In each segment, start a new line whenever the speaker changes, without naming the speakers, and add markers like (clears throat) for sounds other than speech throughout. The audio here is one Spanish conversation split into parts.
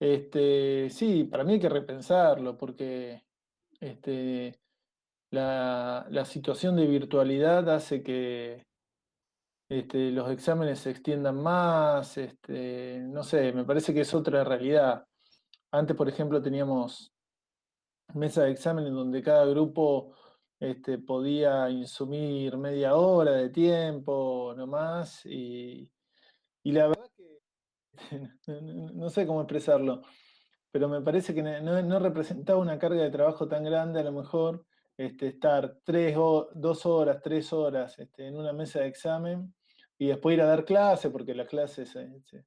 Este, sí, para mí hay que repensarlo, porque este, la, situación de virtualidad hace que este, los exámenes se extiendan más, no sé, me parece que es otra realidad. Antes, por ejemplo, teníamos mesa de exámenes donde cada grupo podía insumir media hora de tiempo nomás y, y la verdad (laughs) no sé cómo expresarlo, pero me parece que no, representaba una carga de trabajo tan grande a lo mejor este, estar tres o, dos horas, tres horas este, en una mesa de examen y después ir a dar clase, porque las clases este,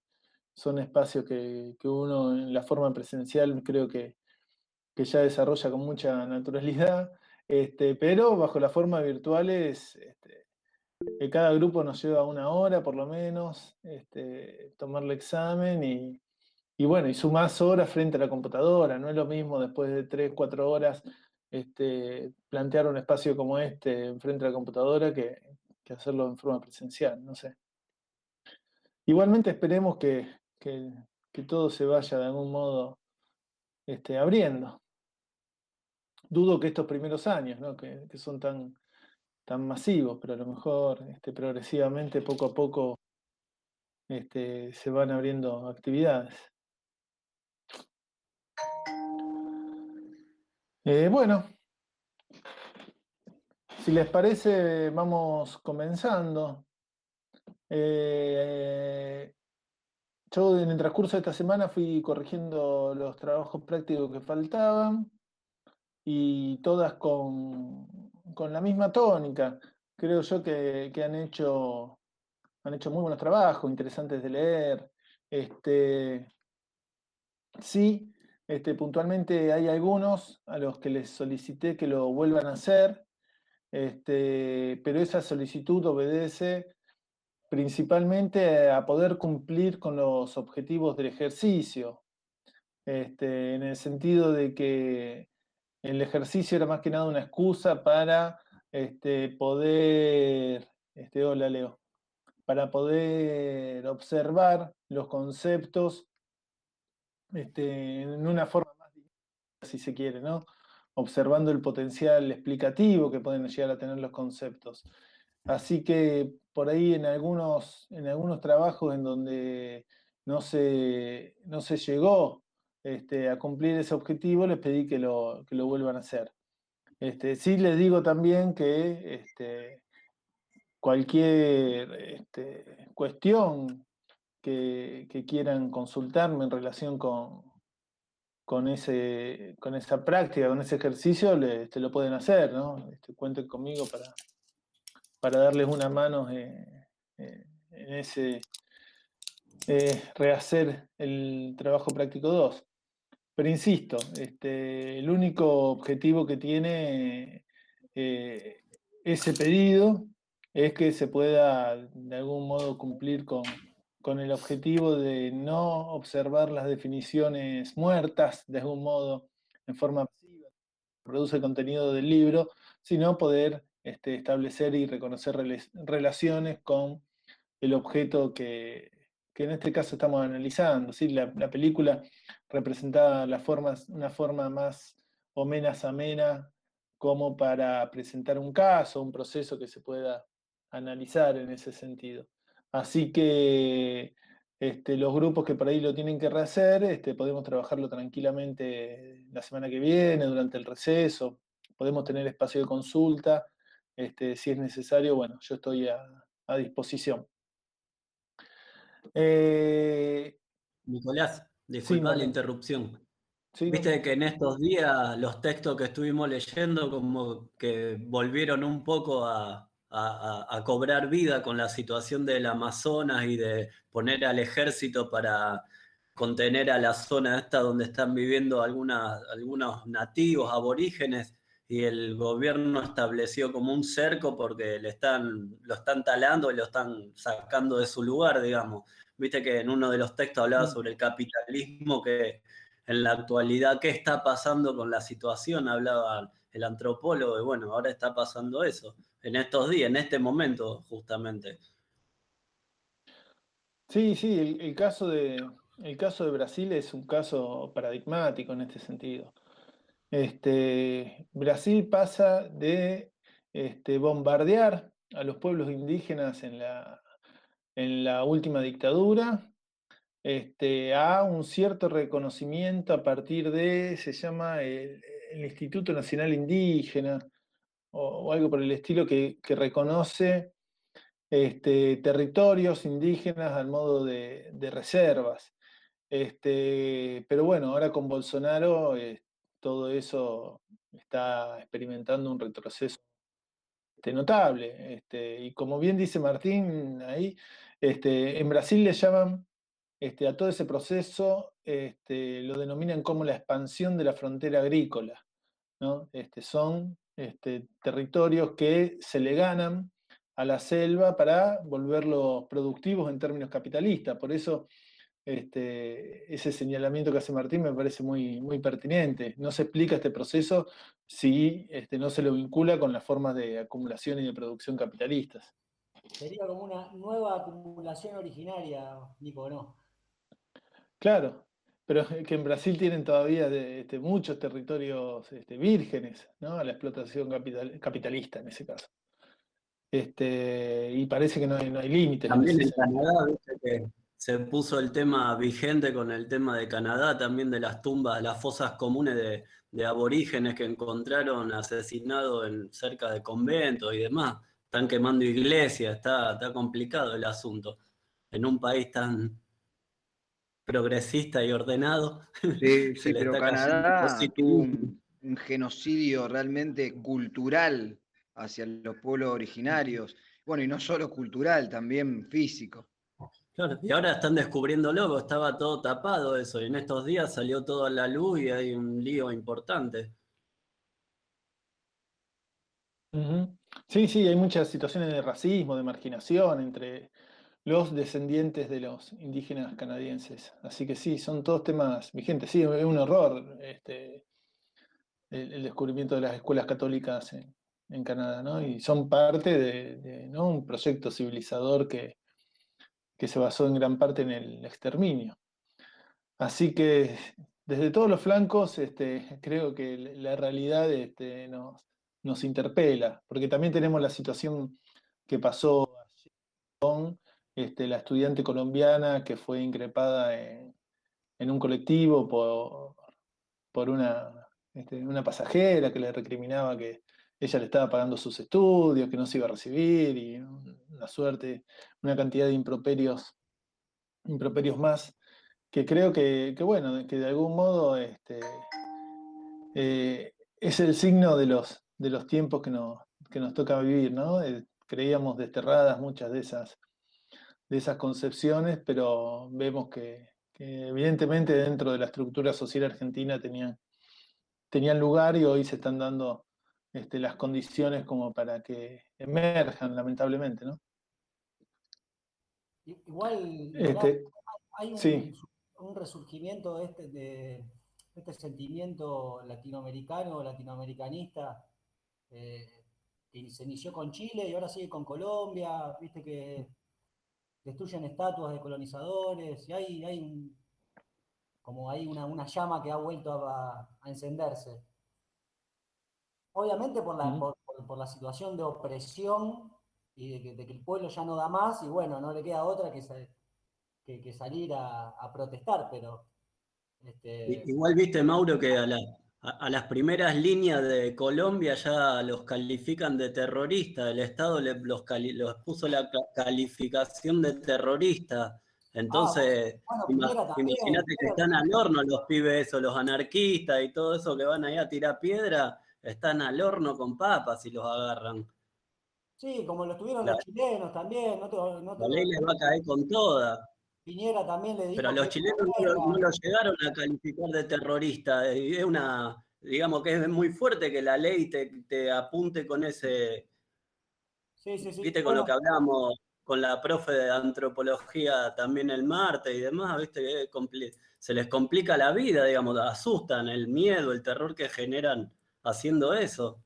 son espacios que, uno en la forma presencial creo que, que ya desarrolla con mucha naturalidad, este, pero bajo la forma virtual es, este, que cada grupo nos lleva una hora por lo menos, este, tomar el examen y, y, bueno, y sumás horas frente a la computadora, no es lo mismo después de tres, cuatro horas este, plantear un espacio como este frente a la computadora que, hacerlo en forma presencial, no sé. Igualmente esperemos que, que, todo se vaya de algún modo este, abriendo. Dudo que estos primeros años, ¿no? que son tan, tan masivos, pero a lo mejor este, progresivamente, poco a poco, este, se van abriendo actividades. Eh, bueno, si les parece, vamos comenzando. Eh, yo en el transcurso de esta semana fui corrigiendo los trabajos prácticos que faltaban y todas con, con la misma tónica. Creo yo que, han, hecho, han hecho muy buenos trabajos, interesantes de leer. Este, sí, este, puntualmente hay algunos a los que les solicité que lo vuelvan a hacer, este, pero esa solicitud obedece principalmente a poder cumplir con los objetivos del ejercicio, en el sentido de que el ejercicio era más que nada una excusa para este, poder, este, hola Leo, para poder observar los conceptos este, en una forma más si se quiere, ¿no? Observando el potencial explicativo que pueden llegar a tener los conceptos. Así que por ahí en algunos, en algunos trabajos en donde no se, no se llegó este, a cumplir ese objetivo, les pedí que lo, lo vuelvan a hacer. Este, sí les digo también que este, cualquier este, cuestión que, quieran consultarme en relación con, con, ese, con esa práctica, con ese ejercicio, le, lo pueden hacer, ¿no? cuenten conmigo para, para darles una mano eh, eh, en ese eh, rehacer el trabajo práctico 2. Pero insisto, este, el único objetivo que tiene eh, ese pedido es que se pueda de algún modo cumplir con, el objetivo de no observar las definiciones muertas de algún modo en forma pasiva, produce el contenido del libro, sino poder este, establecer y reconocer relaciones con el objeto que, que en este caso estamos analizando. ¿sí? La, película representaba la forma, una forma más o menos amena como para presentar un caso, un proceso que se pueda analizar en ese sentido. Así que este, los grupos que por ahí lo tienen que rehacer, este, podemos trabajarlo tranquilamente la semana que viene, durante el receso, podemos tener espacio de consulta, este, si es necesario, bueno, yo estoy a disposición.
Eh, Nicolás, disculpa la interrupción. Viste que en estos días los textos que estuvimos leyendo como que volvieron un poco a, cobrar vida con la situación del Amazonas y de poner al ejército para contener a la zona esta donde están viviendo algunos nativos aborígenes y el gobierno estableció como un cerco porque le están, lo están talando y lo están sacando de su lugar, digamos. Viste que en uno de los textos hablaba sobre el capitalismo, que en la actualidad, ¿qué está pasando con la situación? Hablaba el antropólogo, y bueno, ahora está pasando eso, en estos días, en este momento, justamente.
Sí, sí, el, caso de, el caso de Brasil es un caso paradigmático en este sentido. Este, Brasil pasa de este, bombardear a los pueblos indígenas en la, en la última dictadura este, a un cierto reconocimiento a partir de, se llama el, Instituto Nacional Indígena o, algo por el estilo que, reconoce este, territorios indígenas al modo de, de Este, pero bueno, ahora con Bolsonaro eh, todo eso está experimentando un retroceso este, notable. Y como bien dice Martín ahí, este, en Brasil le llaman este, a todo ese proceso, este, lo denominan como la expansión de la frontera agrícola. son territorios que se le ganan a la selva para volverlos productivos en términos capitalistas. Por eso ese señalamiento que hace Martín me parece muy, muy pertinente. No se explica este proceso si no se lo vincula con las formas de acumulación y de producción capitalistas.
Sería como una nueva acumulación originaria, Nico, ¿no?
Claro, pero que en Brasil tienen todavía este, muchos territorios este, vírgenes ¿no? a la explotación capitalista en ese caso. Este, y parece que no hay, no hay límites.
También en Canadá, que se puso el tema vigente con el tema de Canadá, también de las tumbas, las fosas comunes de, aborígenes que encontraron asesinados en, cerca de conventos y demás. Están quemando iglesias, está, está complicado el asunto. En un país tan, progresista y ordenado. (laughs)
Sí, sí pero Canadá tuvo un, genocidio realmente cultural hacia los pueblos originarios. Bueno, y no solo cultural, también físico.
Claro, y ahora están descubriendo luego, estaba todo tapado eso, y en estos días salió todo a la luz y hay un lío importante.
Sí, sí, hay muchas situaciones de racismo, de marginación entre los descendientes de los indígenas canadienses. Así que sí, son todos temas vigentes. Sí, es un horror este, el, descubrimiento de las escuelas católicas en, Canadá, ¿no? Y son parte de, un proyecto civilizador que, se basó en gran parte en el exterminio. Así que desde todos los flancos este, creo que la realidad este, nos, nos interpela, porque también tenemos la situación que pasó con este, la estudiante colombiana que fue increpada en, un colectivo por, por una, este, una pasajera que le recriminaba que ella le estaba pagando sus estudios, que no se iba a recibir, y una suerte, una cantidad de improperios, improperios más, que creo que, bueno, que de algún modo este, eh, es el signo de los, de los tiempos que nos, que nos toca vivir, ¿no? Eh, creíamos desterradas muchas de esas de esas concepciones, pero vemos que, evidentemente dentro de la estructura social argentina tenían, tenían lugar y hoy se están dando este, las condiciones como para que emerjan, lamentablemente, ¿no?
Igual este, hay un, resurgimiento de este, de este sentimiento latinoamericano, latinoamericanista, eh, que se inició con Chile y ahora sigue con Colombia, viste que destruyen estatuas de colonizadores, y hay, hay como hay una, llama que ha vuelto a, encenderse. Obviamente por la, por, la situación de opresión y de que, el pueblo ya no da más, y bueno, no le queda otra que, que, salir a, protestar, pero...
Este, igual viste, Mauro, que a la, a, las primeras líneas de Colombia ya los califican de terroristas, el Estado les, los, puso la calificación de terrorista. Entonces, ah, imagínate que están al horno los pibes esos, los anarquistas y todo eso que van ahí a tirar piedra, están al horno con papas y los agarran.
Sí, como lo tuvieron los chilenos también. No
la ley les va a caer con toda.
Piñera también le dijo.
Pero los chilenos no, lo llegaron a calificar de terrorista. Es una, digamos que es muy fuerte que la ley te, apunte con ese. Sí, sí, sí. Viste con lo que hablamos con la profe de antropología también el martes y demás, viste se les complica la vida, digamos, asustan el miedo, el terror que generan haciendo eso.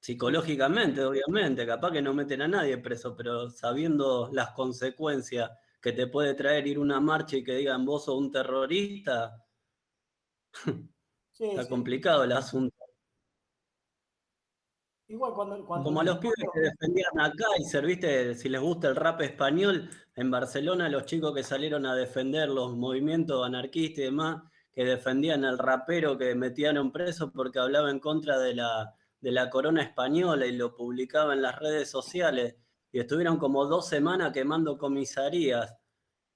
Psicológicamente, obviamente, capaz que no meten a nadie preso, pero sabiendo las consecuencias que te puede traer ir a una marcha y que digan vos sos un terrorista, (laughs) está complicado el asunto.
Igual cuando,
Como a los pibes que defendían acá y serviste, si les gusta el rap español, en Barcelona los chicos que salieron a defender los movimientos anarquistas y demás, que defendían al rapero que metían preso porque hablaba en contra de la, de la corona española y lo publicaba en las redes sociales y estuvieron como dos semanas quemando comisarías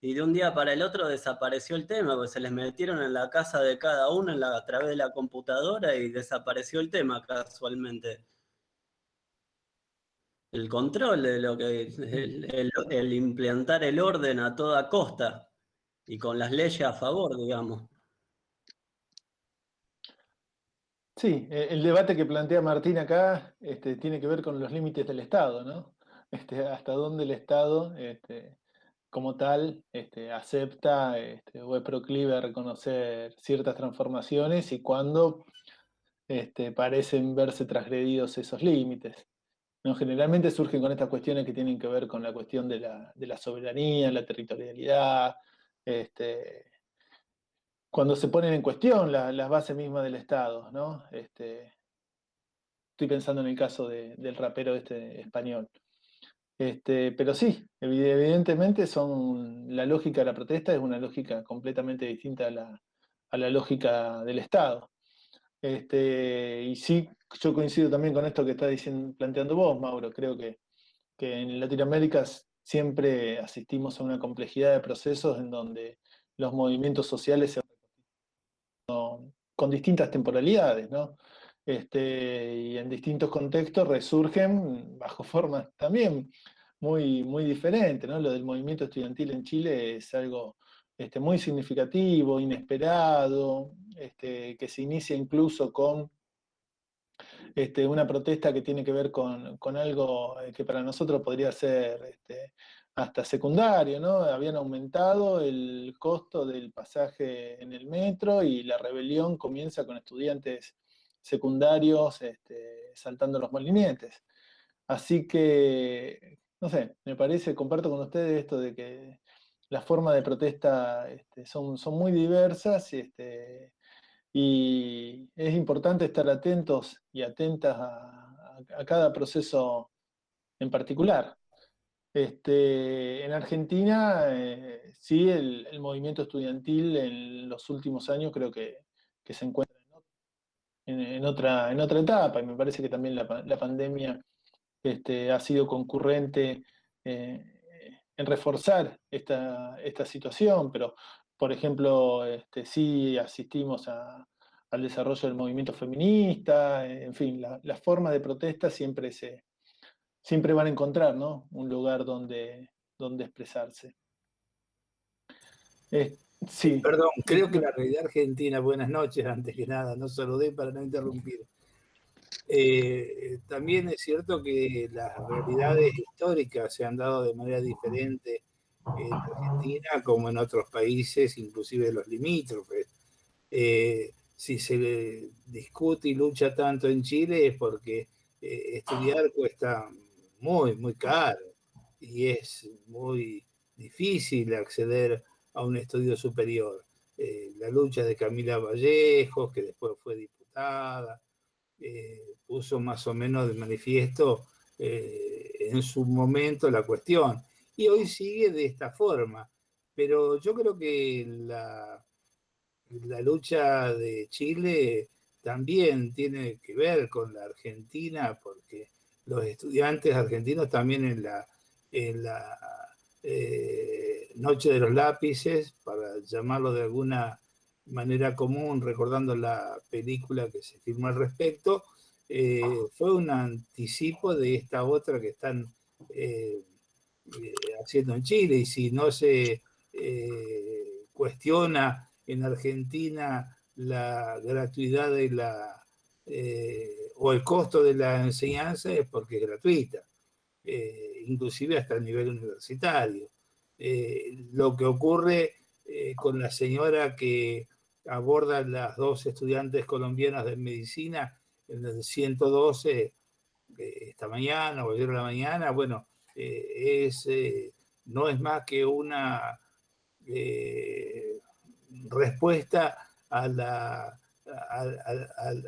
y de un día para el otro desapareció el tema, porque se les metieron en la casa de cada uno a través de la computadora y desapareció el tema casualmente el control de lo que el, el, implantar el orden a toda costa y con las leyes a favor, digamos.
Sí, e, el debate que plantea Martín acá este, tiene que ver con los límites del Estado, ¿no? Este, hasta dónde el Estado, este, como tal, este, acepta o es proclive a reconocer ciertas transformaciones y cuándo parecen verse transgredidos esos límites. Generalmente surgen con estas cuestiones que tienen que ver con la cuestión de la, soberanía, la territorialidad, cuando se ponen en cuestión las bases mismas del Estado, estoy pensando en el caso del rapero este español. Este, pero sí, evidentemente son, la lógica de la protesta es una lógica completamente distinta a la, a la lógica del Estado. Este, y sí, yo coincido también con esto que está diciendo, planteando vos, Mauro. Creo que, en Latinoamérica siempre asistimos a una complejidad de procesos en donde los movimientos sociales se con distintas temporalidades, ¿no? Este, y en distintos contextos resurgen bajo formas también muy, muy diferentes. ¿no? Lo del movimiento estudiantil en Chile es algo este, muy significativo, inesperado, este, que se inicia incluso con este, una protesta que tiene que ver con, algo eh, que para nosotros podría ser hasta secundario, ¿no? Habían aumentado el costo del pasaje en el metro y la rebelión comienza con estudiantes secundarios saltando los molinetes. Así que, no sé, me parece, comparto con ustedes esto de que las formas de protesta son, son muy diversas este, y es importante estar atentos y atentas a, cada proceso en particular. Este, en Argentina, eh, sí, el, movimiento estudiantil en los últimos años creo que, se encuentra en, otra, en otra etapa y me parece que también la, pandemia este, ha sido concurrente eh, en reforzar esta, esta situación, pero por ejemplo, este, sí asistimos al desarrollo del movimiento feminista, en fin, las formas de protesta siempre, se, siempre van a encontrar un lugar donde, donde expresarse.
sí. Perdón, creo que la realidad argentina, buenas noches antes que nada, no saludé para no interrumpir. Eh, también es cierto que las realidades históricas se han dado de manera diferente en Argentina como en otros países, inclusive los limítrofes. Eh, si se discute y lucha tanto en Chile es porque eh, estudiar cuesta muy, muy caro y es muy difícil acceder a un estudio superior. Eh, la lucha de Camila Vallejos, que después fue diputada, puso más o menos de manifiesto en su momento la cuestión y hoy sigue de esta forma. Pero yo creo que la, la lucha de Chile también tiene que ver con la Argentina, porque los estudiantes argentinos también en la, en la eh, Noche de los Lápices, para llamarlo de alguna manera común, recordando la película que se filmó al respecto, eh, fue un anticipo de esta otra que están eh, eh, haciendo en Chile y si no se eh, cuestiona en Argentina la gratuidad de la o el costo de la enseñanza es porque es gratuita, inclusive hasta el nivel universitario. lo que ocurre con la señora que aborda las dos estudiantes colombianas de medicina en el 112 esta mañana o ayer a la mañana, bueno, eh, es eh, no es más que una eh, respuesta a la,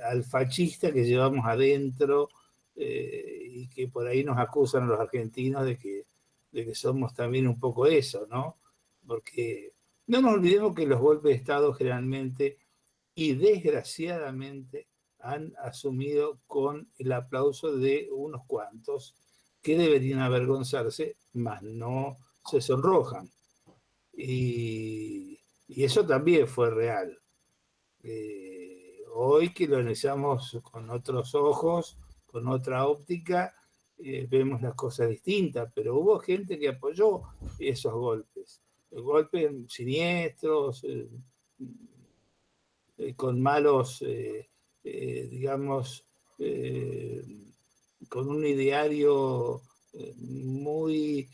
al, fascista que llevamos adentro eh, y que por ahí nos acusan los argentinos de que, de que somos también un poco eso, ¿no? Porque no nos olvidemos que los golpes de Estado generalmente y desgraciadamente han asumido con el aplauso de unos cuantos que deberían avergonzarse, mas no se sonrojan. Y, eso también fue real. Eh, hoy que lo analizamos con otros ojos, con otra óptica, eh, vemos las cosas distintas, pero hubo gente que apoyó esos golpes, golpes siniestros, eh, con malos, digamos, con un ideario muy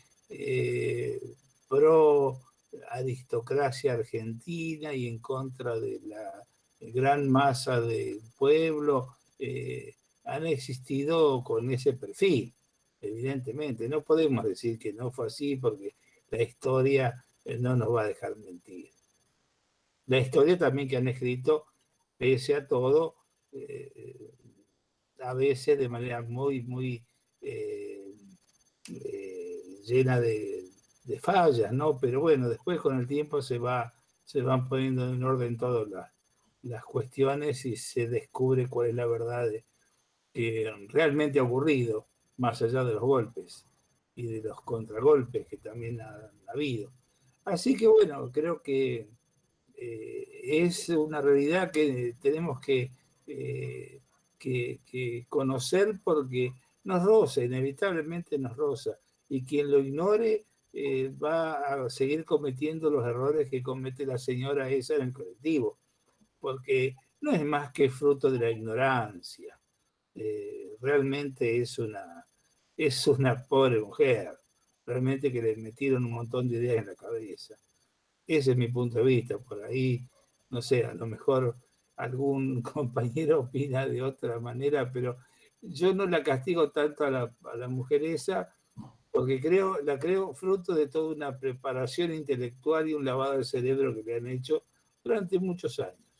pro aristocracia argentina y en contra de la gran masa del pueblo, eh, han existido con ese perfil, evidentemente. No podemos decir que no fue así porque la historia eh, no nos va a dejar mentir. La historia también que han escrito, pese a todo, eh, a veces de manera muy, muy llena de de fallas, ¿no? Pero bueno, después con el tiempo se, va, se van poniendo en orden todas las, cuestiones y se descubre cuál es la verdad que realmente ha ocurrido, más allá de los golpes y de los contragolpes que también han habido. Así que bueno, creo que eh, es una realidad que tenemos que, eh, que, conocer porque nos roza, inevitablemente nos roza. Y quien lo ignore eh, va a seguir cometiendo los errores que comete la señora esa en el colectivo, porque no es más que fruto de la ignorancia. Realmente es una, es una pobre mujer, realmente que le metieron un montón de ideas en la cabeza. Ese es mi punto de vista, por ahí, no sé, a lo mejor algún (laughs) compañero opina de otra manera, pero yo no la castigo tanto a la, a la mujer esa, porque creo, la creo fruto de toda una preparación intelectual y un lavado de cerebro que le han hecho durante muchos años.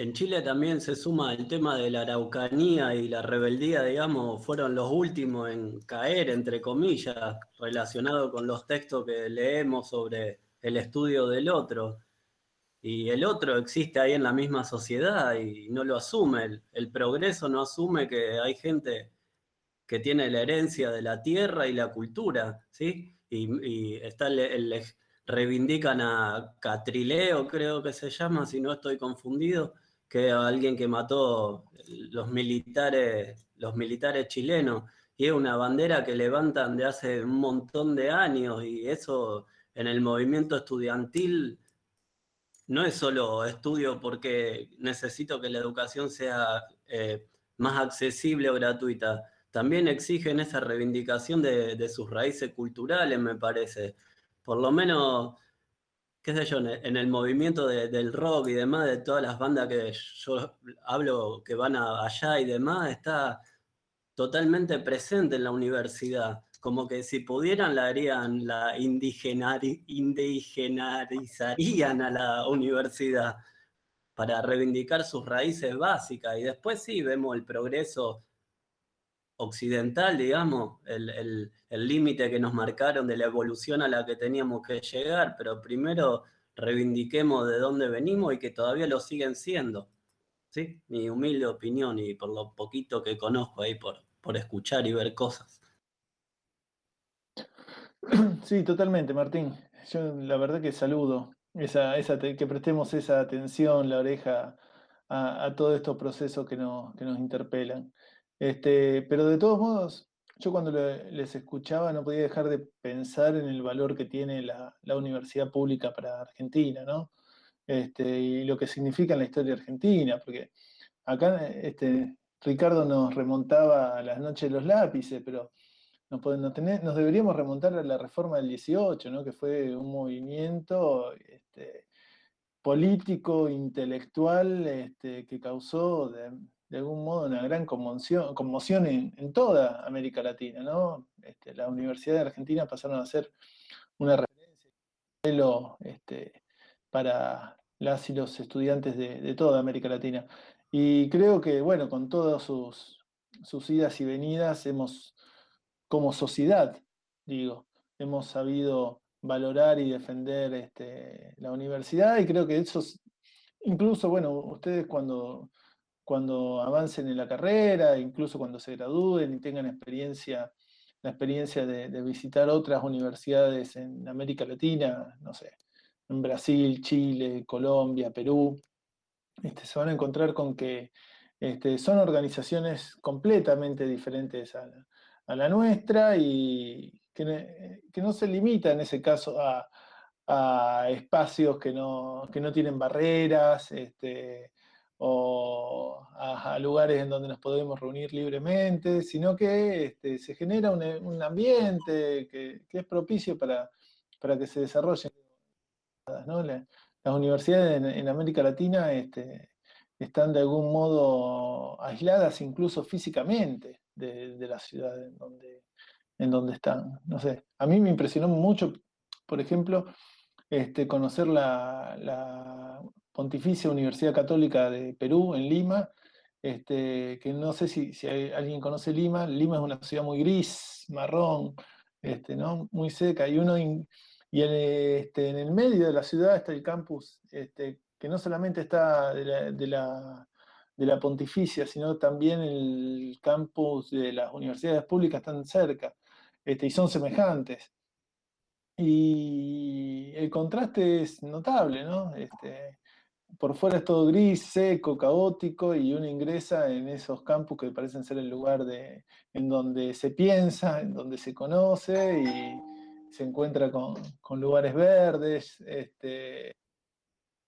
En Chile también se suma el tema de la araucanía y la rebeldía, digamos, fueron los últimos en caer, entre comillas, relacionado con los textos que leemos sobre el estudio del otro. Y el otro existe ahí en la misma sociedad y no lo asume. El, el progreso no asume que hay gente que tiene la herencia de la tierra y la cultura, ¿sí? Y, está el, reivindican a Catrileo, creo que se llama, si no estoy confundido, que alguien que mató los militares, los militares chilenos, y es una bandera que levantan de hace un montón de años, y eso en el movimiento estudiantil no es solo estudio porque necesito que la educación sea eh, más accesible o gratuita, también exigen esa reivindicación de, sus raíces culturales, me parece. Por lo menos, en el movimiento del rock y demás, de todas las bandas que yo hablo que van allá y demás, está totalmente presente en la universidad. Como que si pudieran la harían, la indigenarizarían a la universidad para reivindicar sus raíces básicas. Y después sí vemos el progreso occidental, digamos, el límite que nos marcaron de la evolución a la que teníamos que llegar, pero primero reivindiquemos de dónde venimos y que todavía lo siguen siendo. ¿sí? Mi humilde opinión y por lo poquito que conozco ahí por, por escuchar y ver cosas. (clears throat)
Sí, totalmente, Martín. Yo la verdad que saludo esa, esa que prestemos esa atención, la oreja a, a todos estos procesos que, que nos interpelan. Este, pero de todos modos, yo cuando les escuchaba no podía dejar de pensar en el valor que tiene la, universidad pública para Argentina, ¿no? Este, y lo que significa en la historia argentina, porque acá este, Ricardo nos remontaba a las noches de los lápices, pero nos, nos, deberíamos remontar a la reforma del 18, ¿no? que fue un movimiento este, político, intelectual, que causó de algún modo una gran conmoción, conmoción en, toda América Latina, ¿no? Este, la Universidad de Argentina pasaron a ser una referencia este, para las y los estudiantes de, toda América Latina. Y creo que, bueno, con todas sus, sus idas y venidas, hemos, como sociedad, digo, hemos sabido valorar y defender este, la universidad y creo que eso, incluso, bueno, ustedes cuando, cuando avancen en la carrera, incluso cuando se gradúen y tengan experiencia, la experiencia de, visitar otras universidades en América Latina, no sé, en Brasil, Chile, Colombia, Perú, este, se van a encontrar con que este, son organizaciones completamente diferentes a la nuestra y, que, no se limita en ese caso a, espacios que no, no, tienen barreras este, o a, lugares en donde nos podemos reunir libremente, sino que este, se genera un, ambiente que, es propicio para, para, que se desarrollen. las universidades en, América Latina este, están de algún modo aisladas incluso físicamente de, de la ciudad en donde, en donde están. No sé, a mí me impresionó mucho, por ejemplo, este, conocer la, Pontificia Universidad Católica de Perú, en Lima, este, que no sé si, alguien conoce Lima, Lima es una ciudad muy gris, marrón, este, muy seca, y uno y en, este, en el medio de la ciudad está el campus, que no solamente está de la pontificia, sino también el campus de las universidades públicas están cerca y son semejantes. Y el contraste es notable, ¿no? Por fuera es todo gris, seco, caótico, y uno ingresa en esos campus que parecen ser el lugar de, en donde se piensa, en donde se conoce y se encuentra con, lugares verdes, este,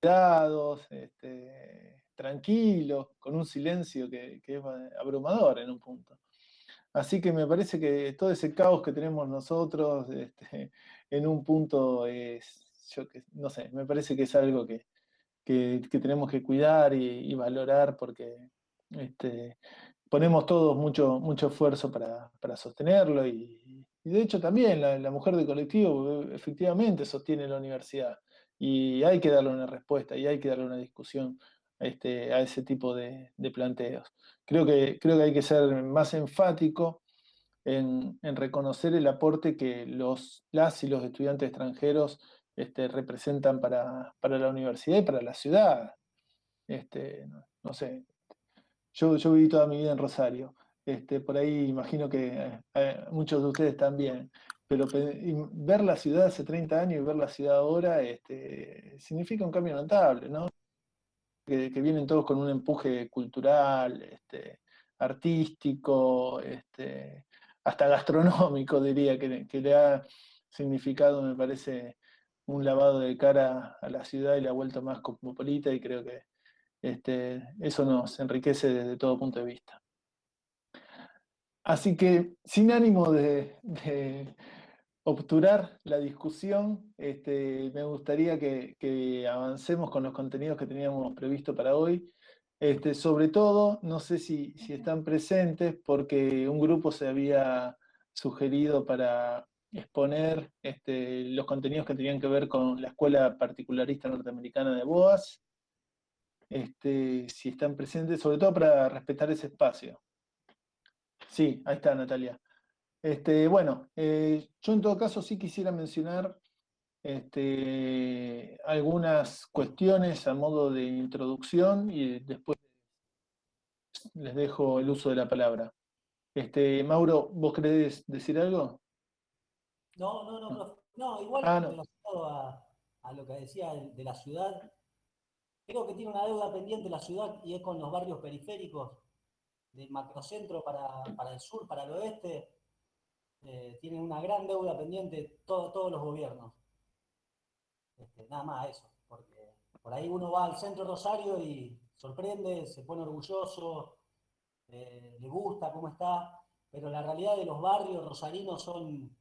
dados, este, tranquilo, con un silencio que, es abrumador en un punto. Así que me parece que todo ese caos que tenemos nosotros este, en un punto es, yo que, no sé, me parece que es algo que, tenemos que cuidar y, valorar porque este, ponemos todos mucho, mucho esfuerzo para, sostenerlo y, de hecho también la, mujer de colectivo efectivamente sostiene la universidad y hay que darle una respuesta y hay que darle una discusión este, a ese tipo de, planteos. Creo que, creo que hay que ser más enfático en, reconocer el aporte que los, las y los estudiantes extranjeros este, representan para, la universidad y para la ciudad. Este, no, sé, yo, yo, viví toda mi vida en Rosario. Este, por ahí imagino que eh, muchos de ustedes también. Pero ver la ciudad hace 30 años y ver la ciudad ahora este, significa un cambio notable, ¿no? que, vienen todos con un empuje cultural, este, artístico, este, hasta gastronómico, diría, que, le ha significado, me parece, un lavado de cara a la ciudad y la vuelta más cosmopolita, y creo que este, eso nos enriquece desde todo punto de vista. Así que, sin ánimo de obturar la discusión, este, me gustaría que, avancemos con los contenidos que teníamos previsto para hoy. Este, sobre todo, no sé si, están presentes, porque un grupo se había sugerido para exponer este, los contenidos que tenían que ver con la Escuela Particularista Norteamericana de Boas. Este, si están presentes, sobre todo para respetar ese espacio. Sí, ahí está Natalia. Este, bueno, eh, yo en todo caso sí quisiera mencionar algunas cuestiones a modo de introducción y después les dejo el uso de la palabra. Este, Mauro, ¿vos querés decir algo?
No, no, no, no, igual ah, relacionado a, lo que decía de la ciudad, creo que tiene una deuda pendiente la ciudad y es con los barrios periféricos del macrocentro para, para el sur, para el oeste, eh, tienen una gran deuda pendiente todos los gobiernos. Este, nada más eso, porque por ahí uno va al centro Rosario y sorprende, se pone orgulloso, eh, le gusta cómo está, pero la realidad de los barrios rosarinos son,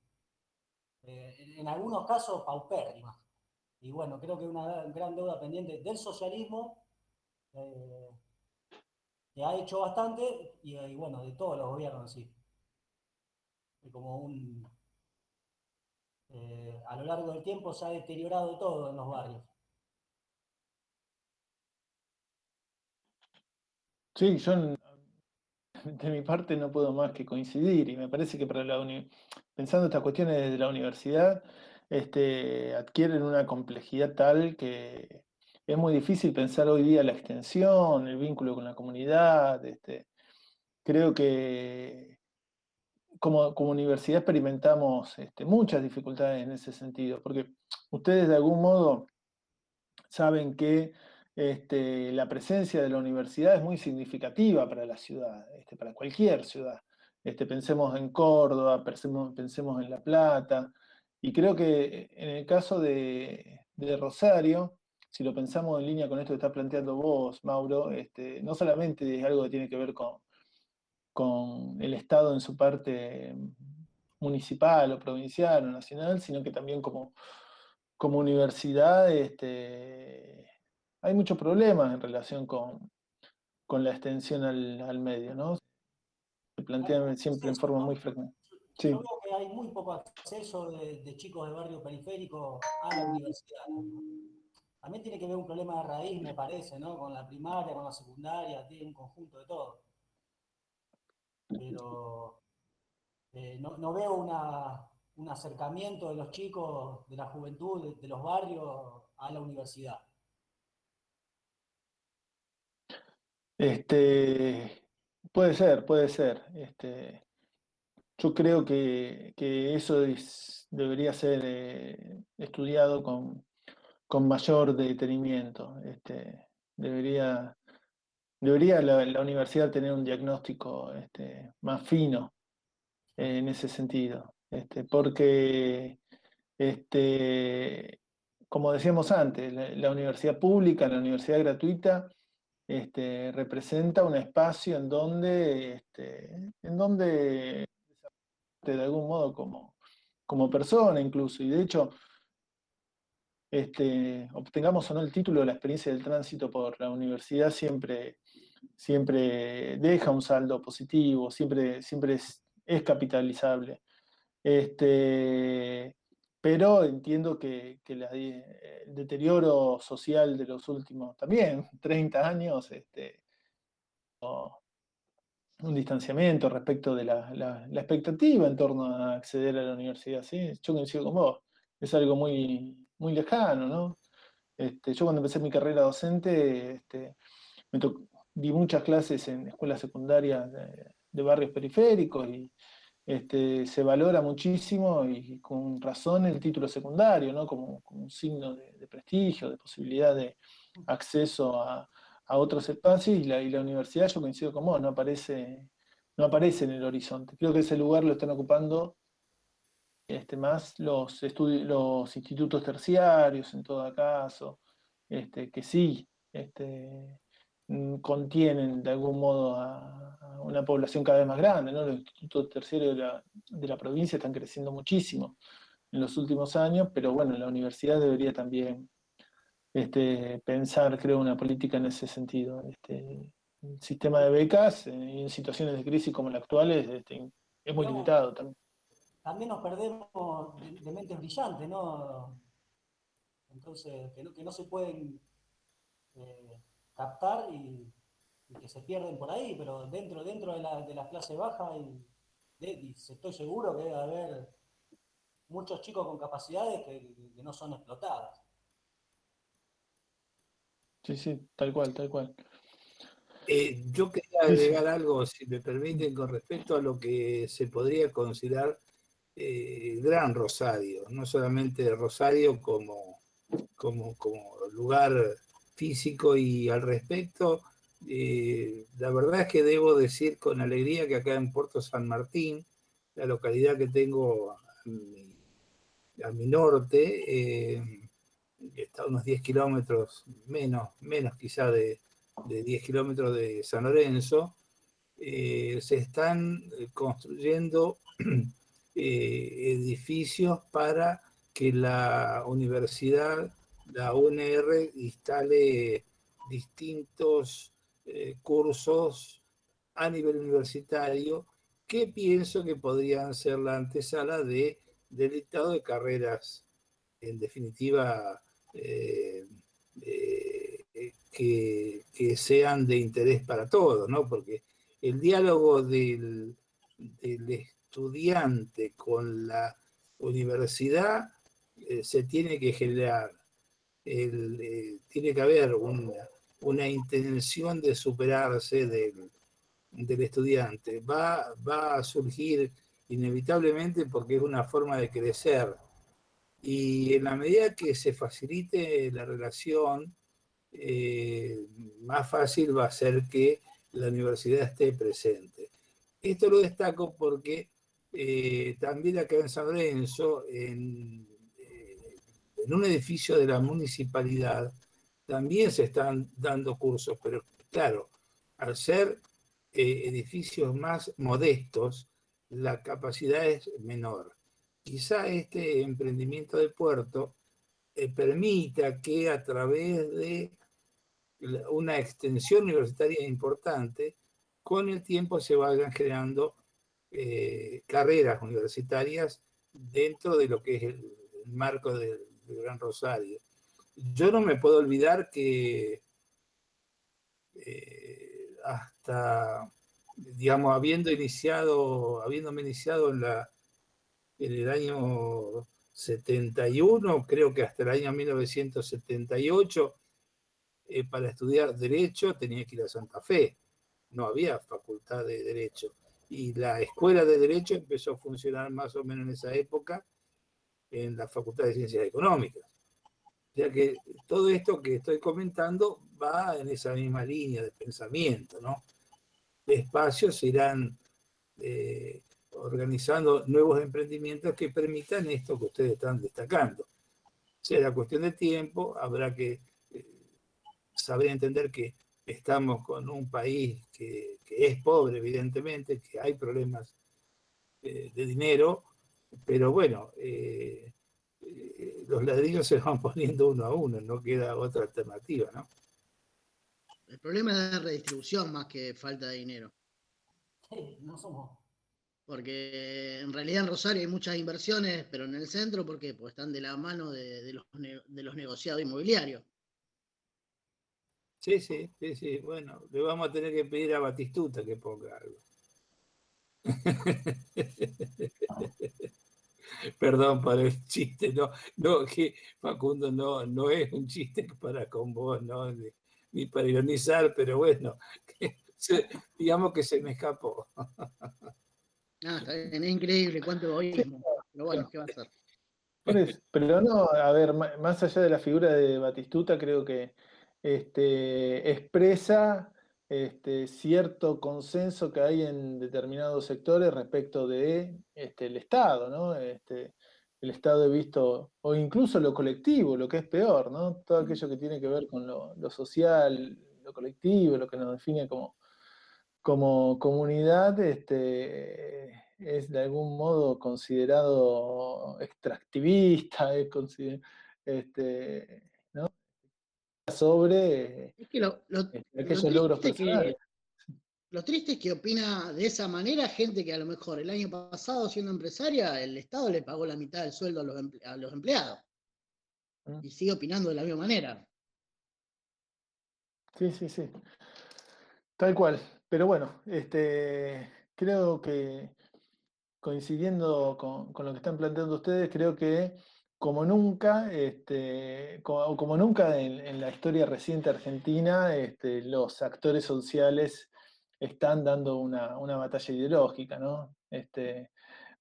eh, en algunos casos, paupérrimas. Y bueno, creo que una gran deuda pendiente del socialismo ha hecho bastante y, bueno, de todos los gobiernos sí. Como un, eh, a lo largo del tiempo se ha deteriorado todo en los barrios.
Sí, yo (laughs) de mi parte no puedo más que coincidir y me parece que para la pensando estas cuestiones desde la universidad este, adquieren una complejidad tal que es muy difícil pensar hoy día la extensión, el vínculo con la comunidad. Este, creo que como, universidad experimentamos este, muchas dificultades en ese sentido, porque ustedes de algún modo saben que este, la presencia de la universidad es muy significativa para la ciudad, este, para cualquier ciudad. Este, pensemos en Córdoba, pensemos, en La Plata, y creo que en el caso de, Rosario, si lo pensamos en línea con esto que está planteando vos, Mauro, no solamente es algo que tiene que ver con, con el Estado en su parte municipal o provincial o nacional, sino que también como, como universidad hay muchos problemas en relación con, la extensión al, medio, ¿no? Se plantean siempre en forma muy frecuente.
Sí. Yo creo que hay muy poco acceso de, chicos de barrio periférico a la universidad. También tiene que ver un problema de raíz, me parece, ¿no? Con la primaria, con la secundaria, tiene un conjunto de todo. Pero eh, no, veo un acercamiento de los chicos, de la juventud, de los barrios a la universidad.
Este, puede ser, puede ser. Este, yo creo que, eso debería ser eh, estudiado con, mayor detenimiento. Este, debería debería la, universidad tener un diagnóstico este, más fino en ese sentido. Este, porque, este, como decíamos antes, la universidad pública, la universidad gratuita, este, representa un espacio en donde, este, en donde de algún modo como, como persona incluso, y de hecho, este, obtengamos o no el título, la experiencia del tránsito por la universidad siempre, siempre deja un saldo positivo, siempre, siempre es, es capitalizable. Este, pero entiendo que, el deterioro social de los últimos también (laughs) 30 años, este, un distanciamiento respecto de la, expectativa en torno a acceder a la universidad. ¿sí? Yo coincido con vos, es algo muy, muy lejano. ¿no? Este, yo cuando empecé mi carrera docente, este, me di muchas clases en escuelas secundarias de barrios periféricos y este, se valora muchísimo y con razón el título secundario, ¿no? como, un signo de, prestigio, de posibilidad de acceso a, otros espacios y la, universidad, yo coincido con vos, no aparece, no aparece en el horizonte. Creo que ese lugar lo están ocupando este, más los, los institutos terciarios en todo caso, este, que sí contienen de algún modo a, una población cada vez más grande, ¿no? Los institutos terciarios de la, provincia están creciendo muchísimo en los últimos años, pero bueno, la universidad debería también este, pensar, creo, una política en ese sentido. Este, el sistema de becas eh, en situaciones de crisis como la actual es, este, es muy limitado también.
También nos perdemos de, mentes brillantes, ¿no? Entonces, que no, se pueden eh, captar y y que se pierden por ahí, pero dentro, dentro de, la, de las clases bajas, y, estoy seguro que debe haber muchos chicos con capacidades que, no son explotadas.
Sí, sí, tal cual, tal cual.
Eh, yo quería agregar algo, si me permiten, con respecto a lo que se podría considerar eh, Gran Rosario, no solamente Rosario como, como, como lugar físico y al respecto, eh, la verdad es que debo decir con alegría que acá en Puerto San Martín, la localidad que tengo a mi, norte, eh, está a unos 10 kilómetros, menos, menos quizá de, 10 kilómetros de San Lorenzo, eh, se están construyendo (clears throat) edificios para que la universidad, la UNR, instale distintos eh, cursos a nivel universitario que pienso que podrían ser la antesala de, del dictado de carreras, en definitiva, eh, eh, que, sean de interés para todos, ¿no? Porque el diálogo del estudiante con la universidad se tiene que generar, tiene que haber una una intención de superarse del, estudiante. Va, va a surgir inevitablemente porque es una forma de crecer. Y en la medida que se facilite la relación, eh, más fácil va a ser que la universidad esté presente. Esto lo destaco porque eh, también acá en San Lorenzo, en, eh, en un edificio de la municipalidad, también se están dando cursos, pero claro, al ser eh, edificios más modestos, la capacidad es menor. Quizá este emprendimiento de puerto eh, permita que a través de una extensión universitaria importante, con el tiempo se vayan creando eh, carreras universitarias dentro de lo que es el, marco del Gran Rosario yo no me puedo olvidar que eh, hasta, digamos, habiendo iniciado, habiéndome iniciado en, la, en el año 71, creo que hasta el año 1978, eh, para estudiar Derecho tenía que ir a Santa Fe. No había facultad de Derecho. Y la escuela de Derecho empezó a funcionar más o menos en esa época en la Facultad de Ciencias Económicas. O sea que todo esto que estoy comentando va en esa misma línea de pensamiento, ¿no? Despacio se irán eh, organizando nuevos emprendimientos que permitan esto que ustedes están destacando. Será cuestión de tiempo, habrá que eh, saber entender que estamos con un país que, es pobre, evidentemente, que hay problemas eh, de dinero, pero bueno, los ladrillos se van (laughs) poniendo uno a uno, no queda otra alternativa, ¿no?
El problema es la redistribución más que falta de dinero.
Sí, no somos.
Porque en realidad en Rosario hay muchas inversiones, pero en el centro, ¿por qué? Porque están de la mano de, los, de los negociados inmobiliarios.
Sí, sí, sí, sí. Bueno, le vamos a tener que pedir a Batistuta que ponga algo. (laughs) Perdón por el chiste, no, no, que Facundo no, no es un chiste para con vos, no, ni, para ironizar, pero bueno, digamos que se me escapó. (laughs)
Ah, es increíble cuánto oímos, pero bueno, ¿qué va a hacer?
Pero no, a ver, más allá de la figura de Batistuta, creo que este, expresa este, cierto consenso que hay en determinados sectores respecto de este, el Estado, ¿no? Este, el Estado he visto, o incluso lo colectivo, lo que es peor, ¿no? Todo aquello que tiene que ver con lo, social, lo colectivo, lo que nos define como, como comunidad, este, es de algún modo considerado extractivista, es este, sobre
es que lo, aquellos logros personales. Lo triste es que opina de esa manera gente que a lo mejor el año pasado, siendo empresaria, el Estado le pagó la mitad del sueldo a los, empleados. Mm. Y sigue opinando de la misma manera.
Sí, sí, sí. Tal cual. Pero bueno, este, creo que coincidiendo con, con, lo que están planteando ustedes, creo que como nunca, este, como, nunca en, la historia reciente argentina, este, los actores sociales están dando una, batalla ideológica, ¿no? Este,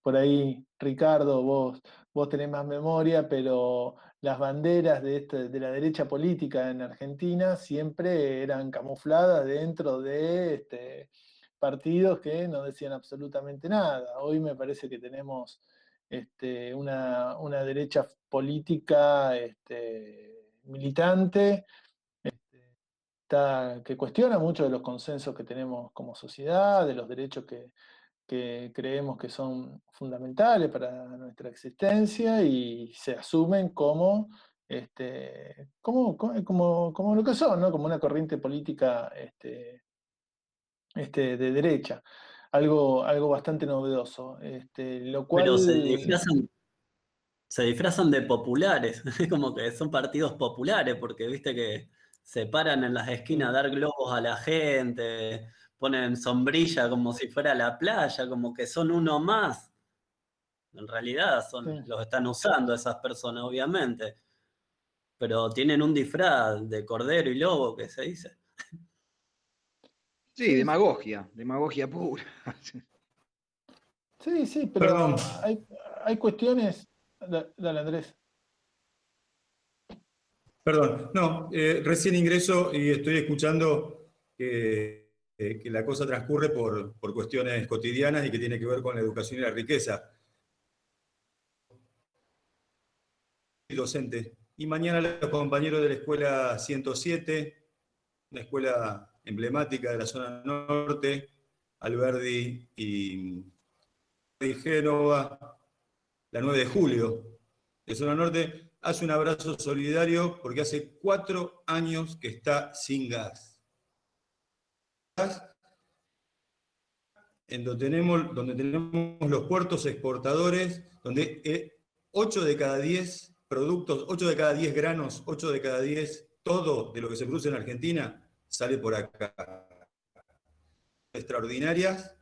por ahí, Ricardo, vos, vos tenés más memoria, pero las banderas de, este, de la derecha política en Argentina siempre eran camufladas dentro de este, partidos que no decían absolutamente nada. Hoy me parece que tenemos este, una, derecha política este, militante este, que cuestiona mucho de los consensos que tenemos como sociedad, de los derechos que, creemos que son fundamentales para nuestra existencia y se asumen como como, como, como, lo que son, ¿no? Como una corriente política de derecha. Algo, algo bastante novedoso. Este, lo cual...
Pero se disfrazan, se disfrazan de populares, (laughs) como que son partidos populares, porque viste que se paran en las esquinas a dar globos a la gente, ponen sombrilla como si fuera la playa, como que son uno más. En realidad son, los están usando esas personas, obviamente. Pero tienen un disfraz de cordero y lobo, que se dice.
Sí, demagogia, demagogia pura.
Sí, sí, pero hay, hay, cuestiones. Dale, Andrés.
Perdón, no, eh, recién ingreso y estoy escuchando que, eh, que la cosa transcurre por, por, cuestiones cotidianas y que tiene que ver con la educación y la riqueza. Docente. Y mañana los compañeros de la escuela 107, una escuela emblemática de la zona norte, Alberdi y, y Génova, la 9 de julio de zona norte, hace un abrazo solidario porque hace cuatro años que está sin gas. En donde tenemos, donde tenemos los puertos exportadores, donde 8 de cada 10 productos, 8 de cada 10 granos, 8 de cada 10, todo de lo que se produce en Argentina sale por acá. Extraordinarias.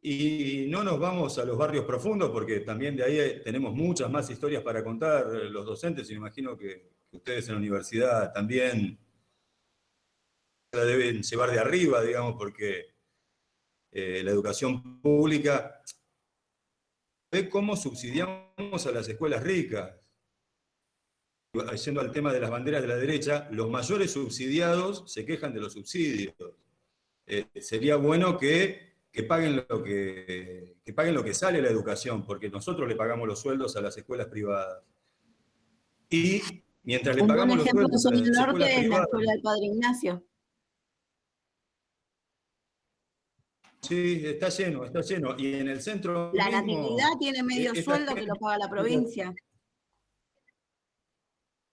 Y no nos vamos a los barrios profundos, porque también de ahí tenemos muchas más historias para contar los docentes, y me imagino que, ustedes en la universidad también la deben llevar de arriba, digamos, porque eh, la educación pública ve cómo subsidiamos a las escuelas ricas yendo al tema de las banderas de la derecha, los mayores subsidiados se quejan de los subsidios. Eh, sería bueno que, paguen lo que, paguen lo que sale la educación, porque nosotros le pagamos los sueldos a las escuelas privadas. Y mientras le pagamos los sueldos a las
norte es la escuela del Padre Ignacio.
Sí, está lleno, está lleno. Y en el centro.
La natividad tiene medio sueldo que lo paga la provincia.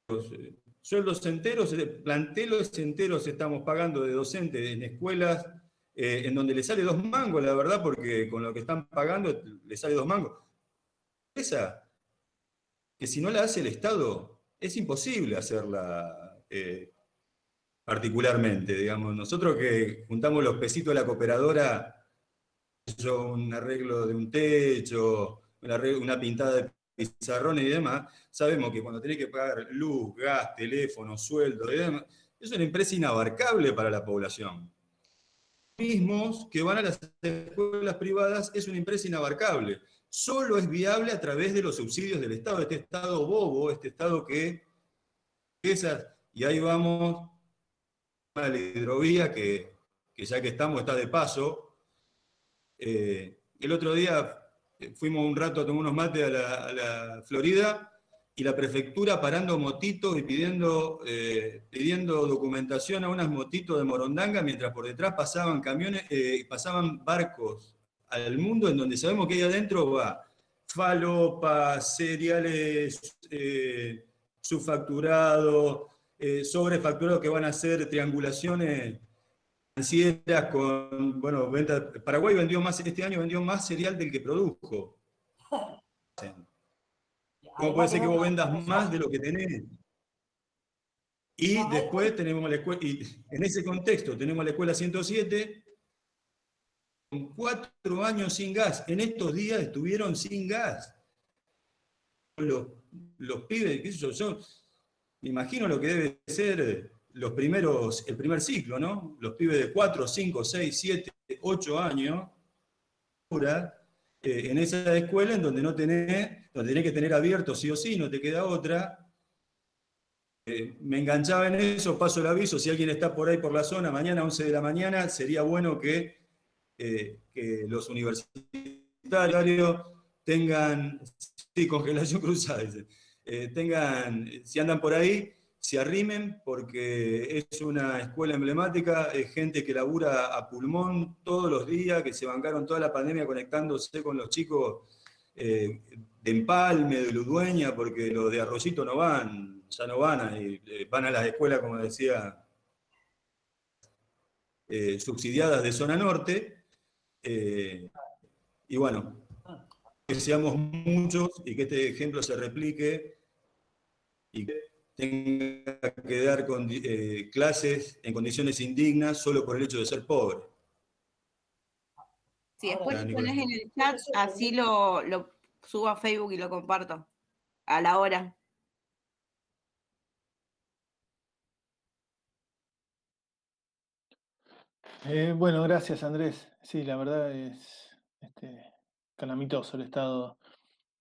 Eh, sueldos enteros, eh, plantelos enteros estamos pagando de docentes en escuelas eh, en donde le sale dos mangos, la verdad, porque con lo que están pagando le sale dos mangos. Esa, que si no la hace el Estado, es imposible hacerla particularmente, digamos. Nosotros que juntamos los pesitos de la cooperadora, un arreglo de un techo, una, una pintada de pizarrones y demás, sabemos que cuando tenés que pagar luz, gas, teléfono, sueldo y demás, es una empresa inabarcable para la población. Mismos que van a las escuelas privadas es una empresa inabarcable. Solo es viable a través de los subsidios del Estado, este Estado bobo, este Estado que... Esas, y ahí vamos a la hidrovía, que, ya que estamos, está de paso. Eh, el otro día fuimos un rato a tomar unos mates a la, Florida y la prefectura parando motitos y pidiendo, eh, pidiendo documentación a unas motitos de Morondanga, mientras por detrás pasaban camiones, eh, pasaban barcos al mundo en donde sabemos que ahí adentro va falopa, cereales subfacturados, sobrefacturados que van a hacer triangulaciones financieras con, bueno, venta, Paraguay vendió más, este año vendió más cereal del que produjo. (laughs) ¿Cómo puede ser que vos vendas más de lo que tenés? Y después tenemos la escuela, y en ese contexto tenemos la escuela 107, con cuatro años sin gas. En estos días estuvieron sin gas. Los, los pibes, qué sé yo, yo me imagino lo que debe ser los primeros, el primer ciclo, ¿no? Los pibes de 4, 5, 6, 7, 8 años, eh, en esa escuela en donde no tenés, donde tenés que tener abierto sí o sí, no te queda otra. Eh, me enganchaba en eso, paso el aviso, si alguien está por ahí por la zona, mañana 11 de la mañana, sería bueno que, eh, que los universitarios tengan, sí, congelación cruzada, tengan, si andan por ahí, se arrimen porque es una escuela emblemática, es gente que labura a pulmón todos los días, que se bancaron toda la pandemia conectándose con los chicos de Empalme, de Ludueña, porque los de Arrocito no van, ya no van, van a las escuelas, como decía, subsidiadas de zona norte. y bueno, que seamos muchos y que este ejemplo se replique y que tenga que dar eh, clases en condiciones indignas solo por el hecho de ser pobre.
Si después lo pones en el chat, así lo, subo a Facebook y lo comparto a la hora.
Eh, bueno, gracias Andrés. Sí, la verdad es este, calamitoso el estado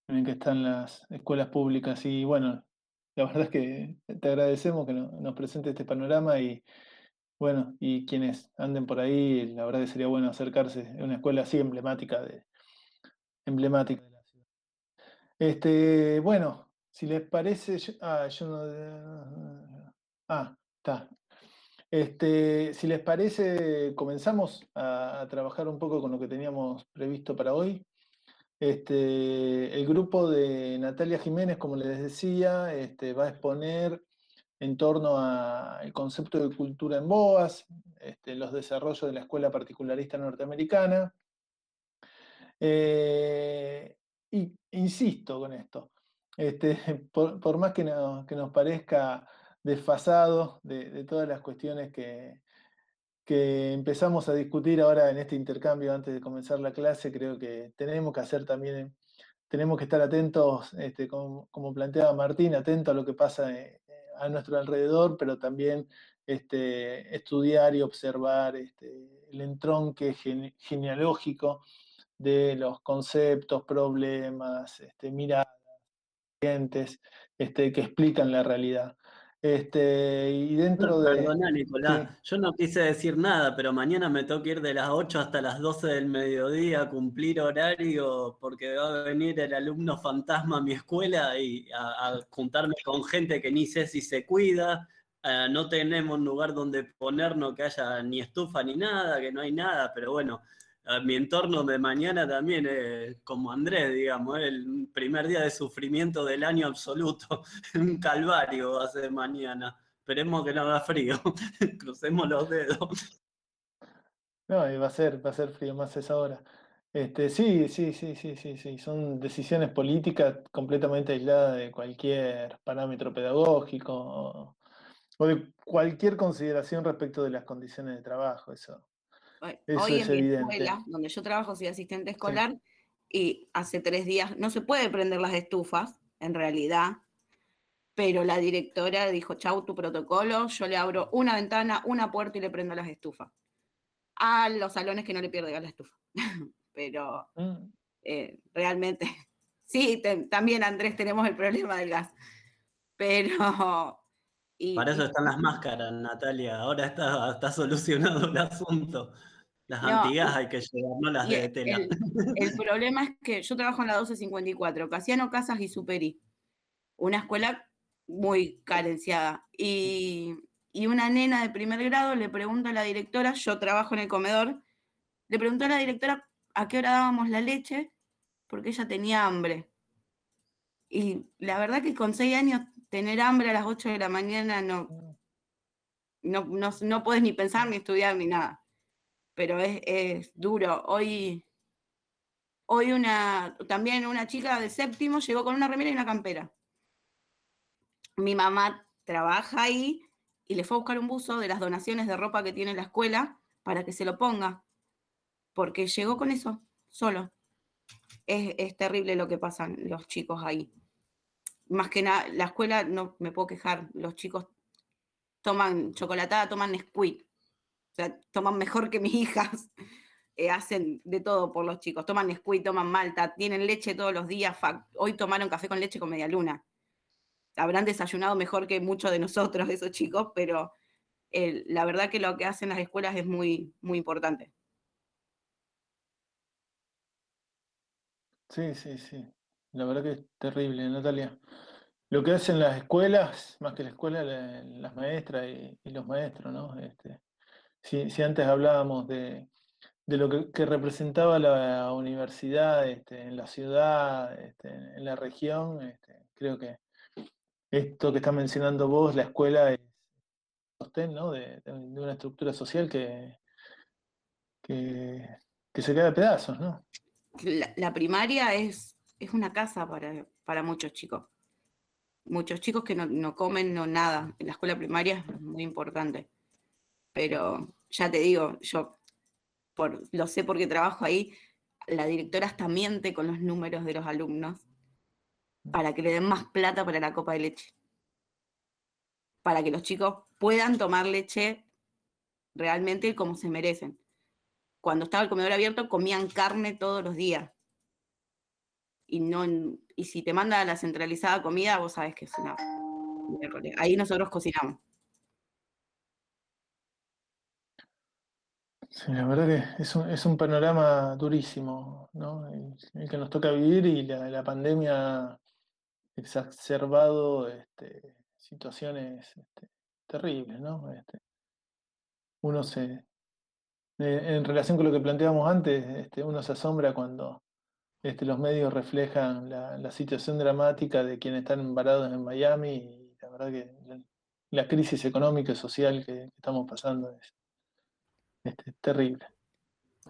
en el que están las escuelas públicas y bueno, la verdad es que te agradecemos que nos presente este panorama y bueno, y quienes anden por ahí, la verdad que sería bueno acercarse a una escuela así emblemática de, emblemática de la ciudad. Este, bueno, si les parece, ah, yo no, ah, está. Este, si les parece, comenzamos a trabajar un poco con lo que teníamos previsto para hoy. Este, el grupo de Natalia Jiménez, como les decía, este, va a exponer en torno al concepto de cultura en BOAS, este, los desarrollos de la escuela particularista norteamericana. Eh, y insisto con esto, (laughs) por, más que nos, parezca desfasado de todas las cuestiones que, que empezamos a discutir ahora en este intercambio antes de comenzar la clase, creo que tenemos que hacer también, tenemos que estar atentos, este, como, planteaba Martín, atentos a lo que pasa eh, a nuestro alrededor, pero también este, estudiar y observar este, el entronque genealógico de los conceptos, problemas, este, miradas, este, que explican la realidad. Este, y dentro de.
Perdona, Nicolás, yo no quise decir nada, pero mañana me tengo que ir de las 8 hasta las 12 del mediodía a cumplir horario porque va a venir el alumno fantasma a mi escuela y a, juntarme con gente que ni sé si se cuida. Eh, no tenemos lugar donde ponernos que haya ni estufa ni nada, que no hay nada, pero bueno, mi entorno de mañana también es como Andrés, digamos, el primer día de sufrimiento del año absoluto, (laughs) un calvario hace mañana. Esperemos que no haga frío, (laughs) crucemos los dedos.
No, va a ser, va a ser frío más esa hora. Este, sí, sí, sí, sí, sí, sí. Son decisiones políticas completamente aisladas de cualquier parámetro pedagógico o de cualquier consideración respecto de las condiciones de trabajo. Eso,
Hoy en mi escuela, donde yo trabajo, soy asistente escolar, y hace tres días no se puede prender las estufas, en realidad, pero la directora dijo, chau, tu protocolo, yo le abro una ventana, una puerta y le prendo las estufas. A los salones que no le pierde gas la estufa. (laughs) pero mm. eh, realmente, (laughs) sí, también Andrés tenemos el problema del gas, pero...
Para eso están las máscaras, Natalia. Ahora está, está solucionado el asunto. Las antiguas hay que llevar, no las de tela.
El, (laughs) problema es que yo trabajo en la 1254, Casiano Casas y Superi, una escuela muy carenciada. Y, una nena de primer grado le pregunta a la directora, yo trabajo en el comedor, le preguntó a la directora a qué hora dábamos la leche, porque ella tenía hambre. Y la verdad que con seis años tener hambre a las 8 de la mañana no, no, no, no puedes ni pensar, ni estudiar, ni nada pero es, duro. Hoy, hoy una, también una chica de séptimo llegó con una remera y una campera. Mi mamá trabaja ahí y le fue a buscar un buzo de las donaciones de ropa que tiene la escuela para que se lo ponga, porque llegó con eso, solo. Es, es terrible lo que pasan los chicos ahí. Más que nada, la escuela no me puedo quejar, los chicos toman chocolatada, toman Nesquik, o sea, toman mejor que mis (laughs) hijas. Eh, hacen de todo por los chicos. Toman Nesquik, toman Malta, tienen leche todos los días. Hoy tomaron café con leche con media luna. Habrán desayunado mejor que muchos de nosotros, (laughs) esos chicos, pero la verdad que lo que hacen las escuelas es muy, muy importante.
Sí, sí, sí. La verdad que es terrible, Natalia. Lo que hacen las escuelas, más que la escuela, las maestras y, y los maestros, ¿no? Este, si, antes hablábamos de, de lo que, representaba la universidad este, en la ciudad, este, en la región. Este, creo que esto que está mencionando vos, la escuela, es sostén ¿no? de, una estructura social que, que, se queda de pedazos. ¿no?
La, primaria es, es una casa para, muchos chicos. Muchos chicos que no, no comen no nada. La escuela primaria es muy importante. Pero ya te digo, yo lo sé porque trabajo ahí, la directora hasta miente con los números de los alumnos para que le den más plata para la copa de leche. Para que los chicos puedan tomar leche realmente como se merecen. Cuando estaba el comedor abierto, comían carne todos los días. Y, no, y si te manda la centralizada comida, vos sabés que es una... Ahí nosotros cocinamos.
Sí, la verdad que es un, panorama durísimo, ¿no? El, que nos toca vivir y la, pandemia ha exacerbado este, situaciones este, terribles, ¿no? Este, uno se, en relación con lo que planteábamos antes, este, uno se asombra cuando este, los medios reflejan la, situación dramática de quienes están varados en Miami y la verdad que la, crisis económica y social que estamos pasando es este, terrible.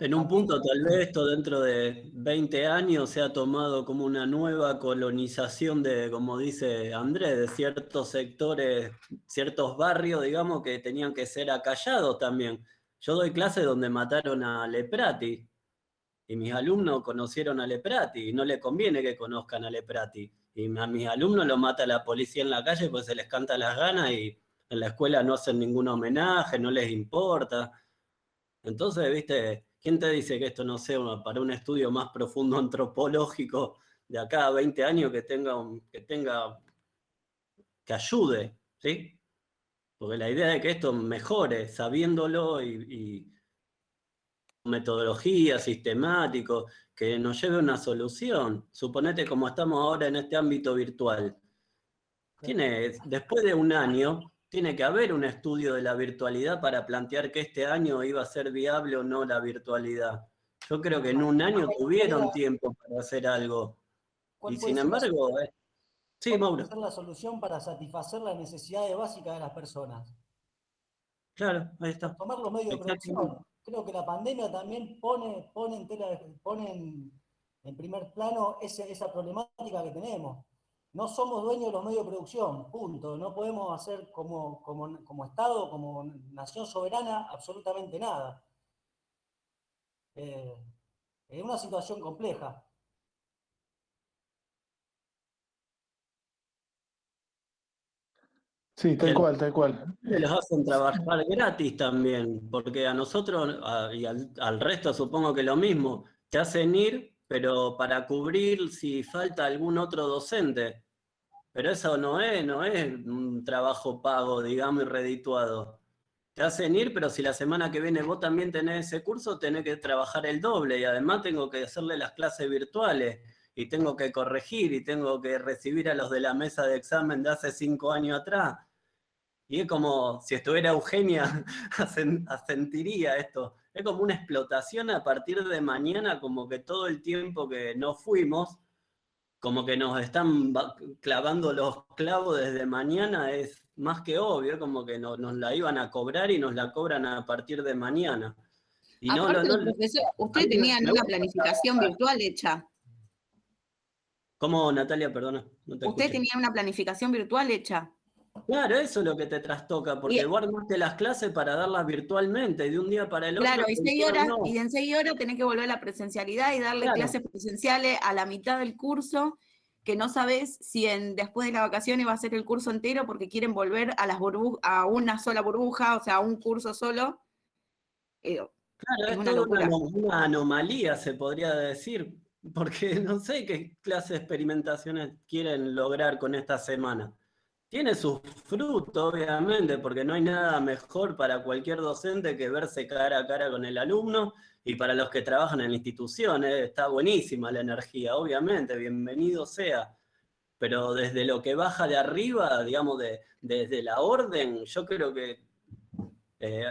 En un punto, tal vez esto dentro de 20 años se ha tomado como una nueva colonización de, como dice Andrés, de ciertos sectores, ciertos barrios, digamos, que tenían que ser acallados también. Yo doy clases donde mataron a Leprati y mis alumnos conocieron a Leprati y no le conviene que conozcan a Leprati. Y a mis alumnos lo mata la policía en la calle pues se les canta las ganas y en la escuela no hacen ningún homenaje, no les importa. Entonces, viste, ¿quién te dice que esto no sea para un estudio más profundo (laughs) antropológico de acá a 20 años que tenga, que tenga, que ayude, ¿sí? Porque la idea de que esto mejore, sabiéndolo y, metodología, sistemático, que nos lleve a una solución. Suponete como estamos ahora en este ámbito virtual. Tiene, después de un año, tiene que haber un estudio de la virtualidad para plantear que este año iba a ser viable o no la virtualidad. Yo creo que en un año tuvieron tiempo para hacer algo. Y sin embargo, eh,
sí, Mauro. la solución para satisfacer las necesidades básicas de las personas?
Claro, ahí está.
Tomar los medios de producción. Creo que la pandemia también pone, pone, en, tela, pone en, primer plano esa problemática que tenemos no somos dueños de los medios de producción, punto. No podemos hacer como, como, Estado, como nación soberana, absolutamente nada. Eh, es una situación compleja.
Sí, tal cual, tal cual.
Los hacen trabajar gratis también, porque a nosotros y al, al, resto supongo que lo mismo, te hacen ir, pero para cubrir si falta algún otro docente. Pero eso no es, no es un trabajo pago, digamos, y redituado. Te hacen ir, pero si la semana que viene vos también tenés ese curso, tenés que trabajar el doble y además tengo que hacerle las clases virtuales y tengo que corregir y tengo que recibir a los de la mesa de examen de hace cinco años atrás. Y es como si estuviera Eugenia, (laughs) asentiría esto. Es como una explotación a partir de mañana, como que todo el tiempo que no fuimos, como que nos están clavando los clavos desde mañana es más que obvio, como que nos, la iban a cobrar y nos la cobran a partir de mañana.
Y no, no, no, ustedes tenían una planificación virtual hecha.
¿Cómo, Natalia? Perdona.
Usted tenía una planificación virtual hecha.
Claro, eso es lo que te trastoca, porque y, vos armaste las clases para darlas virtualmente, de un día para el otro.
Claro, y, seis horas, y en seis horas tenés que volver a la presencialidad y darle clases presenciales a la mitad del curso, que no sabes si en, después de la vacaciones va a ser el curso entero porque quieren volver a, las a una sola burbuja, o sea, a un curso solo.
Eh, claro, es, una, una anomalía, se podría decir, porque (laughs) no sé qué clase de experimentaciones quieren lograr con esta semana. Tiene sus frutos, obviamente, porque no hay nada mejor para cualquier docente que verse cara a cara con el alumno y para los que trabajan en la institución. ¿eh? Está buenísima la energía, obviamente, bienvenido sea. Pero desde lo que baja de arriba, digamos, de, desde la orden, yo creo que eh,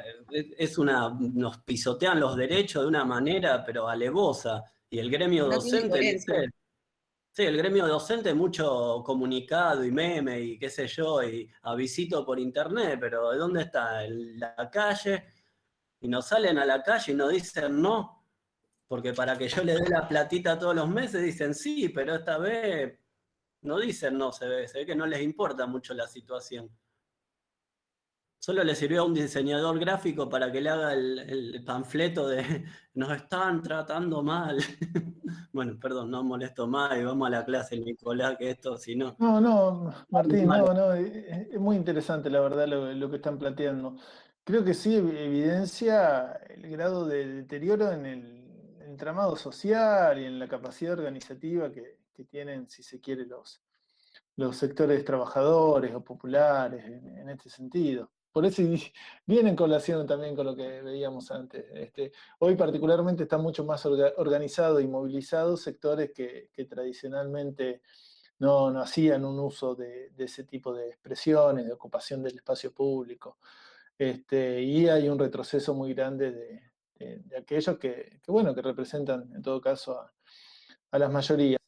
es una, nos pisotean los derechos de una manera, pero alevosa. Y el gremio docente, sí, el gremio docente mucho comunicado y meme y qué sé yo, y avisito por internet, pero ¿de dónde está? En la calle, y nos salen a la calle y nos dicen no, porque para que yo le dé la platita todos los meses dicen sí, pero esta vez no dicen no, se ve, se ve que no les importa mucho la situación. Solo le sirvió a un diseñador gráfico para que le haga el, panfleto de (laughs) nos están tratando mal. (laughs) bueno, perdón, no molesto más y vamos a la clase, Nicolás, que esto, si no.
No, no, Martín, no, no, es muy interesante la verdad lo, que están planteando. Creo que sí evidencia el grado de deterioro en el entramado social y en la capacidad organizativa que, tienen, si se quiere, los, los sectores trabajadores o populares en este sentido. Por eso (laughs) viene en colación también con lo que veíamos antes. Este, hoy particularmente están mucho más organizados y movilizados sectores que, tradicionalmente no, hacían un uso de, ese tipo de expresiones, de ocupación del espacio público. Este, y hay un retroceso muy grande de, aquellos que, bueno, que representan en todo caso a, las mayorías.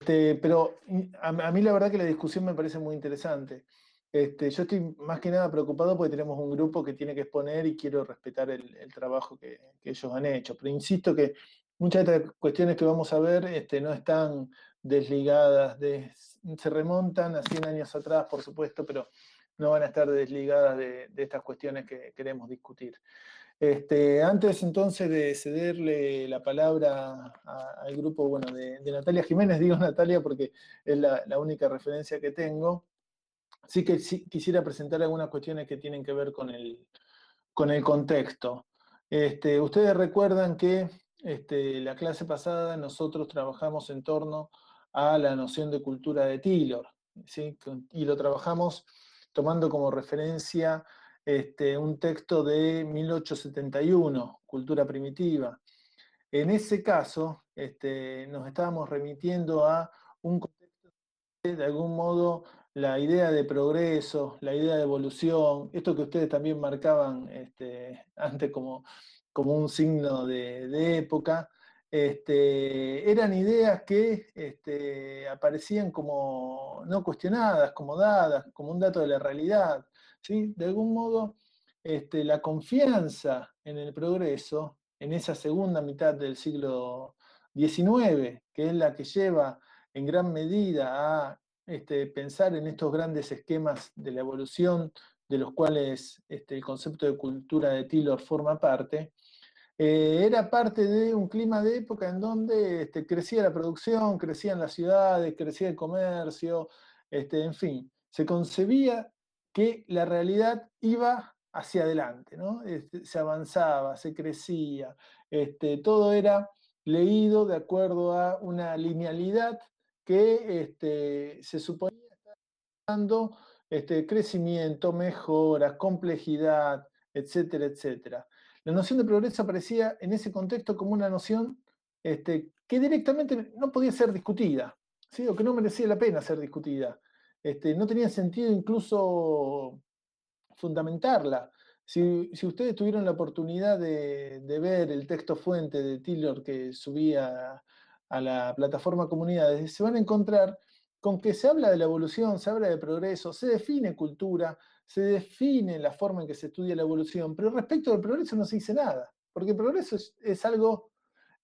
Este, pero a, a, mí la verdad que la discusión me parece muy interesante. Este, yo estoy más que nada preocupado porque tenemos un grupo que tiene que exponer y quiero respetar el, trabajo que, ellos han hecho. Pero insisto que muchas de estas cuestiones que vamos a ver este, no están desligadas, de, se remontan a 100 años atrás, por supuesto, pero no van a estar desligadas de, estas cuestiones que queremos discutir. Este, antes entonces de cederle la palabra al grupo bueno, de, Natalia Jiménez, digo (laughs) Natalia porque es la única referencia que tengo, sí que quisiera presentar algunas cuestiones que tienen que ver con el, con el contexto. Este, ustedes recuerdan que este, la clase pasada nosotros trabajamos en torno a la noción de cultura de Taylor, y lo trabajamos tomando como referencia este, un texto de 1871, Cultura Primitiva. En ese caso, nos estábamos remitiendo a un contexto que de algún modo la idea de progreso, la idea de evolución, esto que ustedes también marcaban este, antes como, como un signo de, época, este, eran ideas que este, aparecían como no cuestionadas, como dadas, como un dato de la realidad. ¿sí? De algún modo, la confianza en el progreso, en esa segunda mitad del siglo XIX, que es la que lleva en gran medida a este, pensar en estos grandes esquemas de la evolución de los cuales este, el concepto de cultura de Taylor forma parte, eh, era parte de un clima de época en donde este, crecía la producción, crecían las ciudades, crecía el comercio, en fin, se concebía que la realidad iba hacia adelante, se avanzaba, se crecía, todo era leído de acuerdo a una linealidad que este, se suponía estar dando este, crecimiento, mejora, complejidad, etcétera, etcétera. La noción de progreso aparecía en ese contexto como una noción este, que directamente no podía ser discutida, o que no merecía la pena ser discutida. No tenía sentido incluso fundamentarla. Si, ustedes tuvieron la oportunidad de, de, ver el texto fuente de Taylor que subía a la plataforma comunidades, se van a encontrar con que se habla de la evolución, se habla de progreso, se define cultura, se define la forma en que se estudia la evolución, pero respecto del progreso no se dice nada, porque el progreso es, algo,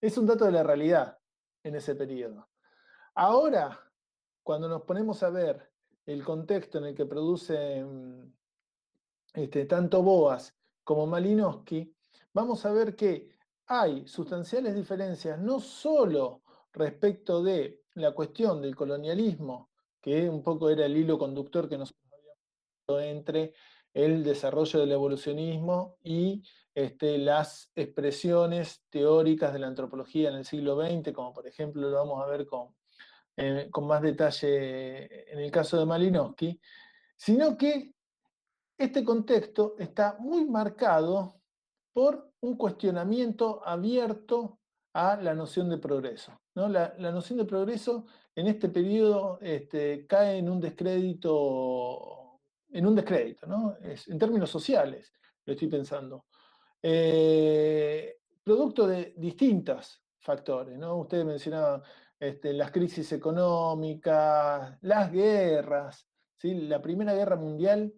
es un dato de la realidad en ese periodo. Ahora, cuando nos ponemos a ver el contexto en el que producen este, tanto Boas como Malinowski, vamos a ver que hay sustanciales diferencias no solo respecto de la cuestión del colonialismo, que un poco era el hilo conductor que nosotros habíamos entre el desarrollo del evolucionismo y este, las expresiones teóricas de la antropología en el siglo XX, como por ejemplo lo vamos a ver eh, con más detalle en el caso de Malinowski, sino que este contexto está muy marcado por un cuestionamiento abierto a la noción de progreso. La, noción de progreso en este periodo este, cae en un descrédito, en un descrédito, en términos sociales. lo estoy pensando. Eh, producto de distintos factores, ¿no? Ustedes mencionaban este, las crisis económicas, las guerras, ¿sí? La Primera Guerra Mundial,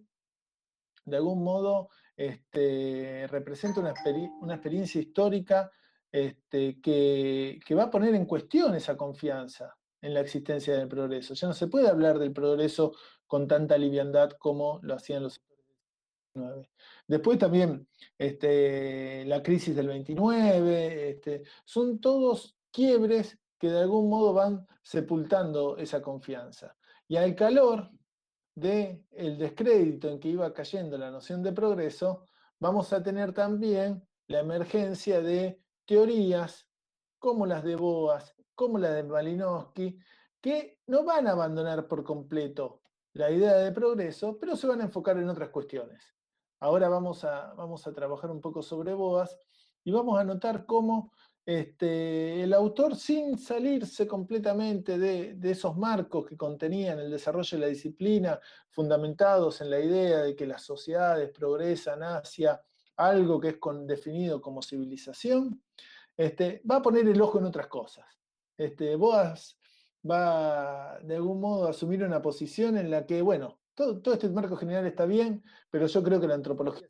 de algún modo, este, representa una, experiencia histórica este, que, va a poner en cuestión esa confianza en la existencia del progreso. Ya no se puede hablar del progreso con tanta liviandad como lo hacían los Después también este, la crisis del 29, este, son todos quiebres que de algún modo van sepultando esa confianza. Y al calor del el descrédito en que iba cayendo la noción de progreso, vamos a tener también la emergencia de teorías como las de Boas, como la de Malinowski, que no van a abandonar por completo la idea de progreso, pero se van a enfocar en otras cuestiones. Ahora vamos a, vamos a trabajar un poco sobre Boas y vamos a notar cómo este, el autor, sin salirse completamente de, esos marcos que contenían el desarrollo de la disciplina, fundamentados en la idea de que las sociedades progresan hacia algo que es definido como civilización, este, va a poner el ojo en otras cosas. Este, Boas va de algún modo a asumir una posición en la que, bueno, todo, este marco general está bien, pero yo creo que la antropología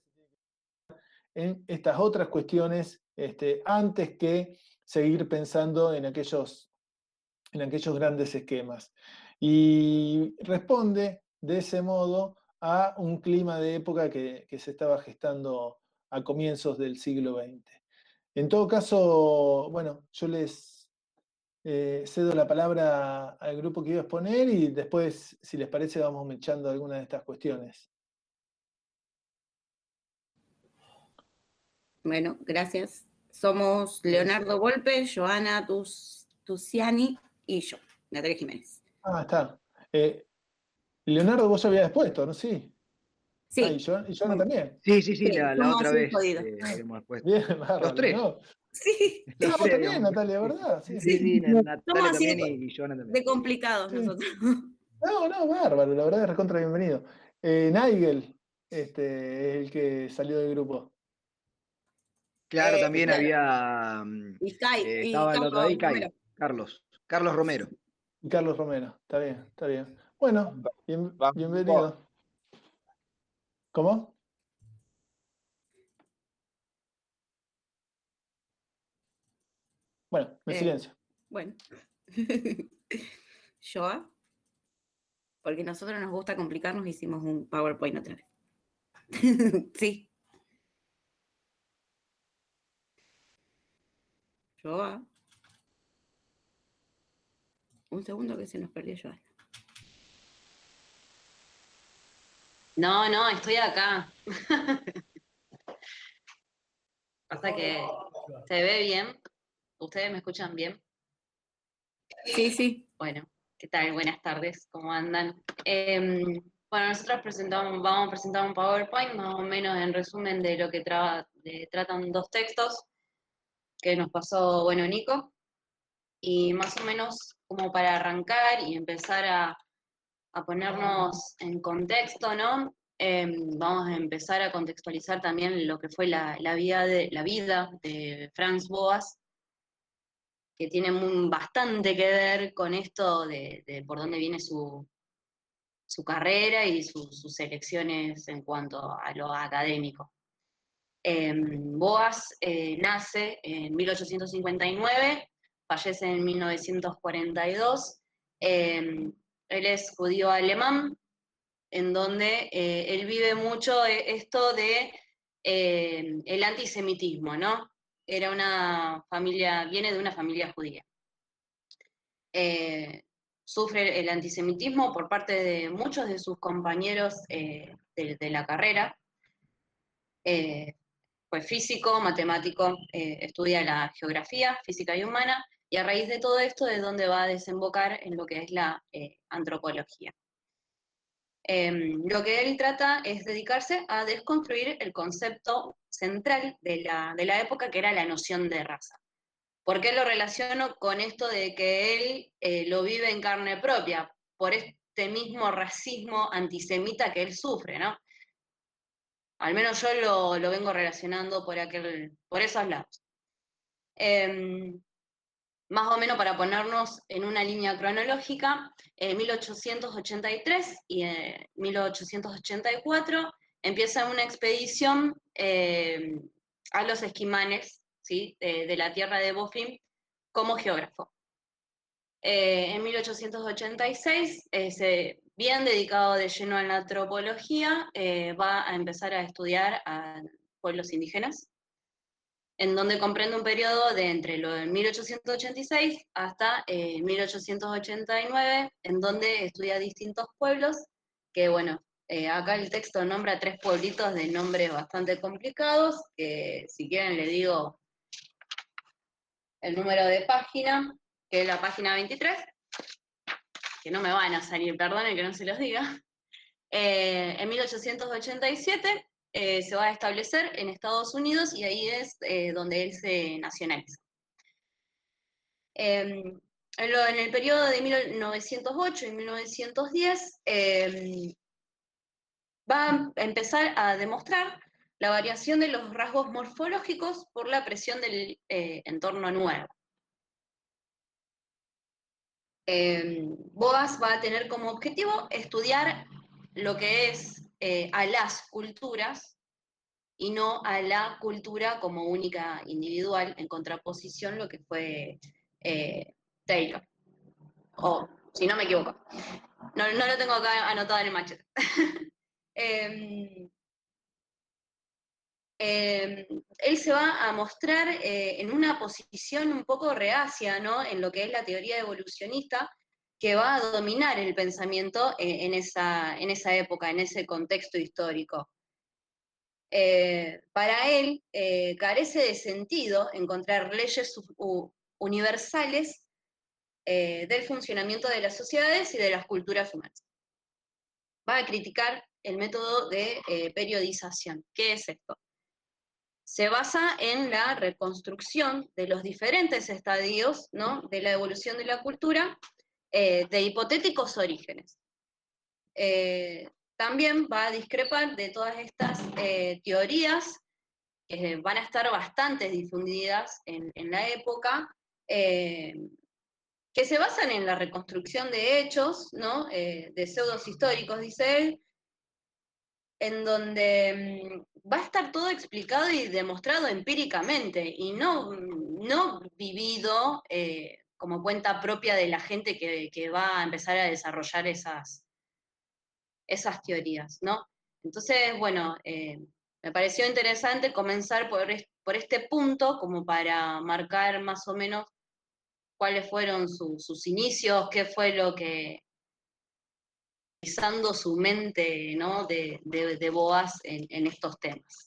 en estas otras cuestiones este, antes que seguir pensando en aquellos, en aquellos grandes esquemas. Y responde de ese modo a un clima de época que, se estaba gestando a comienzos del siglo XX. En todo caso, bueno, yo les eh, cedo la palabra al grupo que iba a exponer y después, si les parece, vamos mechando algunas de estas cuestiones.
Bueno, gracias. Somos Leonardo Volpe, Joana Tuciani y yo, Natalia Jiménez.
Ah, está. Eh, Leonardo, vos ya habías expuesto, ¿no? Sí.
Sí.
Ah, y, Joana también.
Sí, sí, sí, la, otra vez. Eh,
Bien, (laughs) Los tres.
Sí. (laughs)
No, vos también, Natalia, ¿verdad?
Sí, sí, sí Natalia también y, Joana también.
De complicados nosotros. (laughs)
No, no, bárbaro, la verdad es recontra bienvenido. Eh, Nigel, este, el que salió del grupo.
Claro, eh, también había.
Y eh,
estaba el otro ahí, Carlos. Carlos Romero.
Carlos Romero, está bien, está bien. Bueno, bienvenido. ¿Cómo? Bueno, en eh, silencio.
Bueno. (laughs) Yo, porque nosotros nos gusta complicarnos, hicimos un PowerPoint otra vez. (laughs) sí. Un segundo que se nos perdió Joana.
No, no, estoy acá. (laughs) Pasa que se ve bien. ¿Ustedes me escuchan bien?
Sí, sí.
Bueno, ¿qué tal? Buenas tardes, ¿cómo andan? Em, bueno, nosotros presentamos, vamos a presentar un PowerPoint más o menos en resumen de lo que tratan dos textos que nos pasó, bueno, Nico y más o menos como para arrancar y empezar a, ponernos en contexto, ¿no? Em, vamos a empezar a contextualizar también lo que fue la, vida, de, la vida de Franz Boas, que tiene bastante que ver con esto de, por dónde viene su, su carrera y sus elecciones en cuanto a lo académico. Em, Boas eh, nace en 1859 fallece en 1942. Él es judío alemán, en donde eh, él vive mucho e, esto de em, el antisemitismo, ¿no? Era una familia, viene de una familia judía. Eh, sufre el antisemitismo por parte de muchos de sus compañeros eh, de, la carrera. fue físico, matemático, estudia la geografía, física y humana, y a raíz de todo esto es donde va a desembocar en lo que es la eh, antropología. Em, lo que él trata es dedicarse a desconstruir el concepto central de la, época, que era la noción de raza. ¿Por qué lo relaciono con esto de que él eh, lo vive en carne propia? Por este mismo racismo antisemita que él sufre, ¿no? al menos yo lo, vengo relacionando por, aquel, por esos lados. Em, más o menos para ponernos en una línea cronológica, en 1883 y en 1884 empieza una expedición em, a los esquimanes de, la tierra de Bofim como geógrafo. Eh, en 1886, bien dedicado de lleno a la antropología, eh, va a empezar a estudiar a pueblos indígenas en donde comprende un periodo de entre lo de 1886 hasta 1889, eh, en donde estudia distintos pueblos, que bueno, eh, acá el texto nombra tres pueblitos de nombres bastante complicados, que si quieren le digo el número de página, que es la página 23, que no me van a salir, perdonen que no se los diga. Eh, en 1887 eh, se va a establecer en Estados Unidos y ahí es eh, donde él se nacionaliza. Em, en, el periodo de 1908 y 1910 em, va a empezar a demostrar la variación de los rasgos morfológicos por la presión del eh, entorno nuevo. Em, Boas va a tener como objetivo estudiar lo que es eh, a las culturas y no a la cultura como única individual, en contraposición lo que fue eh, Taylor. O, si no me equivoco. No, lo tengo acá anotado en el machete. (laughs) Em, em, él se va a mostrar eh, en una posición un poco reacia, ¿no? En lo que es la teoría evolucionista, que va a dominar el pensamiento eh, en, esa, en esa época, en ese contexto histórico. Eh, para él eh, carece de sentido encontrar leyes universales del funcionamiento de las sociedades y de las culturas humanas. Va a criticar el método de periodización. ¿Qué es esto? Se basa en la reconstrucción de los diferentes estadios ¿no? de la evolución de la cultura eh, de hipotéticos orígenes. Eh, también va a discrepar de todas estas eh, teorías que van a estar bastante difundidas en, la época, que se basan en la reconstrucción de hechos, ¿no? de pseudos históricos, dice él, en donde mm, va a estar todo explicado y demostrado empíricamente y no, no vivido como cuenta propia de la gente que, va a empezar a desarrollar esas, esas teorías, ¿no? Entonces, bueno, eh, me pareció interesante comenzar por, por, este punto como para marcar más o menos cuáles fueron sus inicios, qué fue lo que pisando su mente ¿no? de, de, Boas en estos temas.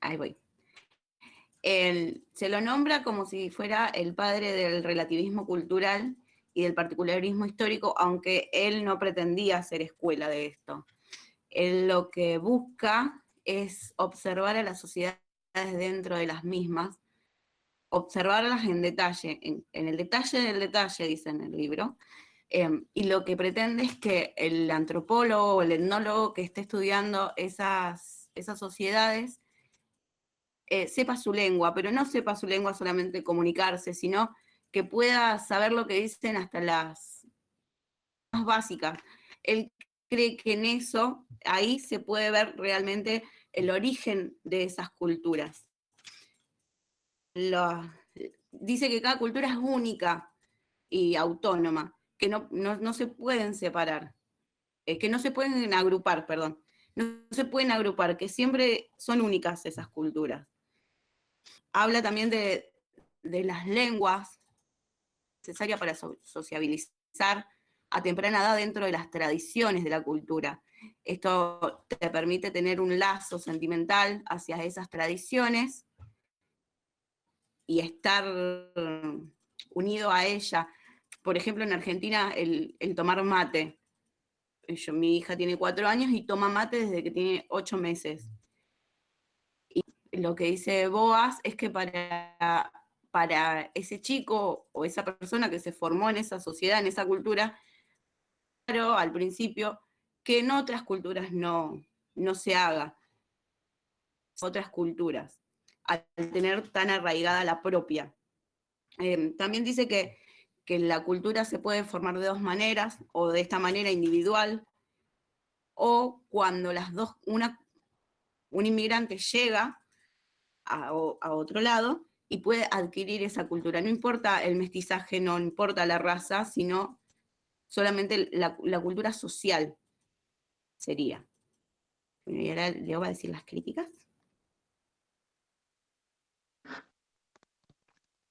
Ahí voy. se lo nombra como si fuera el padre del relativismo cultural y del particularismo histórico, aunque él no pretendía ser escuela de esto. Él lo que busca es observar a las sociedades dentro de las mismas, observarlas en detalle, en, en el detalle del detalle, dice en el libro, Em, y lo que pretende es que el antropólogo o el etnólogo que esté estudiando esas, esas sociedades eh, sepa su lengua, pero no sepa su lengua solamente comunicarse, sino que pueda saber lo que dicen hasta las más básicas. Él cree que en eso, ahí se puede ver realmente el origen de esas culturas. dice que cada cultura es única y autónoma que no, se pueden separar, eh, que no se pueden agrupar, perdón, no se pueden agrupar, que siempre son únicas esas culturas. Habla también de, las lenguas necesarias para sociabilizar a temprana edad dentro de las tradiciones de la cultura. Esto te permite tener un lazo sentimental hacia esas tradiciones y estar unido a ella por ejemplo, en Argentina, el, tomar mate. Yo, mi hija tiene cuatro años y toma mate desde que tiene ocho meses. Y lo que dice Boas es que para, para ese chico o esa persona que se formó en esa sociedad, en esa cultura, claro, al principio, que en otras culturas no, no se haga. Otras culturas, al tener tan arraigada la propia. Em, también dice que, que la cultura se puede formar de dos maneras, o de esta manera individual, o cuando las dos, una, un inmigrante llega a, otro lado y puede adquirir esa cultura. No importa el mestizaje, no importa la raza, sino solamente la, cultura social sería. y ahora le voy a decir las críticas.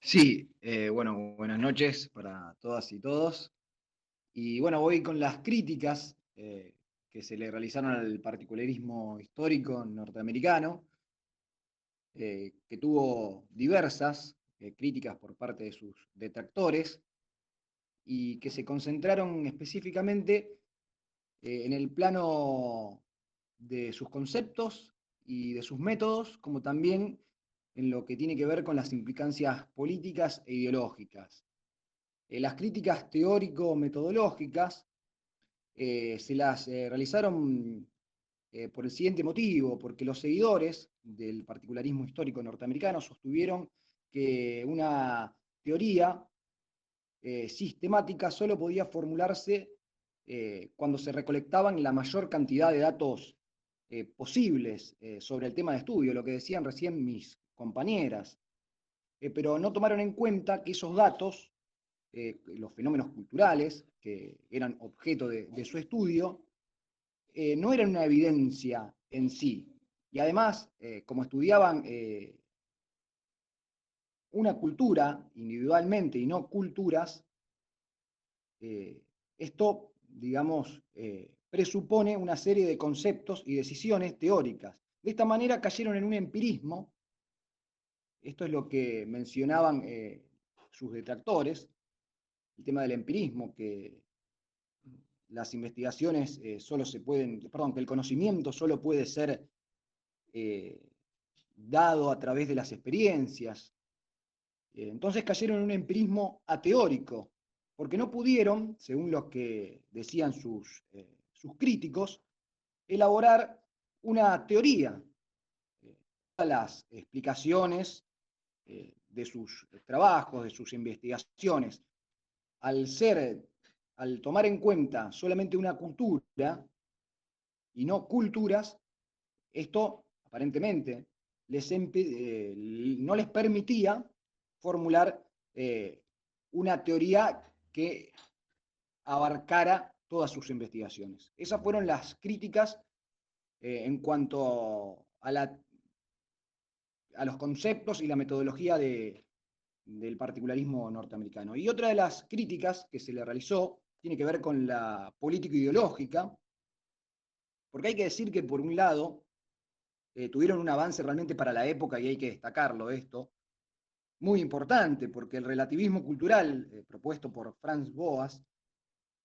Sí, eh, bueno, buenas noches todas y todos. Y bueno, voy con las críticas eh, que se le realizaron al particularismo histórico norteamericano, eh, que tuvo diversas eh, críticas por parte de sus detractores y que se concentraron específicamente en el plano de sus conceptos y de sus métodos, como también en lo que tiene que ver con las implicancias políticas e ideológicas. Las críticas teórico-metodológicas eh, se las eh, realizaron eh, por el siguiente motivo, porque los seguidores del particularismo histórico norteamericano sostuvieron que una teoría sistemática solo podía formularse cuando se recolectaban la mayor cantidad de datos posibles sobre el tema de estudio, lo que decían recién mis compañeras, pero no tomaron en cuenta que esos datos eh, los fenómenos culturales, que eran objeto de, su estudio, eh, no eran una evidencia en sí. Y además, eh, como estudiaban una cultura individualmente y no culturas, esto, digamos, presupone una serie de conceptos y decisiones teóricas. De esta manera cayeron en un empirismo, esto es lo que mencionaban sus detractores, el tema del empirismo, que las investigaciones eh, solo se pueden, perdón, que el conocimiento solo puede ser eh, dado a través de las experiencias. Eh, entonces cayeron en un empirismo ateórico, porque no pudieron, según lo que decían sus, sus críticos, elaborar una teoría. las explicaciones de sus trabajos, de sus investigaciones, al ser, al tomar en cuenta solamente una cultura y no culturas, esto aparentemente les eh, no les permitía formular eh, una teoría que abarcara todas sus investigaciones. Esas fueron las críticas eh, en cuanto a, la, a los conceptos y la metodología de, del particularismo norteamericano. Y otra de las críticas que se le realizó tiene que ver con la político-ideológica, porque hay que decir que por un lado eh, tuvieron un avance realmente para la época, y hay que destacarlo esto, muy importante, porque el relativismo cultural eh, propuesto por Franz Boas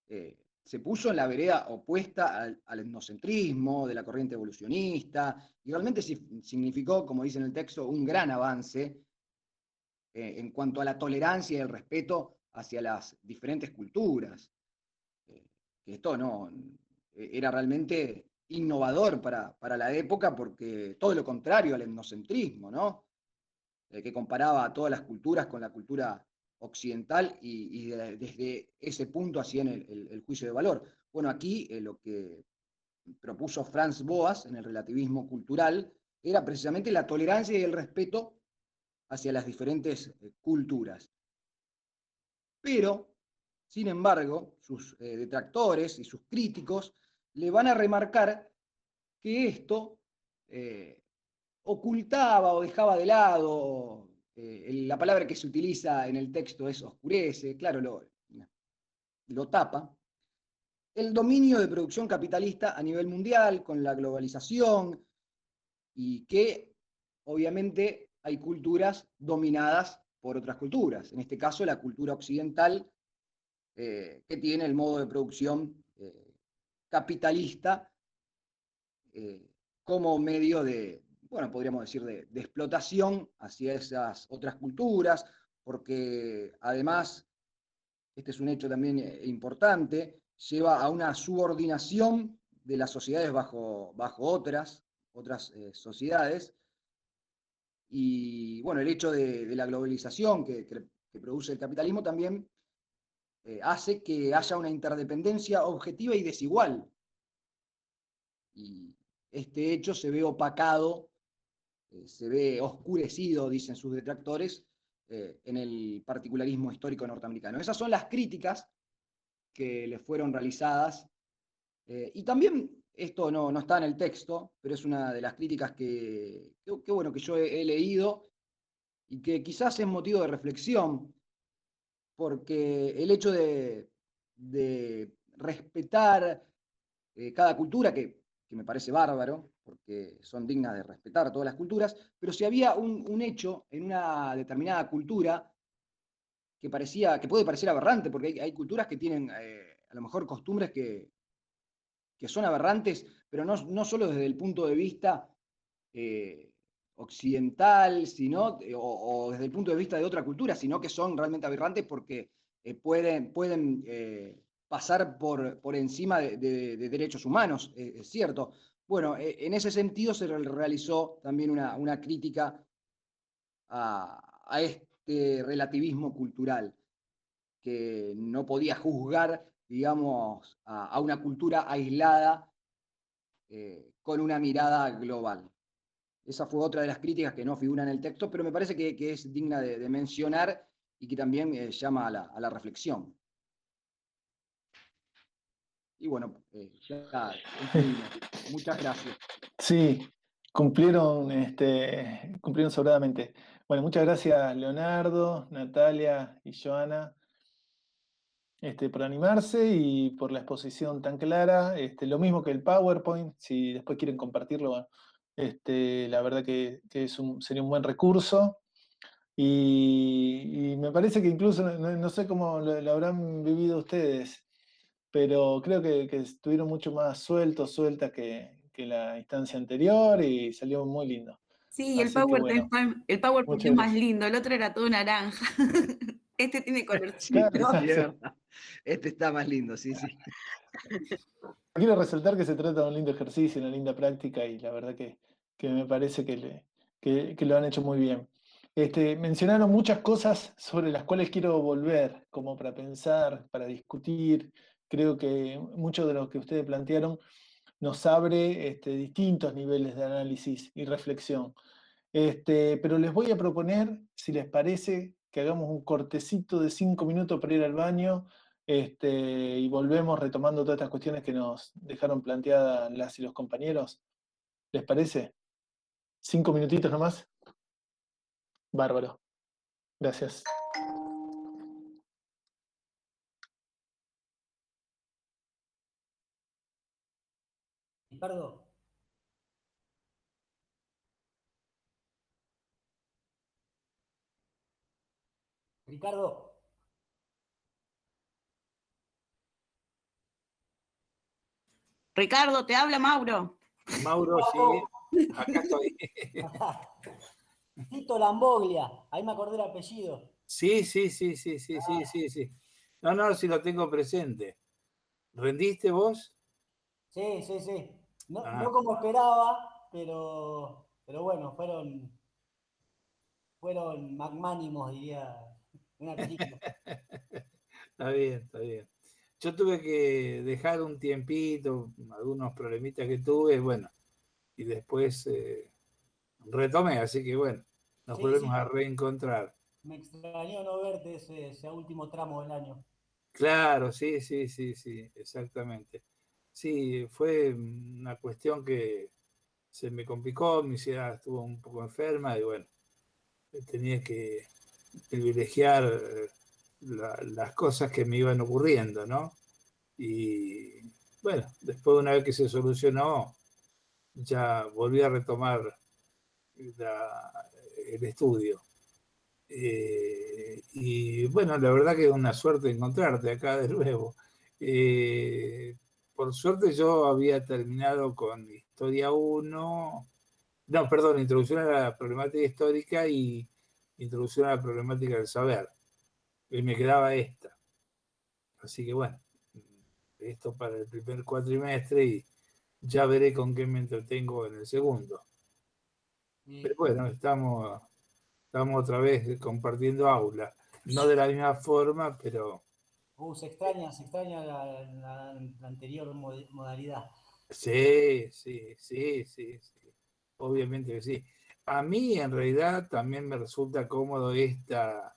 eh, se puso en la vereda opuesta al, al, etnocentrismo de la corriente evolucionista, y realmente significó, como dice en el texto, un gran avance eh, en cuanto a la tolerancia y el respeto hacia las diferentes culturas. Eh, esto no eh, era realmente innovador para, la época porque todo lo contrario al etnocentrismo, ¿no? que comparaba todas las culturas con la cultura occidental y, desde ese punto hacían el, juicio de valor. Bueno, aquí lo que propuso Franz Boas en el relativismo cultural era precisamente la tolerancia y el respeto hacia las diferentes eh, culturas. Pero, sin embargo, sus eh, detractores y sus críticos le van a remarcar que esto eh, ocultaba o dejaba de lado, la palabra que se utiliza en el texto es oscurece, claro, lo, lo tapa, el dominio de producción capitalista a nivel mundial con la globalización y que obviamente hay culturas dominadas por otras culturas. En este caso, la cultura occidental, eh, que tiene el modo de producción eh, capitalista eh, como medio de, bueno, podríamos decir, de, explotación hacia esas otras culturas, porque además, este es un hecho también importante, lleva a una subordinación de las sociedades bajo, bajo otras, otras sociedades. Y bueno, el hecho de, la globalización que, produce el capitalismo también eh, hace que haya una interdependencia objetiva y desigual. Y este hecho se ve opacado, eh, se ve oscurecido, dicen sus detractores, en el particularismo histórico norteamericano. Esas son las críticas que le fueron realizadas eh, y también, esto no, está en el texto, pero es una de las críticas que, bueno, que yo he, leído y que quizás es motivo de reflexión, porque el hecho de, respetar eh, cada cultura, que, me parece bárbaro, porque son dignas de respetar todas las culturas, pero si había un, hecho en una determinada cultura que parecía, que puede parecer aberrante, porque hay, culturas que tienen eh, a lo mejor costumbres que, que son aberrantes, pero no, no solo desde el punto de vista eh, occidental, sino, eh, o, desde el punto de vista de otra cultura, sino que son realmente aberrantes porque eh, pueden, pueden pasar por, por encima de, derechos humanos, es cierto. Bueno, en ese sentido se realizó también una, una crítica a, a este relativismo cultural, que no podía juzgar digamos, a, una cultura aislada eh, con una mirada global. Esa fue otra de las críticas que no figura en el texto, pero me parece que, es digna de, mencionar y que también eh, llama a la, reflexión. Y bueno, eh, ya Muchas gracias.
Sí, cumplieron, este, cumplieron sobradamente. Bueno, muchas gracias Leonardo, Natalia y Joana este, por animarse y por la exposición tan clara. Este, lo mismo que el PowerPoint, si después quieren compartirlo, este, la verdad que, es un, sería un buen recurso. Y, me parece que incluso, no, sé cómo lo, habrán vivido ustedes, pero creo que, estuvieron mucho más sueltos, sueltas que, la instancia anterior y salió muy lindo.
Sí, el PowerPoint, el PowerPoint es más lindo, el otro era todo naranja. (laughs) Este tiene colorcito. (laughs) (laughs)
este está más lindo, sí, sí. (laughs)
Quiero resaltar que se trata de un lindo ejercicio, una linda práctica y la verdad que, me parece que, lo han hecho muy bien. Este, mencionaron muchas cosas sobre las cuales quiero volver, como para pensar, para discutir. Creo que mucho de lo que ustedes plantearon nos abre este, distintos niveles de análisis y reflexión. Este, pero les voy a proponer, si les parece, que hagamos un cortecito de cinco minutos para ir al baño este, y volvemos retomando todas estas cuestiones que nos dejaron planteadas las y los compañeros. ¿Les parece? ¿Cinco minutitos nomás? Bárbaro. Gracias.
Ricardo, Ricardo.
Ricardo, te habla Mauro.
Mauro, sí, acá estoy. (laughs)
Tito Lamboglia, ahí me acordé el apellido.
Sí, sí, sí, sí, sí, sí, sí, sí. No, no, sí lo tengo presente. ¿Rendiste vos?
Sí, sí, sí. No, ah. no como esperaba, pero, pero bueno, fueron, fueron magnánimos, diría (laughs)
está bien, está bien. Yo tuve que dejar un tiempito, algunos problemitas que tuve, bueno, y después eh, retomé, así que bueno, nos volvemos a reencontrar.
Me extrañó no verte ese, último tramo del año.
Claro, sí, sí, sí, sí, exactamente. Sí, fue una cuestión que se me complicó, mi ciudad estuvo un poco enferma y bueno, tenía que privilegiar eh, las cosas que me iban ocurriendo, ¿no? Y bueno, después de una vez que se solucionó, ya volví a retomar el estudio. Eh, y bueno, la verdad que es una suerte encontrarte acá de nuevo. Eh, por suerte yo había terminado con Historia 1, no, perdón, Introducción a la Problemática Histórica y introducción a la problemática del saber. Y me quedaba esta. Así que bueno, esto para el primer cuatrimestre y ya veré con qué me entretengo en el segundo. Pero bueno, estamos, estamos otra vez compartiendo aula. No de la misma forma, pero...
Uh, se extraña, se extraña la, anterior modalidad.
Sí, sí, sí, sí, sí. Obviamente que sí. A mí en realidad también me resulta cómodo esta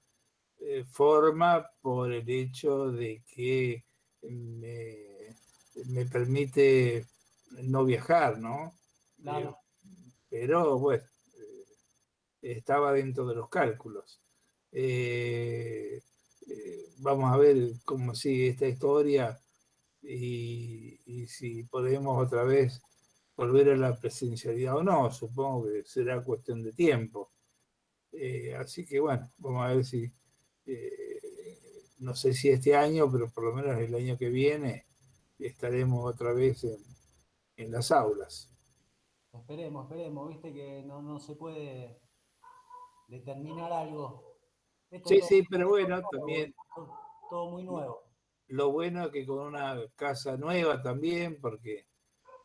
eh, forma por el hecho de que me, me permite no viajar, ¿no?
Claro.
Pero bueno, estaba dentro de los cálculos. Eh, eh, vamos a ver cómo sigue esta historia y, si podemos otra vez volver a la presencialidad o no. Supongo que será cuestión de tiempo. Eh, así que bueno, vamos a ver si, no sé si este año, pero por lo menos el año que viene estaremos otra vez en, en las aulas.
Esperemos, esperemos, viste que no, no se puede determinar algo.
sí, sí, pero bueno, también.
Todo, muy nuevo.
Lo bueno es que con una casa nueva también, porque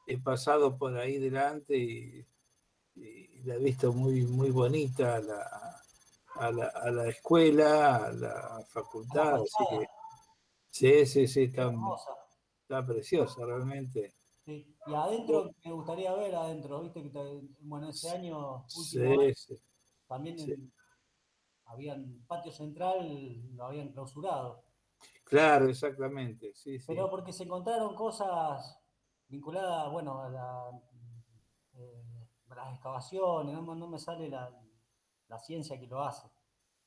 he pasado por ahí delante y, la he visto muy, muy bonita la, a la, a la escuela, a la facultad. así que, sí, sí, sí, está, está preciosa realmente.
Sí. Y adentro, me gustaría ver adentro, viste que bueno, ese año
último, sí, sí.
También habían patio central, lo habían clausurado.
Claro, exactamente, sí,
Pero porque se encontraron cosas vinculadas, bueno, a, la, eh, las excavaciones, no, me sale la, ciencia que lo hace.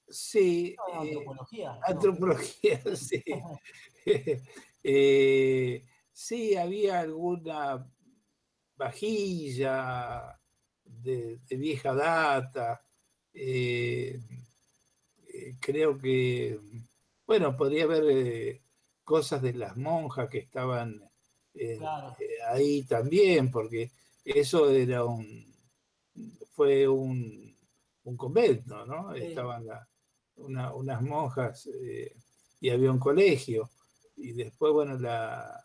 Sí.
Eh, antropología.
Antropología, (laughs) sí. (laughs) Eh, sí, había alguna vajilla de vieja data, eh, creo que, bueno, podría haber cosas de las monjas que estaban ahí también, porque eso era un, fue un, un convento, ¿no? Estaban unas monjas y había un colegio. Y después, bueno, la,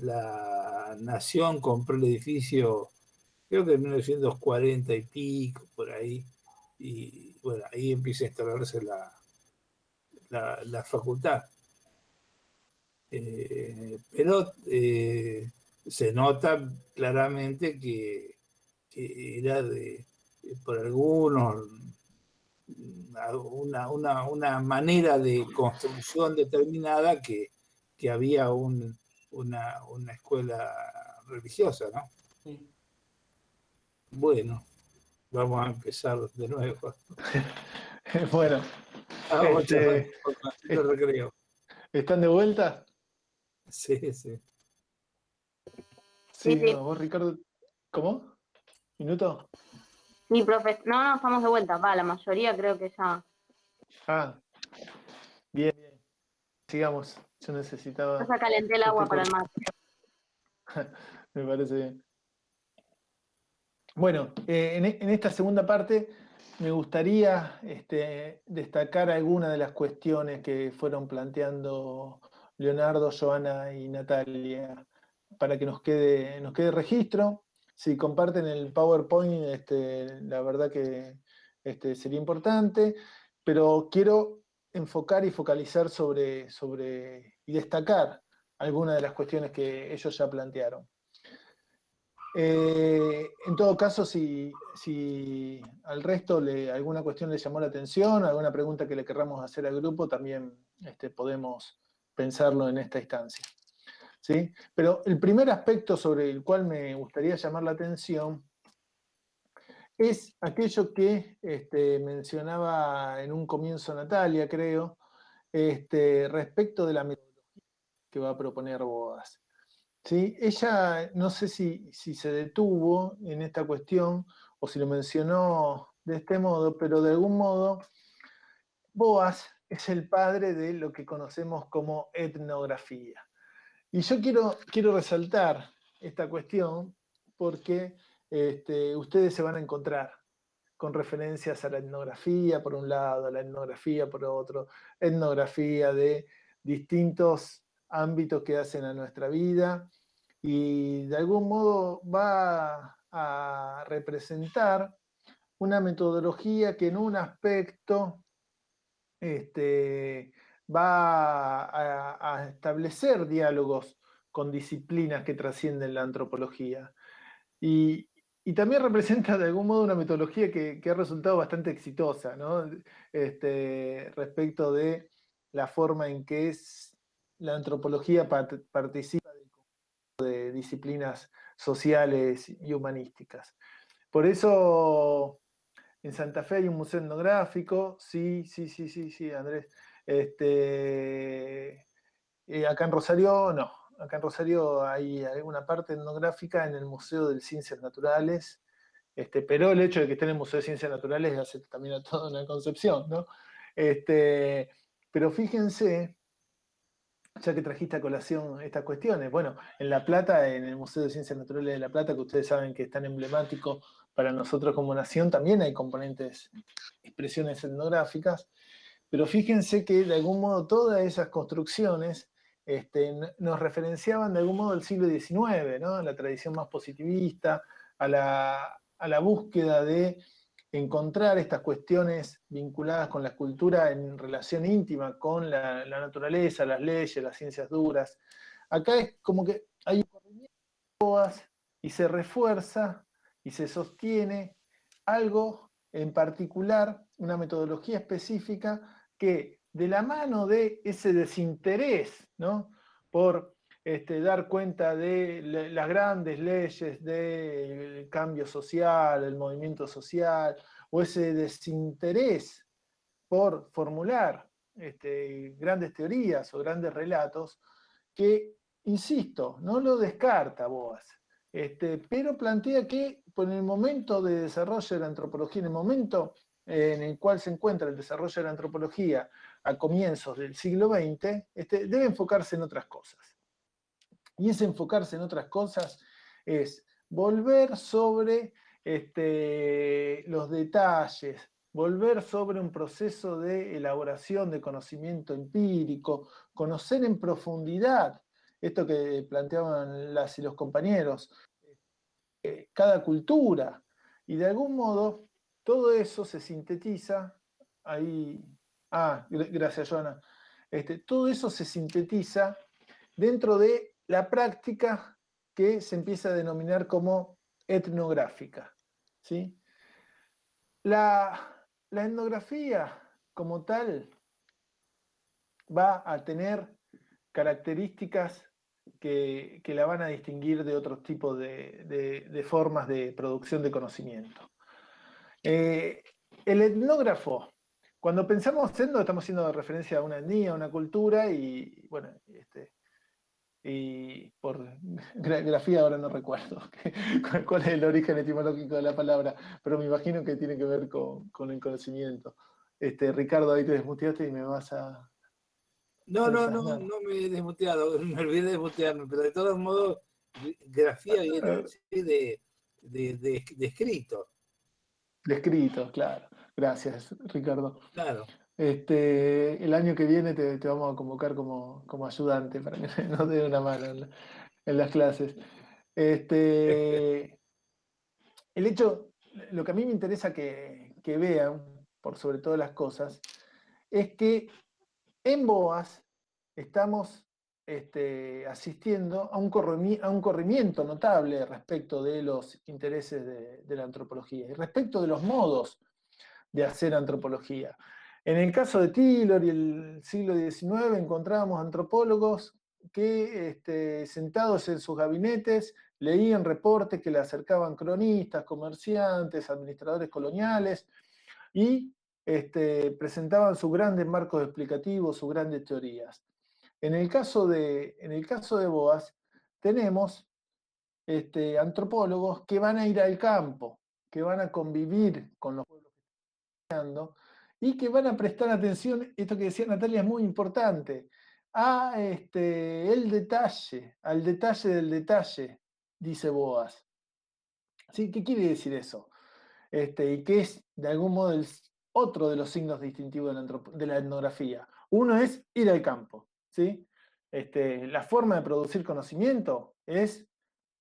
la nación compró el edificio, creo que en 1940 y pico, por ahí y bueno, ahí empieza a instalarse la, la, facultad. Eh, pero eh, se nota claramente que, era de, por algunos, una, una, manera de construcción determinada que, había un, una, una, escuela religiosa, ¿no? Bueno, Vamos a empezar de nuevo. (laughs)
bueno. Este, ¿Están de vuelta?
Sí, sí.
Sí, vos, Ricardo. ¿Cómo? ¿Minuto?
Mi profe. No, no, estamos de vuelta. Va, la mayoría creo que ya.
Ah. Bien, bien. Sigamos. Yo necesitaba.
Ya calenté el agua para el mar. (laughs)
Me parece bien. Bueno, eh, e, en, esta segunda parte me gustaría este, destacar algunas de las cuestiones que fueron planteando Leonardo, Joana y Natalia para que nos quede, nos quede registro. Si comparten el PowerPoint, este, la verdad que este, sería importante, pero quiero enfocar y focalizar sobre, sobre y destacar algunas de las cuestiones que ellos ya plantearon. Eh, en todo caso, si, al resto alguna cuestión le llamó la atención, alguna pregunta que le querramos hacer al grupo, también este, podemos pensarlo en esta instancia. ¿Sí? Pero el primer aspecto sobre el cual me gustaría llamar la atención es aquello que este, mencionaba en un comienzo Natalia, creo, este, respecto de la metodología que va a proponer Bodas. ¿sí? Ella no sé si, se detuvo en esta cuestión o si lo mencionó de este modo, pero de algún modo Boas es el padre de lo que conocemos como etnografía. Y yo quiero, quiero resaltar esta cuestión porque este, ustedes se van a encontrar con referencias a la etnografía por un lado, a la etnografía por otro, etnografía de distintos ámbitos que hacen a nuestra vida y de algún modo va a representar una metodología que en un aspecto este, va a, establecer diálogos con disciplinas que trascienden la antropología. Y, también representa de algún modo una metodología que, ha resultado bastante exitosa este, respecto de la forma en que es, la antropología participa de disciplinas sociales y humanísticas. Por eso en Santa Fe hay un museo etnográfico, sí, sí, sí, sí, sí, Andrés. Este, eh, acá en Rosario, no. Acá en Rosario hay alguna parte etnográfica en el Museo de Ciencias Naturales, este, pero el hecho de que esté en el Museo de Ciencias Naturales hace también a toda una concepción, ¿no? Este, pero fíjense, ya que trajiste a colación estas cuestiones, bueno, en La Plata, en el Museo de Ciencias Naturales de La Plata, que ustedes saben que es tan emblemático para nosotros como nación, también hay componentes, expresiones etnográficas, pero fíjense que de algún modo todas esas construcciones este, nos referenciaban de algún modo al siglo XIX, a la tradición más positivista, a la, búsqueda de encontrar estas cuestiones vinculadas con la cultura en relación íntima con la, la, naturaleza, las leyes, las ciencias duras. Acá es como que hay un corrimiento y se refuerza y se sostiene algo en particular, una metodología específica que de la mano de ese desinterés ¿no? por este, dar cuenta de las grandes leyes del cambio social, el movimiento social, o ese desinterés por formular este, grandes teorías o grandes relatos, que, insisto, no lo descarta Boas, este, pero plantea que por el momento de desarrollo de la antropología, en el momento en el cual se encuentra el desarrollo de la antropología a comienzos del siglo XX, este, debe enfocarse en otras cosas. Y ese enfocarse en otras cosas es volver sobre este, los detalles, volver sobre un proceso de elaboración de conocimiento empírico, conocer en profundidad esto que planteaban las y los compañeros, eh, cada cultura, y de algún modo todo eso se sintetiza ahí. Ah, gracias, Joana. Este, todo eso se sintetiza dentro de la práctica que se empieza a denominar como etnográfica. ¿sí? La, etnografía como tal va a tener características que, la van a distinguir de otros tipos de formas de producción de conocimiento. Eh, el etnógrafo, cuando pensamos etno, estamos haciendo referencia a una etnia, a una cultura, y bueno, este, y por (laughs) grafía ahora no recuerdo (laughs) cuál es el origen etimológico de la palabra, pero me imagino que tiene que ver con, el conocimiento. Este, Ricardo, ahí te desmuteaste y me vas a...
No, no, no, no me he desmuteado, (laughs) me olvidé de desmutearme, pero de todos modos, grafía viene de, de, de escrito.
Descrito, claro. Gracias, Ricardo.
Claro.
Este, el año que viene te, vamos a convocar como, ayudante para que (laughs) nos dé una mano en, las clases. Este, (laughs) el hecho, lo que a mí me interesa que, que vean, por sobre todas las cosas, es que en BOAS estamos este, asistiendo a un, corrimiento notable respecto de los intereses de, la antropología y respecto de los modos de hacer antropología. En el caso de Taylor y el siglo XIX encontrábamos antropólogos que este, sentados en sus gabinetes leían reportes que le acercaban cronistas, comerciantes, administradores coloniales y este, presentaban sus grandes marcos explicativos, sus grandes teorías. En el caso de, en el caso de Boas, tenemos este, antropólogos que van a ir al campo, que van a convivir con los pueblos que están y que van a prestar atención, esto que decía Natalia es muy importante, a este, el detalle, al detalle del detalle, dice Boas. ¿Sí? ¿Qué quiere decir eso? este, y que es de algún modo el, otro de los signos distintivos de la, etnografía. Uno es ir al campo. ¿Sí? Este, la forma de producir conocimiento es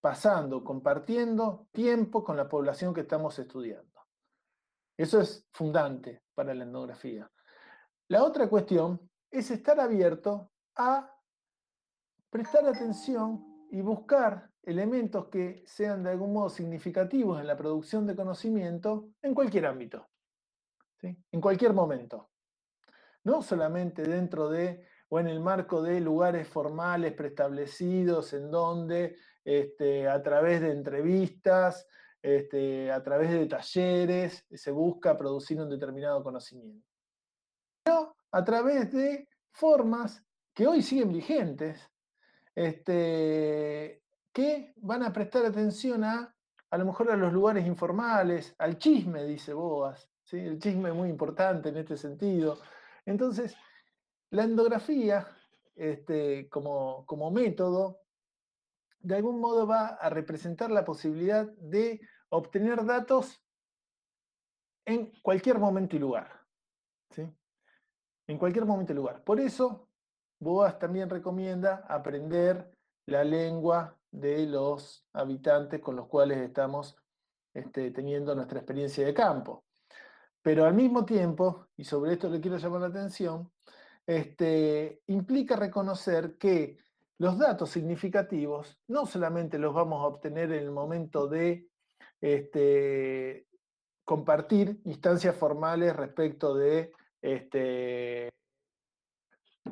pasando, compartiendo tiempo con la población que estamos estudiando. Eso es fundante para la etnografía. La otra cuestión es estar abierto a prestar atención y buscar elementos que sean de algún modo significativos en la producción de conocimiento en cualquier ámbito, en cualquier momento. No solamente dentro de o en el marco de lugares formales preestablecidos en donde este, a través de entrevistas, este, a través de talleres, se busca producir un determinado conocimiento. Pero a través de formas que hoy siguen vigentes, este, que van a prestar atención a, a lo mejor a los lugares informales, al chisme, dice Boas. ¿sí? El chisme es muy importante en este sentido. Entonces, la endografía, este, como, como método, de algún modo va a representar la posibilidad de obtener datos en cualquier momento y lugar. ¿sí? En cualquier momento y lugar. Por eso, Boas también recomienda aprender la lengua de los habitantes con los cuales estamos este, teniendo nuestra experiencia de campo. Pero al mismo tiempo, y sobre esto le quiero llamar la atención, este, implica reconocer que los datos significativos no solamente los vamos a obtener en el momento de este, compartir instancias formales respecto de este,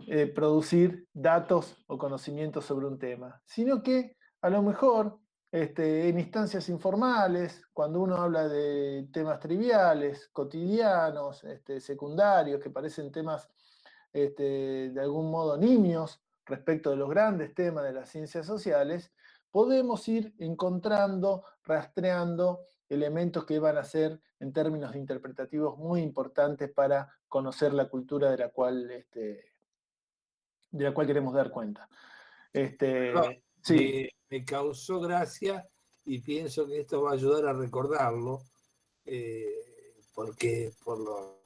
eh, producir datos o conocimientos sobre un tema, sino que a lo mejor en instancias informales, cuando uno habla de temas triviales, cotidianos, secundarios, que parecen temas este, de algún modo nimios respecto de los grandes temas de las ciencias sociales, podemos ir encontrando, rastreando elementos que van a ser, en términos interpretativos, muy importantes para conocer la cultura de la cual, este, de la cual queremos dar cuenta. Este,
sí. me, causó gracia y pienso que esto va a ayudar a recordarlo, eh, porque por lo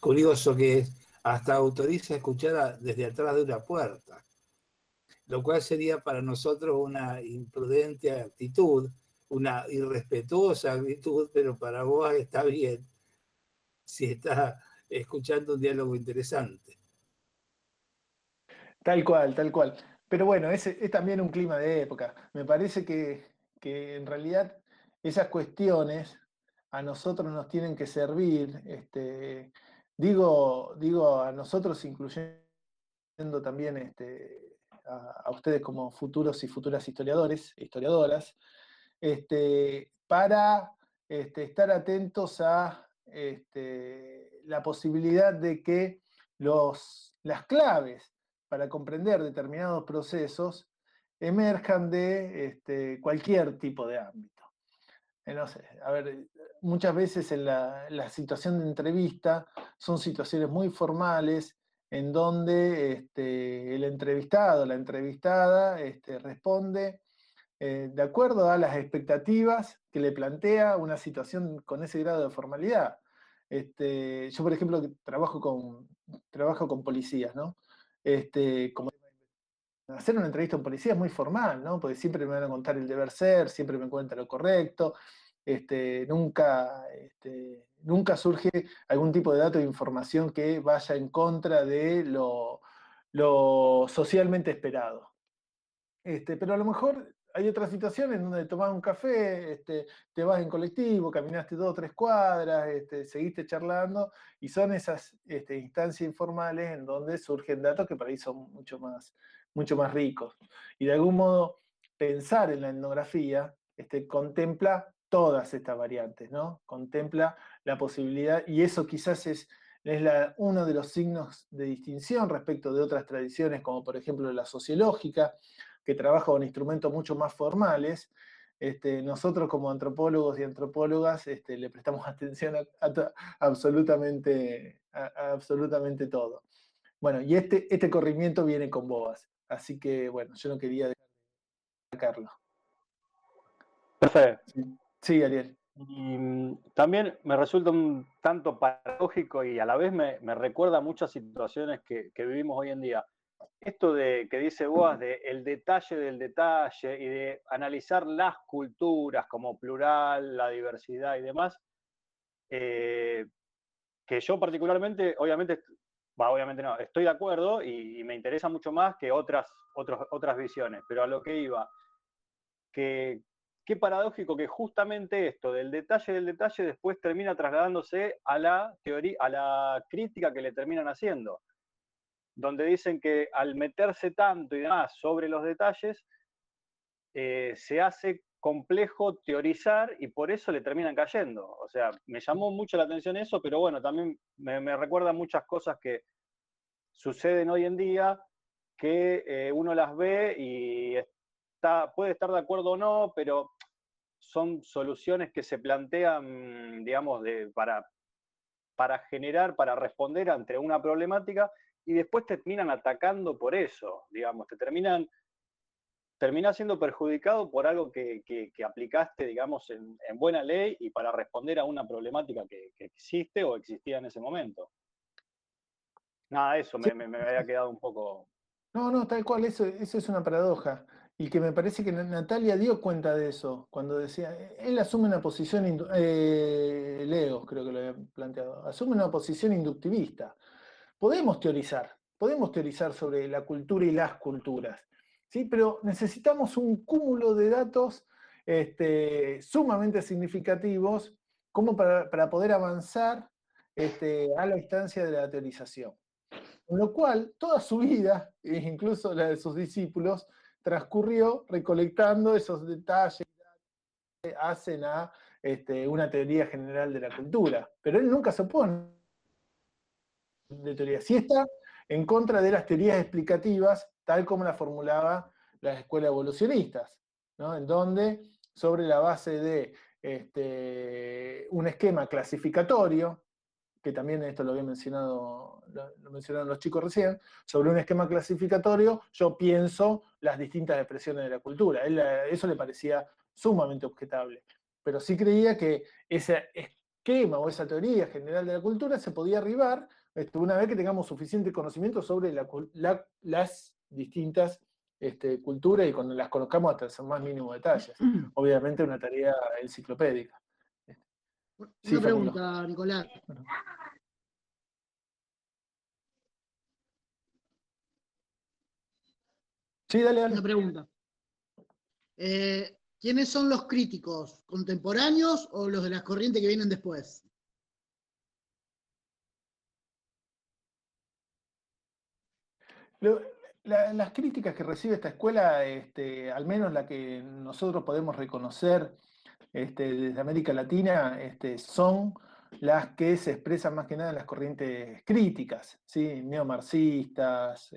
curioso que es, hasta autoriza escuchar desde atrás de una puerta, lo cual sería para nosotros una imprudente actitud, una irrespetuosa actitud, pero para vos está bien si está escuchando un diálogo interesante.
Tal cual, tal cual. Pero bueno, es, es también un clima de época. Me parece que, que, en realidad esas cuestiones a nosotros nos tienen que servir este, Digo, digo a nosotros, incluyendo también este, a, ustedes como futuros y futuras historiadores, historiadoras, este, para este, estar atentos a la posibilidad de que los, las claves para comprender determinados procesos emerjan de cualquier tipo de ámbito. Eh, no sé, a ver, muchas veces en la, situación de entrevista son situaciones muy formales en donde este, el entrevistado, la entrevistada, este, responde eh, de acuerdo a las expectativas que le plantea una situación con ese grado de formalidad. Este, yo, por ejemplo, trabajo con, trabajo con policías, ¿no? Este, como hacer una entrevista a un policía es muy formal, ¿no? Porque siempre me van a contar el deber ser, siempre me cuentan lo correcto, este, nunca, este, nunca surge algún tipo de dato de información que vaya en contra de lo, socialmente esperado. Este, pero a lo mejor hay otras situaciones donde tomás un café, te vas en colectivo, caminaste dos o tres cuadras, este, seguiste charlando, y son esas instancias informales en donde surgen datos que para ahí son mucho más, mucho más ricos. Y de algún modo, pensar en la etnografía este, contempla todas estas variantes, ¿no? Contempla la posibilidad, y eso quizás es, es uno de los signos de distinción respecto de otras tradiciones, como por ejemplo la sociológica, que trabaja con instrumentos mucho más formales, este, nosotros como antropólogos y antropólogas este, le prestamos (laughs) atención a, absolutamente, absolutamente todo. Bueno, y este, este corrimiento viene con Boas, así que bueno, yo no quería dejar de sacarlo. Perfecto. Sí, Ariel.
Y mm, también me resulta un tanto paradójico y a la vez me, recuerda muchas situaciones que, vivimos hoy en día. Esto de que dice Boas de el detalle del detalle y de analizar las culturas como plural, la diversidad y demás, eh, que yo particularmente, obviamente, obviamente no, estoy de acuerdo y, me interesa mucho más que otras, otras visiones, pero a lo que iba, que qué paradójico que justamente esto del detalle del detalle después termina trasladándose a la teoría, a la crítica que le terminan haciendo, donde dicen que al meterse tanto y demás sobre los detalles, eh, se hace complejo teorizar y por eso le terminan cayendo. O sea, me llamó mucho la atención eso, pero bueno, también me, recuerda muchas cosas que suceden hoy en día que eh, uno las ve y puede estar de acuerdo o no, pero son soluciones que se plantean, digamos, de, para, para generar, para responder ante una problemática y después te terminan atacando por eso, digamos, te terminan, terminas siendo perjudicado por algo que, aplicaste, digamos, en, buena ley y para responder a una problemática que, existe o existía en ese momento. Nada, eso me, me, había quedado un poco...
No, no, tal cual, eso, eso es una paradoja. Y que me parece que Natalia dio cuenta de eso, cuando decía, él asume una posición, eh, Leo creo que lo había planteado, asume una posición inductivista. Podemos teorizar, podemos teorizar sobre la cultura y las culturas, ¿sí? pero necesitamos un cúmulo de datos este, sumamente significativos como para, poder avanzar este, a la instancia de la teorización. Con lo cual, toda su vida, e incluso la de sus discípulos, transcurrió recolectando esos detalles que hacen a este, una teoría general de la cultura. Pero él nunca se opone de teoría. Sí está en contra de las teorías explicativas, tal como las formulaba las escuelas evolucionistas, en donde sobre la base de este, un esquema clasificatorio, que también esto lo había mencionado, lo, mencionaron los chicos recién, sobre un esquema clasificatorio, yo pienso las distintas expresiones de la cultura. eso le parecía sumamente objetable. Pero sí creía que ese esquema o esa teoría general de la cultura se podía arribar este, una vez que tengamos suficiente conocimiento sobre las distintas este, culturas y cuando las conozcamos hasta el más mínimo detalles. (clears throat) Obviamente una tarea enciclopédica.
Una pregunta, Nicolás.
Sí, dale, dale.
Una pregunta. Eh, ¿Quiénes son los críticos? ¿Contemporáneos o los de las corrientes que vienen después?
Las críticas que recibe esta escuela, este, al menos la que nosotros podemos reconocer este, desde América Latina este, son las que se expresan más que nada en las corrientes críticas, ¿sí? neomarxistas,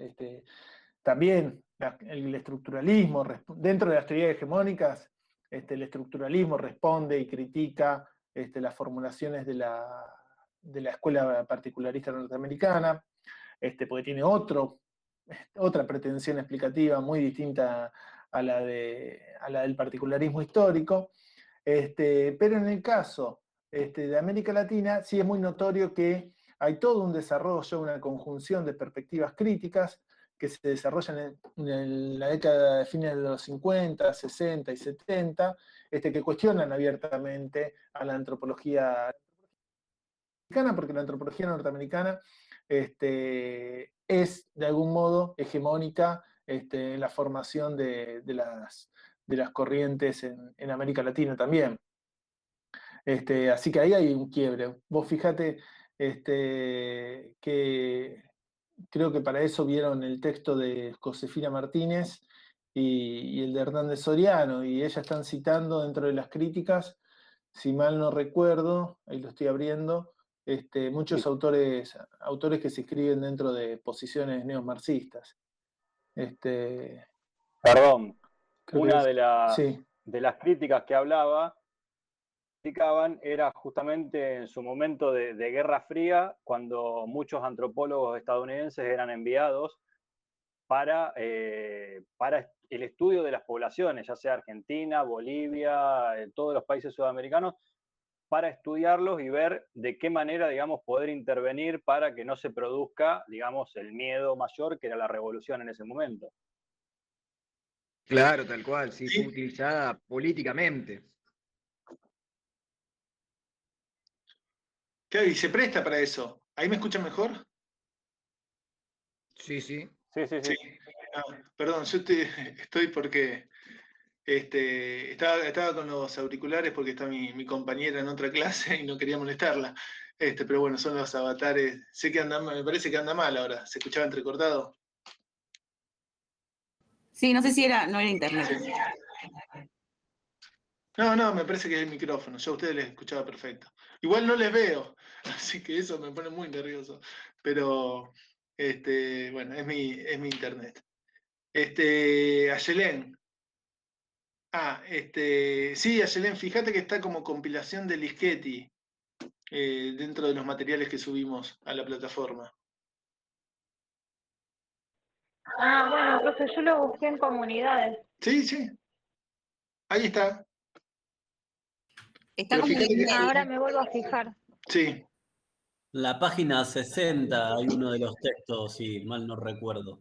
también el estructuralismo, dentro de las teorías hegemónicas, el estructuralismo responde y critica las formulaciones de la, escuela particularista norteamericana, porque tiene otro, otra pretensión explicativa muy distinta a la, de, a la del particularismo histórico. Este, pero en el caso este, de América Latina sí es muy notorio que hay todo un desarrollo, una conjunción de perspectivas críticas que se desarrollan en, la década de fines de los 50, 60 y 70, este, que cuestionan abiertamente a la antropología norteamericana, porque la antropología norteamericana este, es de algún modo hegemónica este, en la formación de, las, de las corrientes en, América Latina también. Este, así que ahí hay un quiebre. Vos fíjate este, que creo que para eso vieron el texto de Josefina Martínez y, el de Hernández Soriano, y ellas están citando dentro de las críticas, si mal no recuerdo, ahí lo estoy abriendo, este, muchos autores, autores que se escriben dentro de posiciones neomarxistas. Este,
Perdón, una de, de las críticas que hablaba era justamente en su momento de, Guerra Fría, cuando muchos antropólogos estadounidenses eran enviados para, eh, para el estudio de las poblaciones, ya sea Argentina, Bolivia, todos los países sudamericanos, para estudiarlos y ver de qué manera, digamos, poder intervenir para que no se produzca, digamos, el miedo mayor que era la revolución en ese momento.
Claro, tal cual, sí, fue utilizada políticamente.
Claro, y se presta para eso. ¿Ahí me escuchan mejor?
Sí, sí.
Sí, sí, sí.
Ah, perdón, yo estoy, porque este, estaba, con los auriculares porque está mi, compañera en otra (laughs) clase y no quería molestarla. Este, pero bueno, son los avatares. Sé que anda, me parece que anda mal ahora. ¿Se escuchaba entrecortado?
Sí, no sé si era, no era internet.
No, no, me parece que es el micrófono. Yo a ustedes les escuchaba perfecto. Igual no les veo, (laughs) así que eso me pone muy nervioso. Pero, este, bueno, es mi, es mi internet. Este, Ayelén. Ah, este, sí, Ayelén, fíjate que está como compilación de Lischetti eh, dentro de los materiales que subimos a la plataforma.
Ah, bueno, entonces yo lo busqué en comunidades.
Sí, sí. Ahí está.
Está como Ahora me vuelvo a fijar.
Sí.
La página 60 hay uno de los textos, si mal no recuerdo,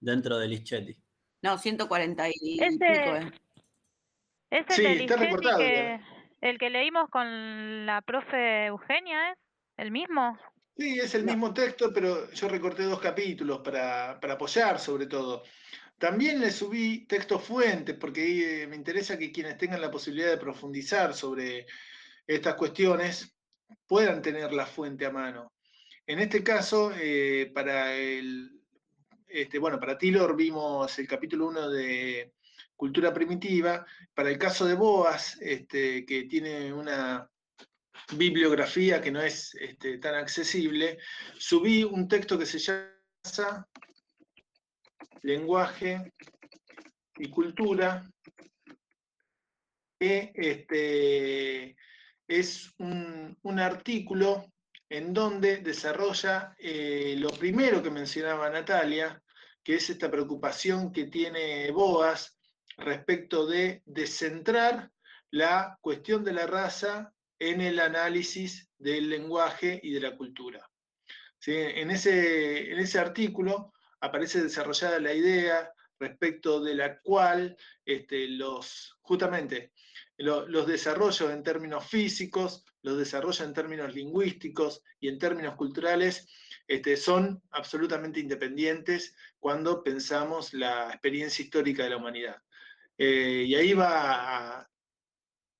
dentro de Lichetti.
No, 140 y
ese, Ese sí, está recortado. Que, el que leímos con la profe Eugenia, ¿es el mismo?
Sí, es el mismo texto, pero yo recorté dos capítulos para, para apoyar sobre todo. También le subí textos fuentes, porque me interesa que quienes tengan la posibilidad de profundizar sobre estas cuestiones puedan tener la fuente a mano. En este caso, eh, para el, este, bueno, para Tilor vimos el capítulo 1 de Cultura Primitiva. Para el caso de Boas, este, que tiene una bibliografía que no es este, tan accesible, subí un texto que se llama lenguaje y cultura, que es un, artículo en donde desarrolla eh, lo primero que mencionaba Natalia, que es esta preocupación que tiene Boas respecto de descentrar la cuestión de la raza en el análisis del lenguaje y de la cultura. En, ese, en ese artículo aparece desarrollada la idea respecto de la cual este, los, justamente los desarrollos en términos físicos, los desarrollos en términos lingüísticos y en términos culturales este, son absolutamente independientes cuando pensamos la experiencia histórica de la humanidad. Eh, y ahí va a,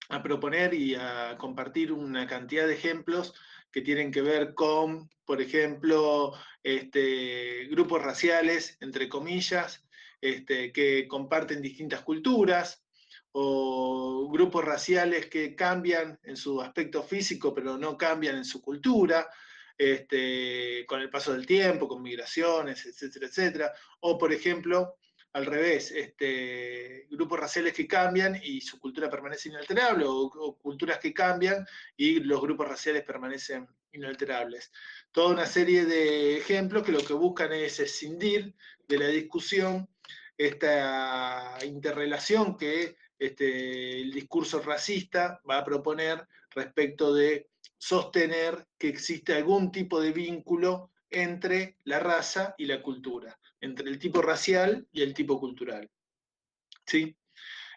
a proponer y a compartir una cantidad de ejemplos que tienen que ver con, por ejemplo, este, grupos raciales, entre comillas, este, que comparten distintas culturas, o grupos raciales que cambian en su aspecto físico, pero no cambian en su cultura, este, con el paso del tiempo, con migraciones, etcétera, etcétera. O, por ejemplo, al revés, este, grupos raciales que cambian y su cultura permanece inalterable, o, culturas que cambian y los grupos raciales permanecen inalterables. Toda una serie de ejemplos que lo que buscan es escindir de la discusión esta interrelación que este, el discurso racista va a proponer respecto de sostener que existe algún tipo de vínculo entre la raza y la cultura entre el tipo racial y el tipo cultural. ¿Sí?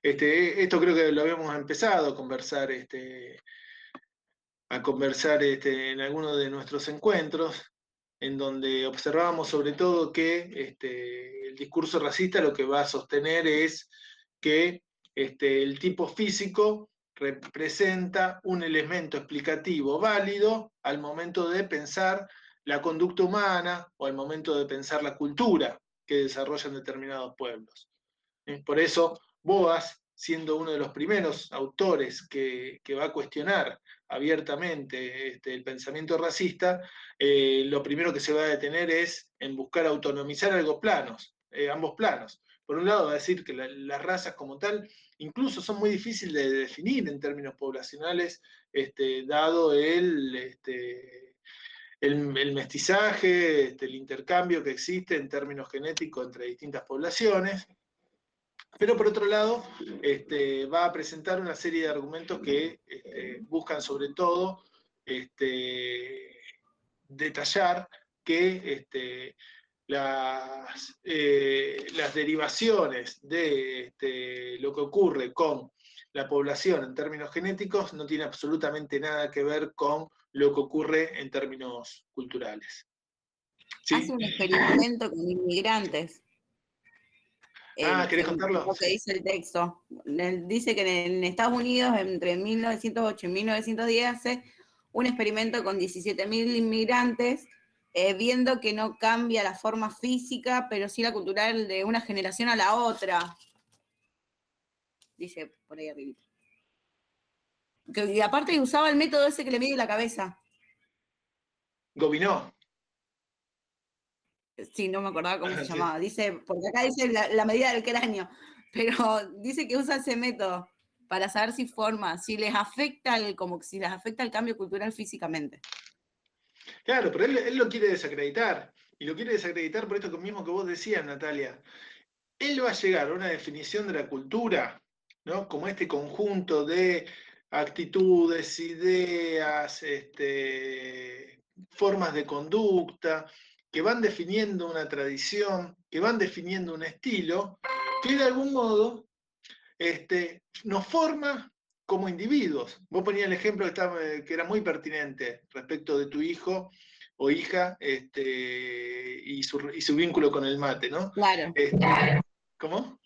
Este, esto creo que lo habíamos empezado a conversar, este, a conversar este, en algunos de nuestros encuentros, en donde observábamos sobre todo que el discurso racista lo que va a sostener es que este, el tipo físico representa un elemento explicativo válido al momento de pensar la conducta humana o al momento de pensar la cultura que desarrollan determinados pueblos. Por eso, Boas, siendo uno de los primeros autores que, va a cuestionar abiertamente este, el pensamiento racista, eh, lo primero que se va a detener es en buscar autonomizar algo planos, eh, ambos planos. Por un lado, va a decir que las razas como tal incluso son muy difíciles de definir en términos poblacionales, este, dado el, este, el, mestizaje, este, el intercambio que existe en términos genéticos entre distintas poblaciones. Pero por otro lado, este, va a presentar una serie de argumentos que este, buscan sobre todo detallar que las, eh, las, derivaciones de este, lo que ocurre con la población en términos genéticos no tiene absolutamente nada que ver con lo que ocurre en términos culturales.
Hace un experimento con inmigrantes.
Ah, ¿querés contarlo?
Lo que dice el texto. Dice que en Estados Unidos, entre 1908 y 1910, hace un experimento con 17.000 inmigrantes, eh, viendo que no cambia la forma física, pero sí la cultural de una generación a la otra. Dice por ahí arriba. y aparte usaba el método ese que le mide la cabeza.
Gobinó.
Sí, no me acordaba cómo se (laughs) llamaba. Dice, porque acá dice la, medida del cráneo, pero (laughs) dice que usa ese método para saber si forma, si les afecta el, como si les afecta el cambio cultural físicamente.
Claro, pero él, lo quiere desacreditar. Y lo quiere desacreditar por esto mismo que vos decías, Natalia. Él va a llegar a una definición de la cultura, ¿no? Como este conjunto de actitudes, ideas, este, formas de conducta, que van definiendo una tradición, que van definiendo un estilo, que de algún modo este, nos forma como individuos. Vos ponías el ejemplo que, era muy pertinente respecto de tu hijo o hija este, y, su, vínculo con el mate, ¿no?
Claro.
Este, ¿Cómo?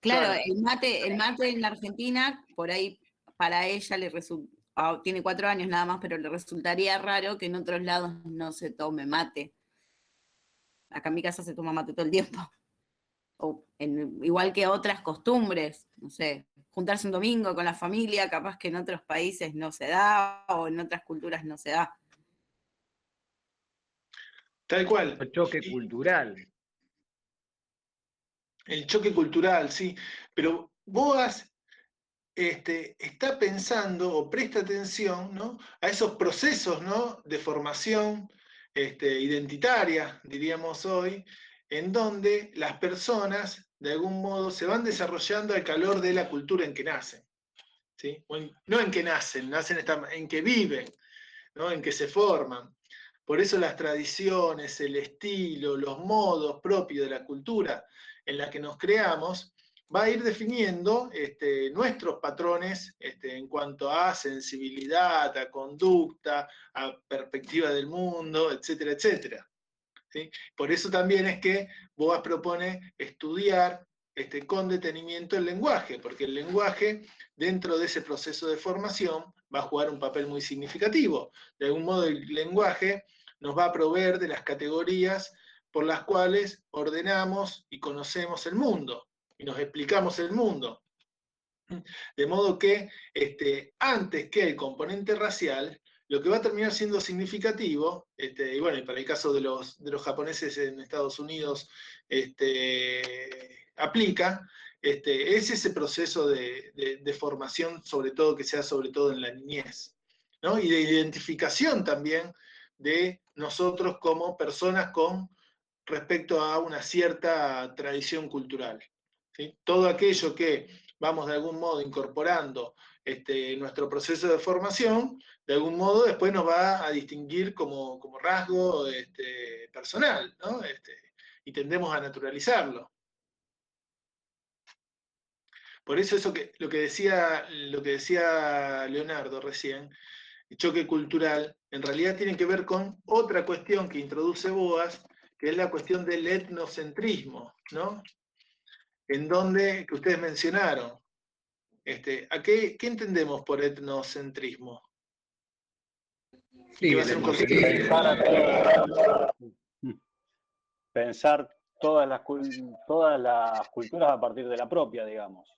Claro, el mate, el mate en la Argentina, por ahí para ella le resulta, tiene cuatro años nada más, pero le resultaría raro que en otros lados no se tome mate. Acá en mi casa se toma mate todo el tiempo o igual que otras costumbres, no sé, juntarse un domingo con la familia, capaz que en otros países no se da o en otras culturas no se da.
Tal cual.
El choque cultural.
El choque cultural, sí. Pero Boas este, está pensando o presta atención ¿no? a esos procesos ¿no? de formación este, identitaria, diríamos hoy, en donde las personas, de algún modo, se van desarrollando al calor de la cultura en que nacen. ¿sí? no en que nacen, nacen en que viven, ¿no? en que se forman. Por eso las tradiciones, el estilo, los modos propios de la cultura en la que nos creamos, va a ir definiendo este, nuestros patrones este, en cuanto a sensibilidad, a conducta, a perspectiva del mundo, etcétera, etcétera. Por eso también es que Boas propone estudiar este, con detenimiento el lenguaje, porque el lenguaje, dentro de ese proceso de formación, va a jugar un papel muy significativo. De algún modo, el lenguaje nos va a proveer de las categorías por las cuales ordenamos y conocemos el mundo, y nos explicamos el mundo. De modo que, este, antes que el componente racial, lo que va a terminar siendo significativo, este, y bueno, para el caso de los, de los japoneses en Estados Unidos este, aplica, este, es ese proceso de, formación, sobre todo que sea sobre todo en la niñez, ¿no? y de identificación también de nosotros como personas con respecto a una cierta tradición cultural. Todo aquello que vamos de algún modo incorporando este, nuestro proceso de formación, de algún modo después nos va a distinguir como, rasgo este, personal, ¿no? Este, y tendemos a naturalizarlo. Por eso eso que, lo, que decía, lo que decía Leonardo recién, choque cultural, en realidad tiene que ver con otra cuestión que introduce Boas, que es la cuestión del etnocentrismo, ¿no? En donde, que ustedes mencionaron, este, ¿a qué, entendemos por etnocentrismo?
pensar, todas, las, todas las culturas a partir de la propia, digamos.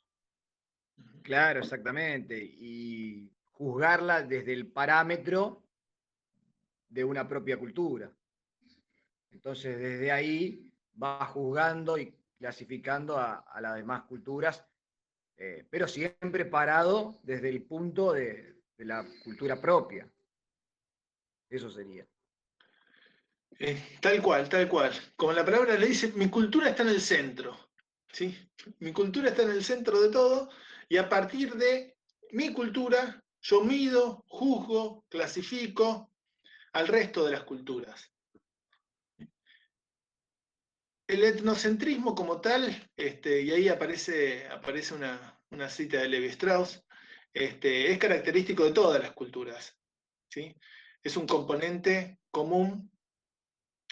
Claro, exactamente. Y juzgarla desde el parámetro de una propia cultura. Entonces, desde ahí va juzgando y clasificando a las demás culturas eh, pero siempre parado desde el punto de, la cultura propia. Eso sería.
Eh, tal cual, tal cual. Como la palabra le dice, mi cultura está en el centro. ¿sí? Mi cultura está en el centro de todo y a partir de mi cultura yo mido, juzgo, clasifico al resto de las culturas. El etnocentrismo como tal, este, y ahí aparece, aparece una, cita de Levi Strauss, este, es característico de todas las culturas. ¿sí? Es un componente común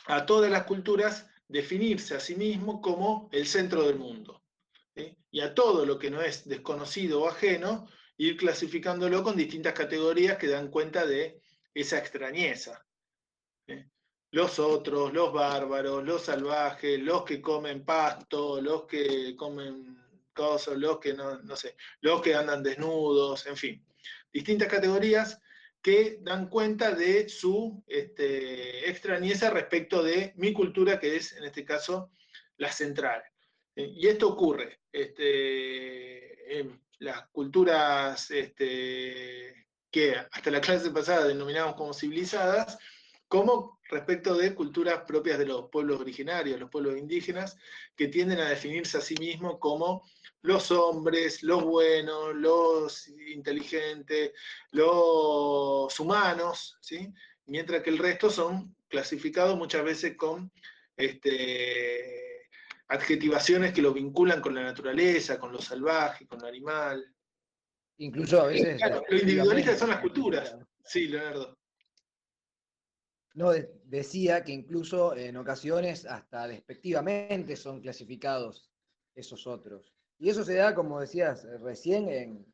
a todas las culturas definirse a sí mismo como el centro del mundo. Y a todo lo que no es desconocido o ajeno, ir clasificándolo con distintas categorías que dan cuenta de esa extrañeza. Los otros, los bárbaros, los salvajes, los que comen pasto, los que comen cosas, los que no, no sé, los que andan desnudos, en fin. Distintas categorías que dan cuenta de su este, extrañeza respecto de mi cultura, que es en este caso la central. Y esto ocurre este, en las culturas este, que hasta la clase pasada denominamos como civilizadas, como respecto de culturas propias de los pueblos originarios, los pueblos indígenas, que tienden a definirse a sí mismos como los hombres, los buenos, los inteligentes, los humanos, ¿sí? mientras que el resto son clasificados muchas veces con este, adjetivaciones que lo vinculan con la naturaleza, con lo salvaje, con lo animal.
Incluso a veces...
Claro, lo individualista son las culturas. Sí, Leonardo.
No, decía que incluso en ocasiones hasta despectivamente son clasificados esos otros. Y eso se da, como decías eh, recién,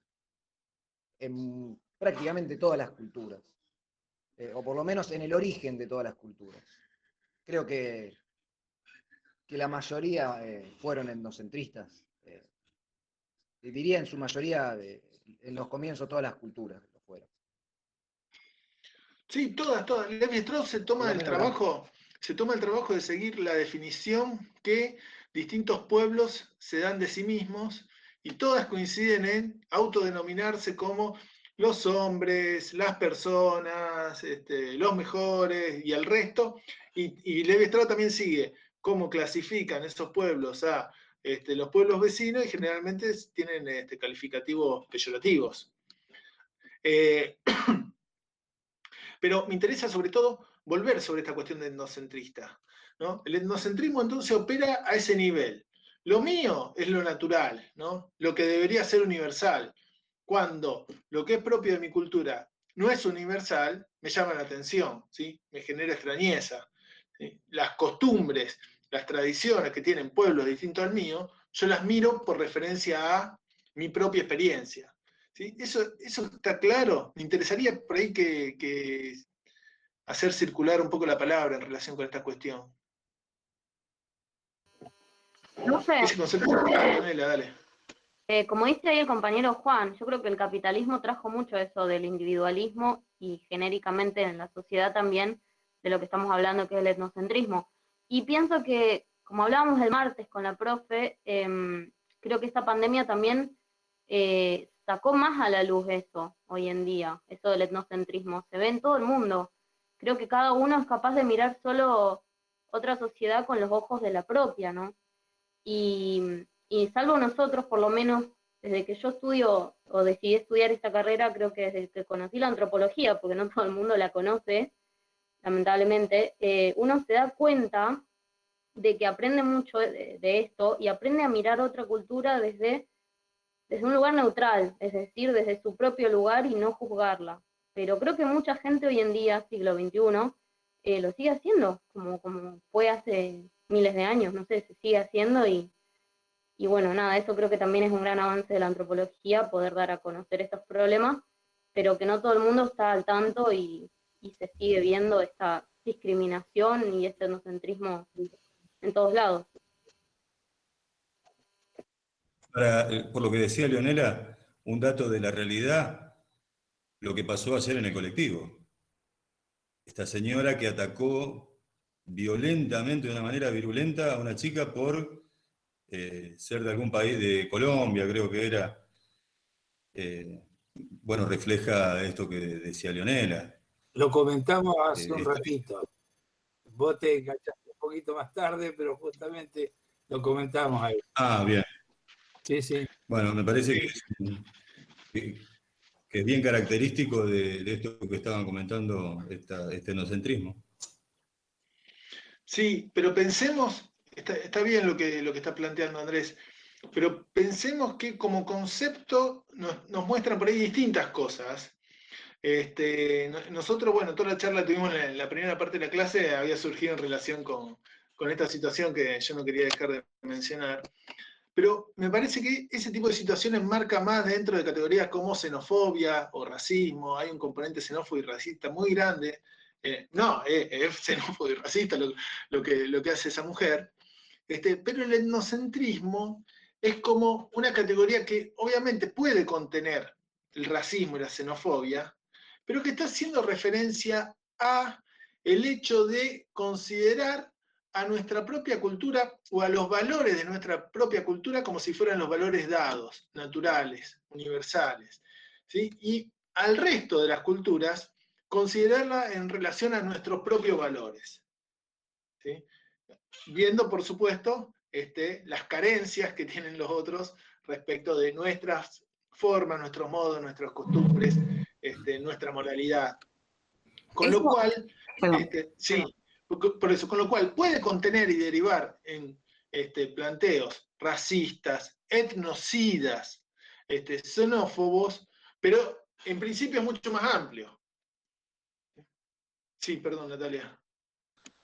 en, prácticamente todas las culturas, eh, o por lo menos en el origen de todas las culturas. Creo que, que la mayoría eh, fueron etnocentristas. diría en su mayoría, en los comienzos, todas las culturas.
Sí, todas, todas. Levi Strauss se toma el trabajo, se toma el trabajo de seguir la definición que distintos pueblos se dan de sí mismos y todas coinciden en autodenominarse como los hombres, las personas, este, los mejores y el resto. Y, y Levi Strauss también sigue cómo clasifican esos pueblos a este, los pueblos vecinos y generalmente tienen este, calificativos peyorativos. Eh, (clears throat) pero me interesa sobre todo volver sobre esta cuestión de etnocentrista. El etnocentrismo entonces opera a ese nivel. Lo mío es lo natural, ¿no? lo que debería ser universal. Cuando lo que es propio de mi cultura no es universal, me llama la atención, ¿sí? me genera extrañeza. Las costumbres, las tradiciones que tienen pueblos distintos al mío, yo las miro por referencia a mi propia experiencia. ¿Sí? Eso, eso está claro. Me interesaría por ahí que hacer circular un poco la palabra en relación con esta cuestión.
No sé. Eh, como dice ahí el compañero Juan, yo creo que el capitalismo trajo mucho eso del individualismo y genéricamente en la sociedad también de lo que estamos hablando que es el etnocentrismo. Y pienso que, como hablábamos el martes con la profe, em, creo que esta pandemia también eh, sacó más a la luz eso hoy en día, eso del etnocentrismo. Se ve en todo el mundo. Creo que cada uno es capaz de mirar solo otra sociedad con los ojos de la propia, ¿no? Y, salvo nosotros, por lo menos desde que yo estudio o decidí estudiar esta carrera, creo que desde que conocí la antropología, porque no (laughs) todo el mundo la conoce, lamentablemente, eh, uno se da cuenta de que aprende mucho de, esto y aprende a mirar otra cultura desde, desde un lugar neutral, es decir, desde su propio lugar y no juzgarla. Pero creo que mucha gente hoy en día, siglo XXI, eh, lo sigue haciendo, como, como fue hace miles de años, no sé, se sigue haciendo y, y bueno, nada, eso creo que también es un gran avance de la antropología, poder dar a conocer estos problemas, pero que no todo el mundo está al tanto y, se sigue viendo esta discriminación y este etnocentrismo en todos lados.
Eh, por lo que decía Leonela, un dato de la realidad, lo que pasó ayer en el colectivo. Esta señora que atacó violentamente, de una manera virulenta, a una chica por eh, ser de algún país de Colombia, creo que era. Eh, bueno, refleja esto que decía Leonela.
Lo comentamos hace un ratito. Vos te enganchaste un poquito más tarde, pero justamente Lo comentamos ahí.
Ah, bien.
Sí, sí.
Bueno, me parece que es, bien característico de, esto que estaban comentando, este enocentrismo.
Sí, pero pensemos, está, bien lo que, lo que está planteando Andrés, pero pensemos que como concepto nos, nos muestran por ahí distintas cosas. Este, nosotros, bueno, toda la charla tuvimos en la, primera parte de la clase, había surgido en relación con, esta situación que yo no quería dejar de mencionar. Pero me parece que ese tipo de situaciones marca más dentro de categorías como xenofobia o racismo. Hay un componente xenófobo y racista muy grande. Eh, no, eh, es (laughs) xenófobo y racista lo, que, lo que hace esa mujer. Este, pero el etnocentrismo es como una categoría que obviamente puede contener el racismo y la xenofobia, pero que está haciendo referencia a el hecho de considerar a nuestra propia cultura o a los valores de nuestra propia cultura como si fueran los valores dados, naturales, universales. ¿sí? Y al resto de las culturas, considerarla en relación a nuestros propios valores. ¿sí? Viendo, por supuesto, este, las carencias que tienen los otros respecto de nuestras formas, nuestros modos, nuestras costumbres, este, nuestra moralidad. Con lo cual, este, sí, por eso, con lo cual puede contener y derivar en este, planteos racistas, etnocidas, este, xenófobos, pero en principio es mucho más amplio. Sí, perdón, Natalia.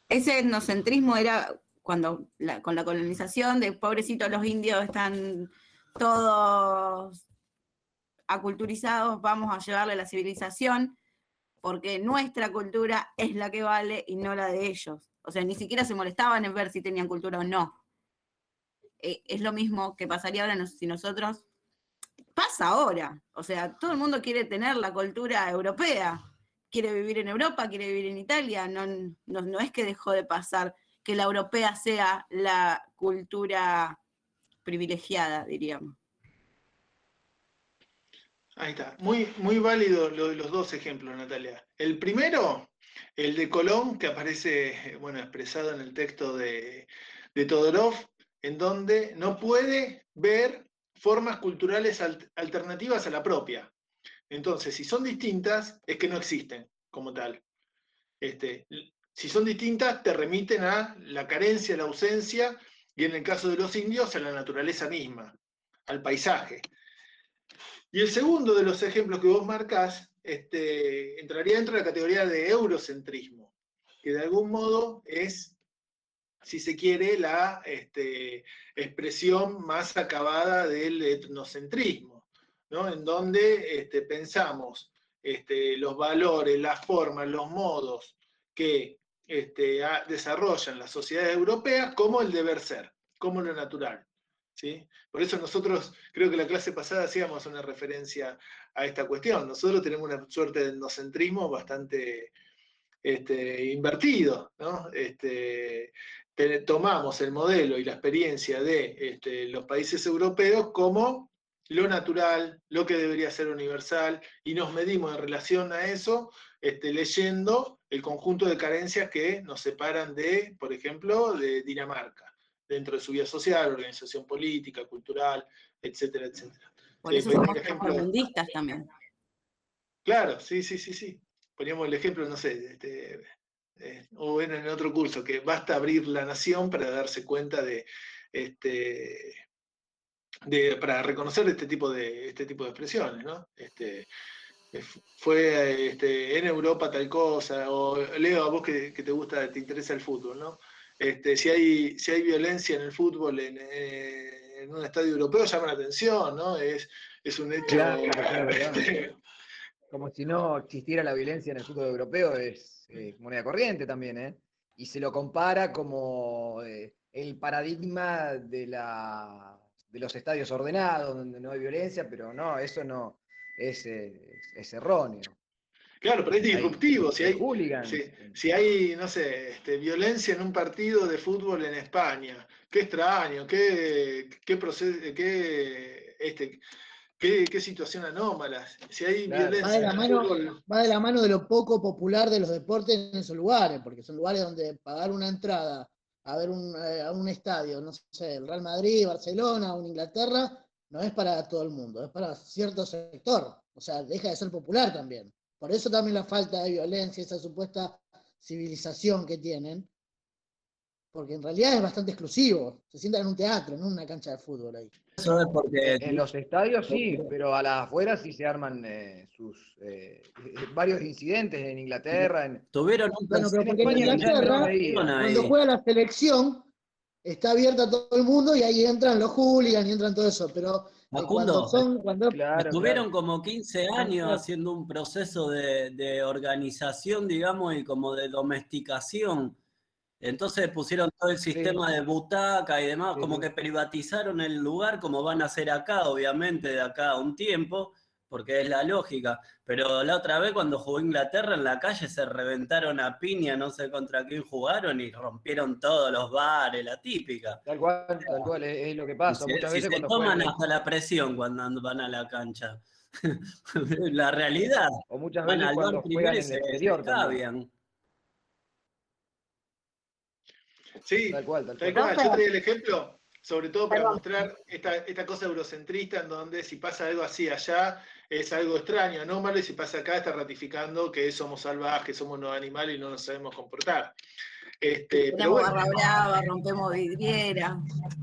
Ese etnocentrismo era cuando con la colonización de pobrecitos los indios están todos aculturizados, vamos a llevarle la civilización, porque nuestra cultura es la que vale y no la de ellos. O sea, ni siquiera se molestaban en ver si tenían cultura o no. Eh, es lo mismo que pasaría ahora si nosotros... Pasa ahora. O sea, todo el mundo quiere tener la cultura europea. Quiere vivir en Europa, quiere vivir en Italia. No, es que dejó de pasar que la europea sea la cultura privilegiada, diríamos.
Ahí está. Muy, muy válido los dos ejemplos, Natalia. El primero, el de Colón, que aparece bueno, expresado en el texto de, Todorov, en donde no puede ver formas culturales alternativas a la propia. Entonces, si son distintas, es que no existen como tal. Este, si son distintas, te remiten a la carencia, la ausencia, y en el caso de los indios, a la naturaleza misma, al paisaje. Y el segundo de los ejemplos que vos marcás este, entraría dentro de la categoría de eurocentrismo, que de algún modo es, si se quiere, la este, expresión más acabada del etnocentrismo, ¿no? en donde este, pensamos los valores, las formas, los modos que desarrollan las sociedades europeas como el deber ser, como lo natural. Por eso nosotros, creo que la clase pasada hacíamos una referencia a esta cuestión. Nosotros tenemos una suerte de endocentrismo bastante este, invertido, este, tomamos el modelo y la experiencia de este, los países europeos como lo natural, lo que debería ser universal, y nos medimos en relación a eso leyendo el conjunto de carencias que nos separan de, por ejemplo, de Dinamarca dentro de su vida social, organización política, cultural, etcétera, etcétera.
Por eso somos mundistas también.
Claro, sí, sí, sí, sí. Poníamos el ejemplo, no sé, este, eh, o en el otro curso, que basta abrir la nación para darse cuenta de, este, de para reconocer este tipo de, este tipo de expresiones, ¿no? Este, eh, fue este, en Europa tal cosa, o Leo, a vos que, que te gusta, te interesa el fútbol, ¿no? Este, si, hay, si hay violencia en el fútbol eh, en, un estadio europeo, llama la atención, ¿no? Es, es un hecho.
Este, como si no existiera la violencia en el fútbol europeo, es eh, moneda corriente también, ¿eh? Y se lo compara como eh, el paradigma de, la, de los estadios ordenados, donde no hay violencia, pero no, eso no es, es erróneo.
Claro, pero es disruptivo. Si hay, si, hay, no sé, este, violencia en un partido de fútbol en España, qué extraño, qué, qué proceso, qué, este, qué, situación anómala. Si hay violencia.
Va de, la mano, va de la mano de lo poco popular de los deportes en esos lugares, porque son lugares donde pagar una entrada a ver un, a un estadio, no sé, el Real Madrid, Barcelona, o Inglaterra, no es para todo el mundo, es para cierto sector. O sea, deja de ser popular también. Por eso también la falta de violencia, esa supuesta civilización que tienen, porque en realidad es bastante exclusivo. Se sientan en un teatro, no en una cancha de fútbol ahí.
Eso es porque... En los estadios sí, pero a las afueras sí se arman eh, sus eh, varios incidentes en Inglaterra. En...
Tuvieron un
bueno, pero porque en Inglaterra, cuando juega la selección, está abierta a todo el mundo y ahí entran los hooligans y entran todo eso, pero
cuando son, cuando... estuvieron como 15 años haciendo un proceso de, de, organización, digamos, y como de domesticación entonces pusieron todo el sistema de butaca y demás, como que privatizaron el lugar, como van a hacer acá, obviamente, de acá a un tiempo, porque es la lógica. Pero la otra vez cuando jugó Inglaterra en la calle se reventaron a piña, no sé contra quién jugaron y rompieron todos los bares, la típica.
Tal cual, tal cual, es, lo que pasa.
Muchas veces se toman hasta la presión cuando van a la cancha. (laughs) la realidad.
O muchas veces cuando juegan en el exterior
Sí, tal cual, tal cual. Yo traía el ejemplo, sobre todo para mostrar esta, esta, cosa eurocentrista en donde si pasa algo así allá es algo extraño, anómalo, y si pasa acá está ratificando que somos salvajes, somos no animales y no nos sabemos comportar.
Este, pero barra brava, rompemos vidriera.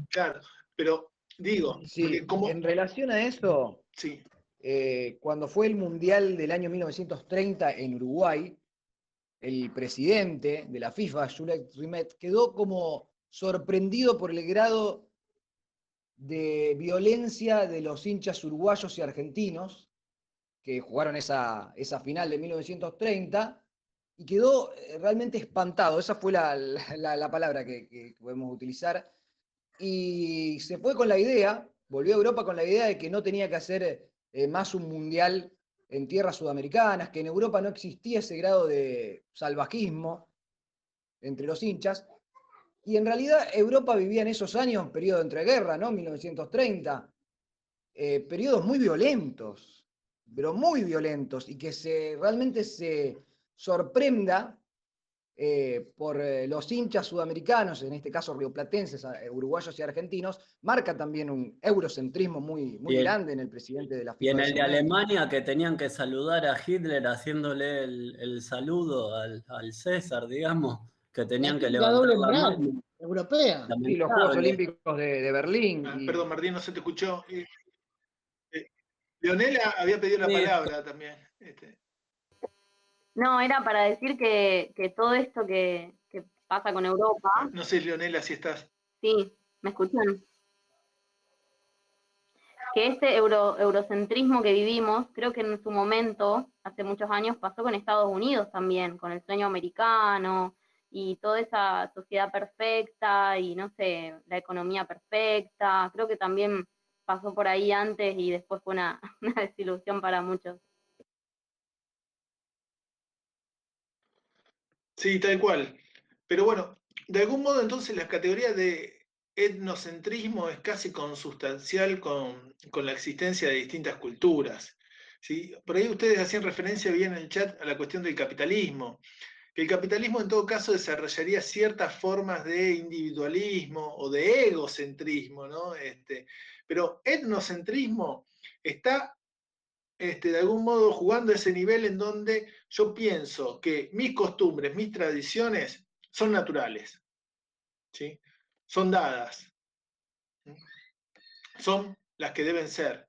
Claro, pero digo,
como... en relación a eso,
sí.
Eh, cuando fue el Mundial del año 1930 en Uruguay, el presidente de la FIFA, Jules Rimet, quedó como sorprendido por el grado de violencia de los hinchas uruguayos y argentinos que jugaron esa, esa final de 1930 y quedó eh, realmente espantado, esa fue la, palabra que, podemos utilizar, y se fue con la idea, volvió a Europa con la idea de que no tenía que hacer eh, más un mundial en tierras sudamericanas, que en Europa no existía ese grado de salvajismo entre los hinchas. Y en realidad Europa vivía en esos años, periodo de entreguerra, ¿no? 1930, eh, periodos muy violentos, pero muy violentos, y que se, realmente se sorprenda eh, por eh, los hinchas sudamericanos, en este caso rioplatenses, eh, uruguayos y argentinos, marca también un eurocentrismo muy, muy grande en el presidente de la
FIFA. Y en el de Alemania, que tenían que saludar a Hitler haciéndole el, saludo al, César, digamos, que tenían que levantar la mano.
Europea.
Y los Juegos Olímpicos de, Berlín.
Ah, perdón, Martín, no se te escuchó. Leonela había pedido la palabra también. Este.
No, era para decir que, todo esto que, pasa con Europa.
No sé, Leonela, si estás.
Sí, ¿me escuchan? Que este euro, eurocentrismo que vivimos, creo que en su momento, hace muchos años, pasó con Estados Unidos también, con el sueño americano y toda esa sociedad perfecta y no sé, la economía perfecta. Creo que también pasó por ahí antes y después fue (laughs) una desilusión para muchos.
Sí, tal cual. Pero bueno, de algún modo entonces la categoría de etnocentrismo es casi consustancial con, con la existencia de distintas culturas. ¿sí? Por ahí ustedes hacían referencia bien en el chat a la cuestión del capitalismo, que el capitalismo en todo caso desarrollaría ciertas formas de individualismo o de egocentrismo, ¿no? Este, pero etnocentrismo está este, de algún modo jugando ese nivel en donde yo pienso que mis costumbres, mis tradiciones son naturales, ¿sí? son dadas, son las que deben ser.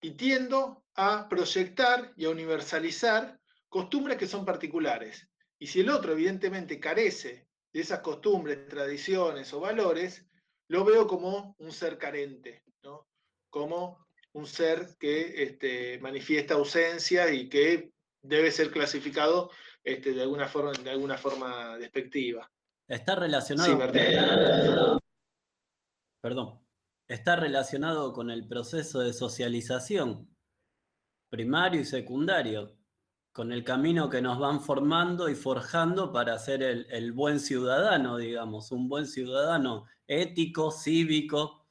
Y tiendo a proyectar y a universalizar costumbres que son particulares. Y si el otro evidentemente carece de esas costumbres, tradiciones o valores, lo veo como un ser carente. Como un ser que este, manifiesta ausencia y que debe ser clasificado este, de, alguna forma, de alguna forma despectiva.
Está relacionado. Perdón. Está relacionado con el proceso de socialización primario y secundario, con el camino que nos van formando y forjando para ser el, el buen ciudadano, digamos, un buen ciudadano ético, cívico,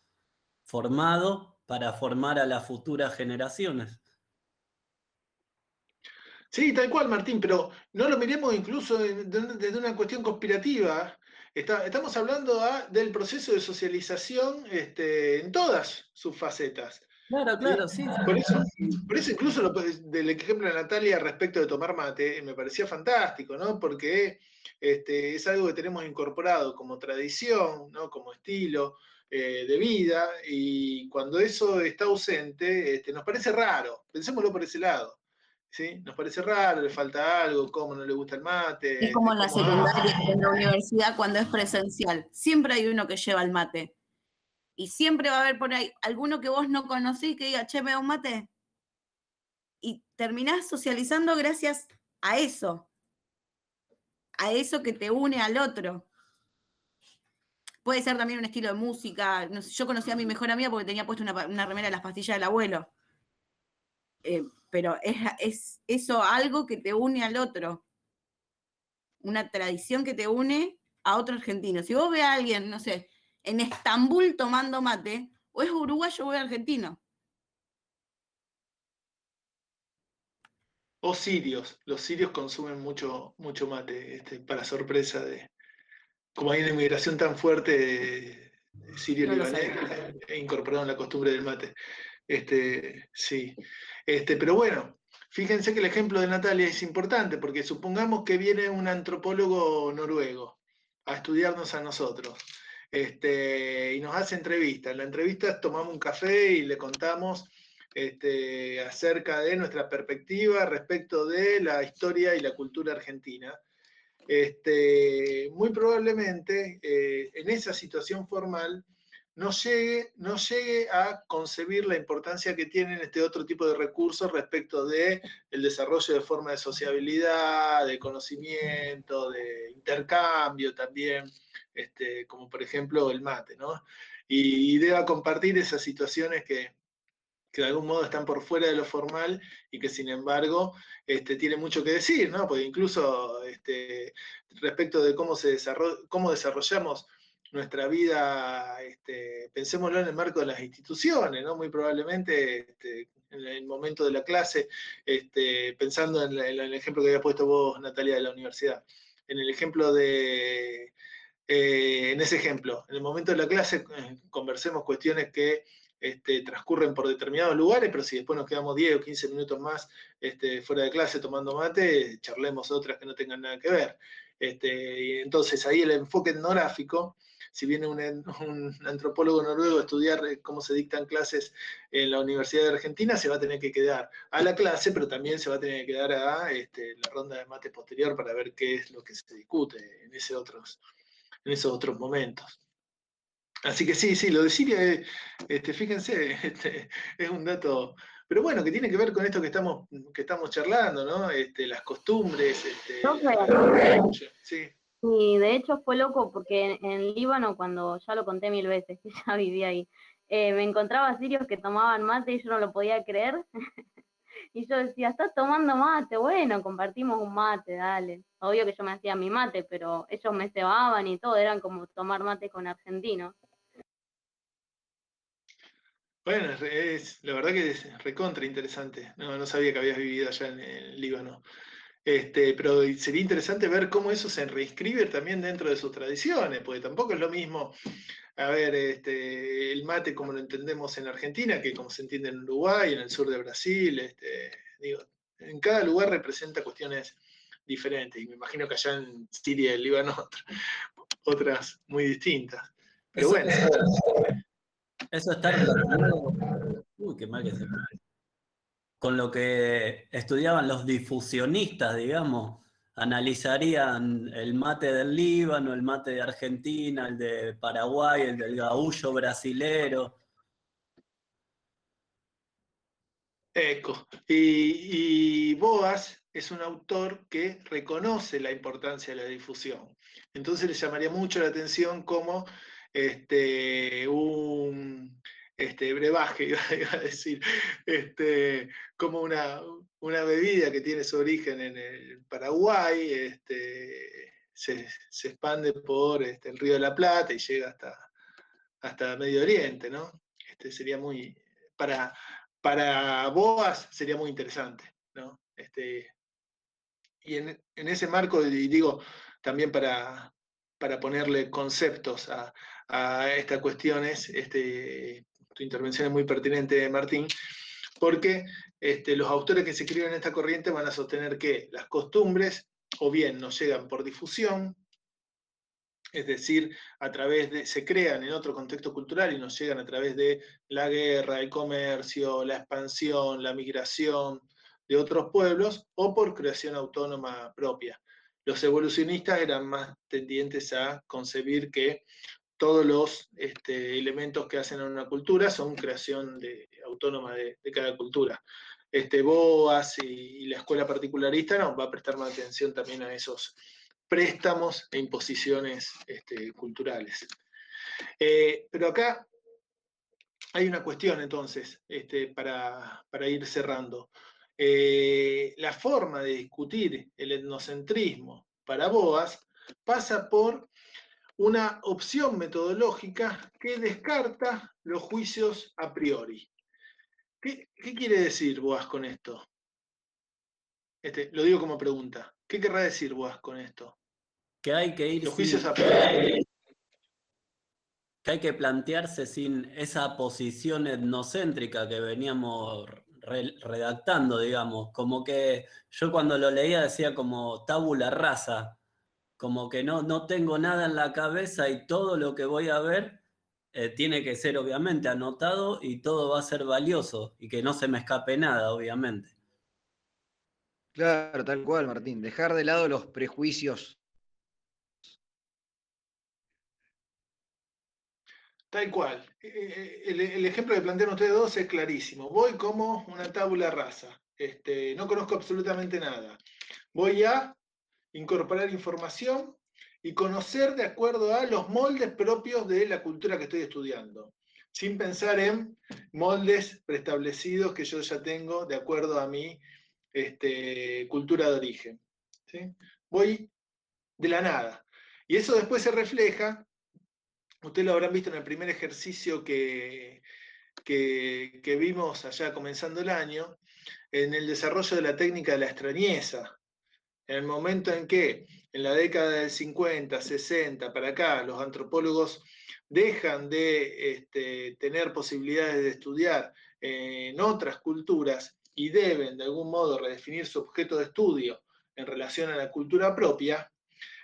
formado para formar a las futuras generaciones.
Sí, tal cual, Martín, pero no lo miremos incluso desde una cuestión conspirativa. estamos hablando ah, del proceso de socialización este, en todas sus facetas.
Claro, claro, sí.
Por eso, por eso incluso del ejemplo de Natalia respecto de tomar mate, me parecía fantástico, ¿no? Porque este, es algo que tenemos incorporado como tradición, ¿no? Como estilo eh, de vida, y cuando eso está ausente, este, nos parece raro. Pensémoslo por ese lado. ¿Sí? Nos parece raro, le falta algo, cómo no le gusta el mate.
Es como en la secundaria, en la universidad, cuando es presencial. Siempre hay uno que lleva el mate. Y siempre va a haber por ahí alguno que vos no conocís que diga, che, me da un mate. Y terminás socializando gracias a eso. A eso que te une al otro. Puede ser también un estilo de música. yo conocí a mi mejor amiga porque tenía puesto una, remera de las pastillas del abuelo. Eh, pero es, es eso algo que te une al otro. Una tradición que te une a otro argentino. Si vos ves a alguien, no sé, en Estambul tomando mate, o es uruguayo o es argentino.
O sirios. Los sirios consumen mucho, mucho mate, este, para sorpresa de. Como hay una inmigración tan fuerte de, sirio-libanés, he incorporado la costumbre del mate. Este, sí. Este, pero bueno, fíjense que el ejemplo de Natalia es importante, porque supongamos que viene un antropólogo noruego a estudiarnos a nosotros este, y nos hace entrevistas. En la entrevista tomamos un café y le contamos este, acerca de nuestra perspectiva respecto de la historia y la cultura argentina. Este, muy probablemente eh, en esa situación formal no llegue, no llegue a concebir la importancia que tienen este otro tipo de recursos respecto de desarrollo de formas de sociabilidad, de conocimiento, de intercambio también, este, como por ejemplo el mate, ¿no? Y, deba compartir esas situaciones que, de algún modo están por fuera de lo formal y que sin embargo este, tiene mucho que decir, ¿no? Porque incluso este, respecto de cómo, se cómo desarrollamos nuestra vida, este, pensémoslo en el marco de las instituciones, ¿no? Muy probablemente este, en el momento de la clase, este, pensando en, el ejemplo que había puesto vos, Natalia, de la universidad, en el ejemplo de, eh, en ese ejemplo, en el momento de la clase eh, conversemos cuestiones que este, transcurren por determinados lugares, pero si después nos quedamos 10 o 15 minutos más este, fuera de clase tomando mate, charlemos otras que no tengan nada que ver. Este, entonces ahí el enfoque etnográfico si viene (laughs) un, antropólogo noruego a estudiar eh, cómo se dictan clases en la Universidad de Argentina, se va a tener que quedar a la clase, pero también se va a tener que quedar a la ronda de mate posterior para ver qué es lo que se discute en esos otros momentos. Así que sí, sí, lo de Siria, este, fíjense, (laughs) este, es un dato, pero bueno, que tiene que ver con esto que estamos, que estamos charlando, ¿no? Este, las costumbres. Este,
sí. Y de hecho fue loco porque en, Líbano, cuando ya lo conté mil veces, (laughs) que ya vivía ahí, eh, me encontraba sirios que tomaban mate y yo no lo podía creer. (laughs) y yo decía, estás tomando mate, bueno, compartimos un mate, dale. Obvio que yo me hacía mi mate, pero ellos me cebaban y todo, eran como tomar mate con argentinos.
Bueno, es, la verdad que es recontra interesante. No, no sabía que habías vivido allá en el Líbano. Este, pero sería interesante ver cómo eso se reinscribe también dentro de sus tradiciones, porque tampoco es lo mismo, a ver, este, el mate como lo entendemos en Argentina, que como se entiende en Uruguay, en el sur de Brasil, este, digo, en cada lugar representa cuestiones diferentes, y me imagino que allá en Siria y el Líbano (laughs) otras muy distintas. Pero bueno.
Eso está relacionado. Uy, qué mal que se con lo que estudiaban los difusionistas, digamos, analizarían el mate del Líbano, el mate de Argentina, el de Paraguay, el del gaullo brasilero.
Eco. Y, Boas es un autor que reconoce la importancia de la difusión. Entonces le llamaría mucho la atención como este, un este, brebaje, (laughs) iba, a decir, este, como una, bebida que tiene su origen en el Paraguay, este, se, expande por este, el río de la Plata y llega hasta, hasta Medio Oriente, ¿no? Este, sería muy, para, para Boas sería muy interesante, ¿no? Este, y en, ese marco, digo, también para, para ponerle conceptos a, estas cuestiones. Este, tu intervención es muy pertinente, Martín, porque este, los autores que se escriben en esta corriente van a sostener que las costumbres o bien nos llegan por difusión, es decir, a través de, se crean en otro contexto cultural y nos llegan a través de la guerra, el comercio, la expansión, la migración de otros pueblos, o por creación autónoma propia. Los evolucionistas eran más tendientes a concebir que todos los este, elementos que hacen a una cultura son creación autónoma de, cada cultura. Este, Boas y, la escuela particularista no, va a prestar más atención también a esos préstamos e imposiciones este, culturales. Eh, pero acá hay una cuestión entonces para, ir cerrando. Eh, la forma de discutir el etnocentrismo para Boas pasa por una opción metodológica que descarta los juicios a priori. ¿Qué, quiere decir Boas con esto? Este, lo digo como pregunta. ¿Qué querrá decir Boas con esto?
Que hay que ir.
Los juicios a priori.
Que hay que plantearse sin esa posición etnocéntrica que veníamos redactando, digamos. Como que yo cuando lo leía decía como tabula rasa, como que no, no tengo nada en la cabeza y todo lo que voy a ver eh, tiene que ser obviamente anotado y todo va a ser valioso y que no se me escape nada, obviamente.
Claro, tal cual, Martín. Dejar de lado los prejuicios.
Tal cual. Eh, eh, el, ejemplo que plantean ustedes dos es clarísimo. Voy como una tabula rasa. Este, no conozco absolutamente nada. Voy a incorporar información y conocer de acuerdo a los moldes propios de la cultura que estoy estudiando, sin pensar en moldes preestablecidos que yo ya tengo de acuerdo a mi este, cultura de origen. Voy de la nada. Y eso después se refleja, ustedes lo habrán visto en el primer ejercicio que, que, que vimos allá comenzando el año, en el desarrollo de la técnica de la extrañeza, en el momento en que en la década del 50, 60, para acá, los antropólogos dejan de este, tener posibilidades de estudiar en otras culturas y deben de algún modo redefinir su objeto de estudio en relación a la cultura propia,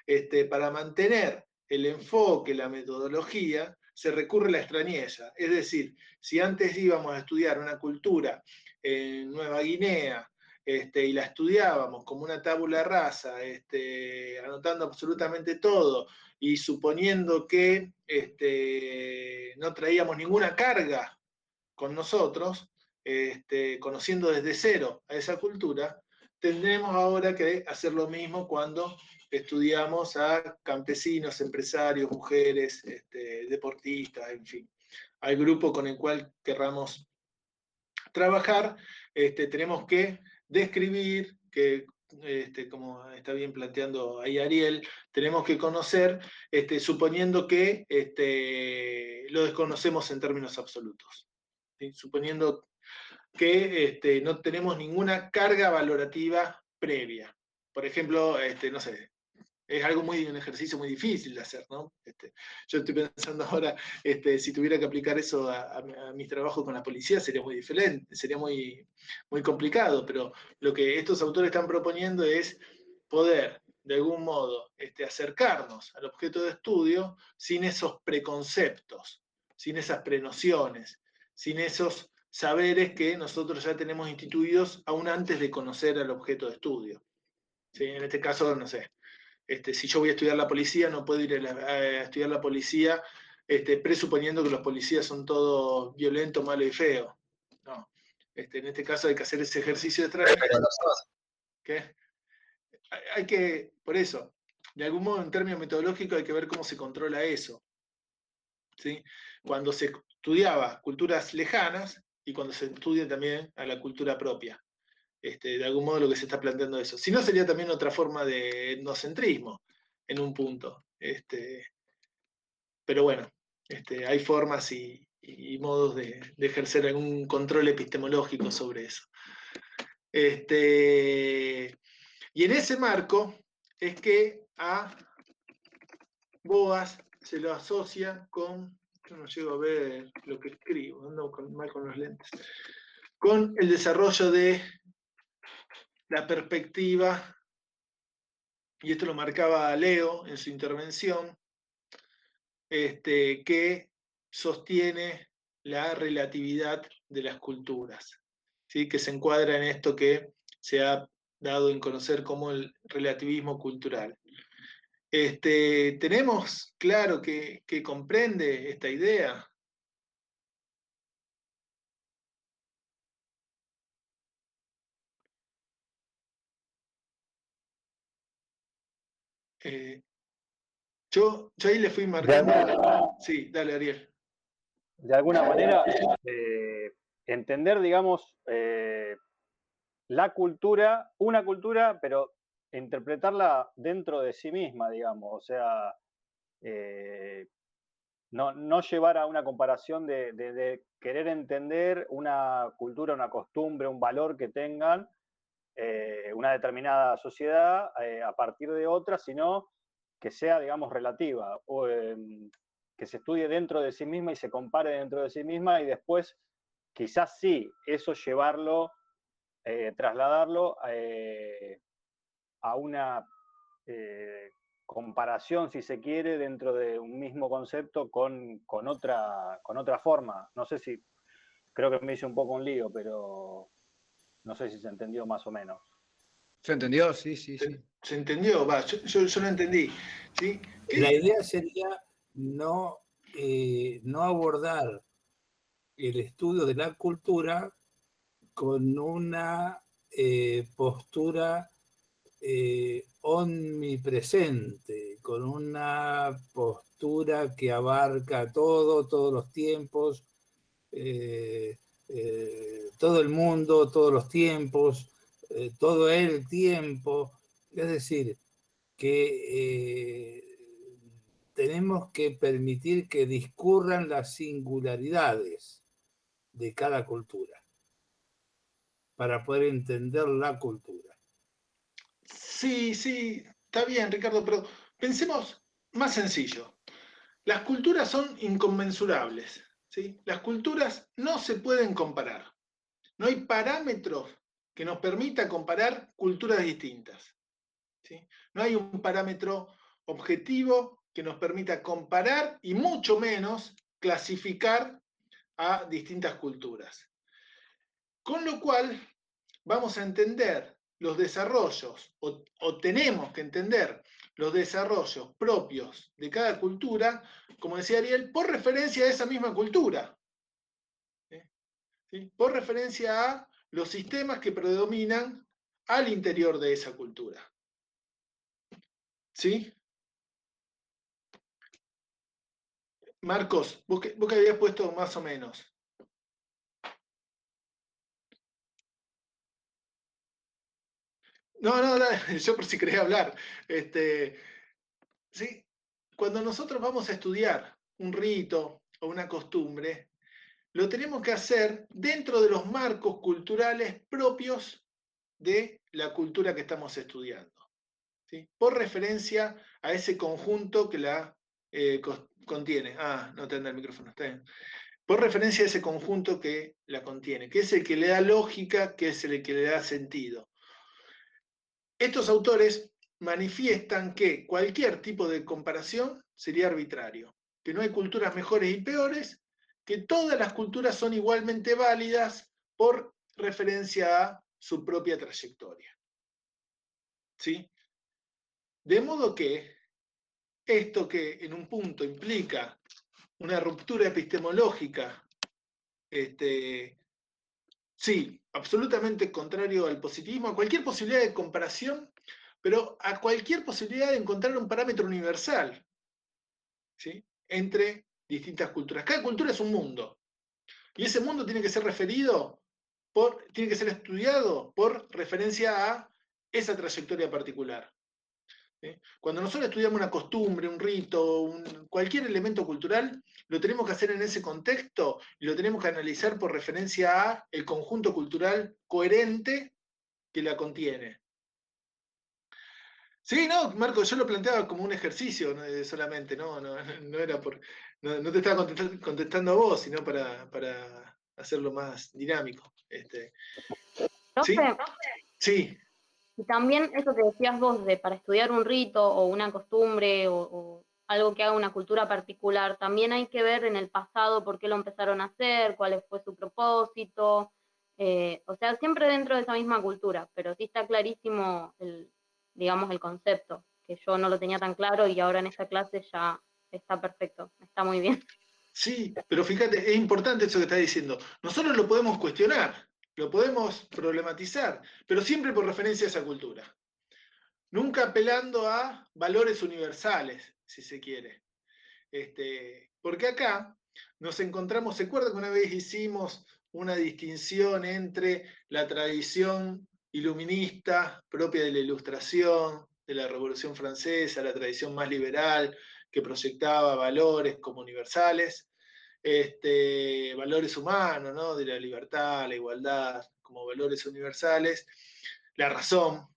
este, para mantener el enfoque, la metodología, se recurre a la extrañeza. Es decir, si antes íbamos a estudiar una cultura en Nueva Guinea, este, y la estudiábamos como una tabula rasa, este, anotando absolutamente todo y suponiendo que este, no traíamos ninguna carga con nosotros, conociendo desde cero a esa cultura, tendremos ahora que hacer lo mismo cuando estudiamos a campesinos, empresarios, mujeres, deportistas, en fin, al grupo con el cual querramos trabajar, tenemos que describir, que este, como está bien planteando ahí Ariel, tenemos que conocer, este, suponiendo que este, lo desconocemos en términos absolutos. Suponiendo que no tenemos ninguna carga valorativa previa. Por ejemplo, no sé, es algo muy, un ejercicio muy difícil de hacer, ¿no? Este, yo estoy pensando ahora, este, si tuviera que aplicar eso a, mis trabajos con la policía, sería muy diferente, sería muy, muy complicado, pero lo que estos autores están proponiendo es poder, de algún modo, este, acercarnos al objeto de estudio sin esos preconceptos, sin esas prenociones, sin esos saberes que nosotros ya tenemos instituidos aún antes de conocer al objeto de estudio. ¿Sí? En este caso, no sé, este, si yo voy a estudiar la policía, no puedo ir a, estudiar la policía este, presuponiendo que los policías son todos violentos, malos y feos. No. Este, en este caso hay que hacer ese ejercicio de traje. ¿Qué? Hay que, por eso, de algún modo en términos metodológicos hay que ver cómo se controla eso. ¿sí? Cuando se estudiaba culturas lejanas y cuando se estudia también a la cultura propia. Este, de algún modo lo que se está planteando eso. Si no, sería también otra forma de etnocentrismo en un punto. Este, pero bueno, este, hay formas y, modos de, ejercer algún control epistemológico sobre eso. y en ese marco es que a Boas se lo asocia con, yo no llego a ver lo que escribo, ando mal con los lentes, con el desarrollo de la perspectiva, y esto lo marcaba Leo en su intervención, este, que sostiene la relatividad de las culturas, ¿sí? que se encuadra en esto que se ha dado en conocer como el relativismo cultural. Este, ¿Tenemos claro que, comprende esta idea? Eh, yo, ahí le fui marcando. Sí, dale, Ariel.
De alguna manera, eh, entender, digamos, eh, la cultura, una cultura, pero interpretarla dentro de sí misma, digamos, o sea, eh, no, llevar a una comparación de, querer entender una cultura, una costumbre, un valor que tengan eh, una determinada sociedad eh, a partir de otra, sino que sea, digamos, relativa, o, em, que se estudie dentro de sí misma y se compare dentro de sí misma y después quizás sí, eso llevarlo, trasladarlo a una eh, comparación, si se quiere, dentro de un mismo concepto con, otra, con otra forma. No sé si, creo que me hice un poco un lío, pero no sé si se entendió más o menos.
¿Se entendió? Sí, sí, sí.
Se, entendió, va, yo, yo, lo entendí. ¿sí?
La idea sería no, eh, no abordar el estudio de la cultura con una eh, postura eh, omnipresente, con una postura que abarca todo, todos los tiempos, eh, eh, todo el mundo, todos los tiempos, todo el tiempo. Es decir, que tenemos que permitir que discurran las singularidades de cada cultura para poder entender la cultura.
Sí, sí, está bien, Ricardo, pero pensemos más sencillo. Las culturas son inconmensurables. Las culturas no se pueden comparar. No hay parámetros que nos permita comparar culturas distintas. No hay un parámetro objetivo que nos permita comparar y mucho menos clasificar a distintas culturas. Con lo cual, vamos a entender los desarrollos, o, tenemos que entender los desarrollos propios de cada cultura, como decía Ariel, por referencia a esa misma cultura. Por referencia a los sistemas que predominan al interior de esa cultura. ¿Sí? Marcos, vos que, vos que habías puesto más o menos. No, no, (laughs) yo por si quería hablar. Este, ¿sí? Cuando nosotros vamos a estudiar un rito o una costumbre, lo tenemos que hacer dentro de los marcos culturales propios de la cultura que estamos estudiando. ¿sí? Por referencia a ese conjunto que la eh, contiene. Ah, no te anda el micrófono, está bien. Por referencia a ese conjunto que la contiene, que es el que le da lógica, que es el que le da sentido. Estos autores manifiestan que cualquier tipo de comparación sería arbitrario, que no hay culturas mejores y peores, que todas las culturas son igualmente válidas por referencia a su propia trayectoria. ¿Sí? De modo que esto que en un punto implica una ruptura epistemológica este, Sí, absolutamente contrario al positivismo, a cualquier posibilidad de comparación, pero a cualquier posibilidad de encontrar un parámetro universal ¿sí? entre distintas culturas. Cada cultura es un mundo. Y ese mundo tiene que ser referido, por, tiene que ser estudiado por referencia a esa trayectoria particular. Cuando nosotros estudiamos una costumbre, un rito, cualquier elemento cultural, lo tenemos que hacer en ese contexto y lo tenemos que analizar por referencia a el conjunto cultural coherente que la contiene. Sí, no, Marco, yo lo planteaba como un ejercicio solamente, no, no, (laughs) no era por, no, te estaba contestando, a vos, sino para, para hacerlo más dinámico. Este.
¿Sí? sí. Y también eso que decías vos, de para estudiar un rito o una costumbre o, algo que haga una cultura particular, también hay que ver en el pasado por qué lo empezaron a hacer, cuál fue su propósito, eh, o sea, siempre dentro de esa misma cultura, pero sí está clarísimo el, digamos, el concepto, que yo no lo tenía tan claro y ahora en esta clase ya está perfecto, está muy bien.
Sí, pero fíjate, es importante eso que está diciendo. Nosotros lo podemos cuestionar, lo podemos problematizar, pero siempre por referencia a esa cultura. Nunca apelando a valores universales, si se quiere. Este, porque acá nos encontramos, ¿se acuerda que una vez hicimos una distinción entre la tradición iluminista propia de la Ilustración, de la Revolución Francesa, la tradición más liberal, que proyectaba valores como universales, este, valores humanos, ¿no? de la libertad, la igualdad, como valores universales, la razón,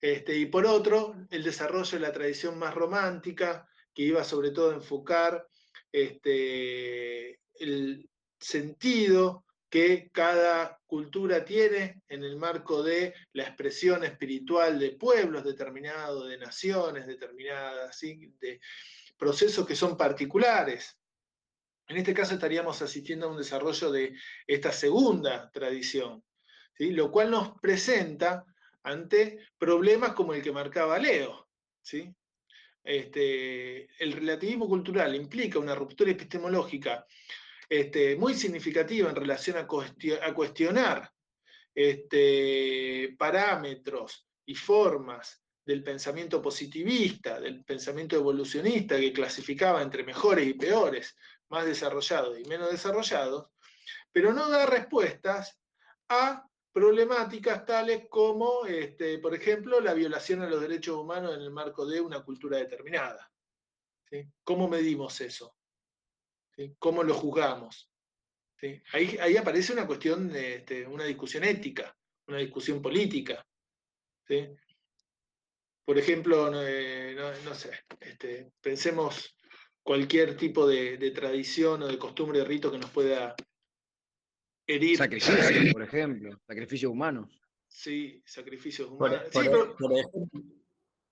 este, y por otro, el desarrollo de la tradición más romántica, que iba sobre todo a enfocar este, el sentido que cada cultura tiene en el marco de la expresión espiritual de pueblos determinados, de naciones determinadas, de procesos que son particulares. En este caso estaríamos asistiendo a un desarrollo de esta segunda tradición, lo cual nos presenta ante problemas como el que marcaba Leo. Este, el relativismo cultural implica una ruptura epistemológica este, muy significativa en relación a, cuestionar este, parámetros y formas del pensamiento positivista, del pensamiento evolucionista que clasificaba entre mejores y peores, más desarrollados y menos desarrollados, pero no da respuestas a problemáticas tales como, este, por ejemplo, la violación a los derechos humanos en el marco de una cultura determinada. ¿Cómo medimos eso? ¿Cómo lo juzgamos? Ahí, aparece una cuestión, este, una discusión ética, una discusión política. Por ejemplo, no, eh, sé, este, pensemos cualquier tipo de, de, tradición o de costumbre de rito que nos pueda
Sacrificios, por ejemplo, sacrificios humanos.
Sí, sacrificios humanos.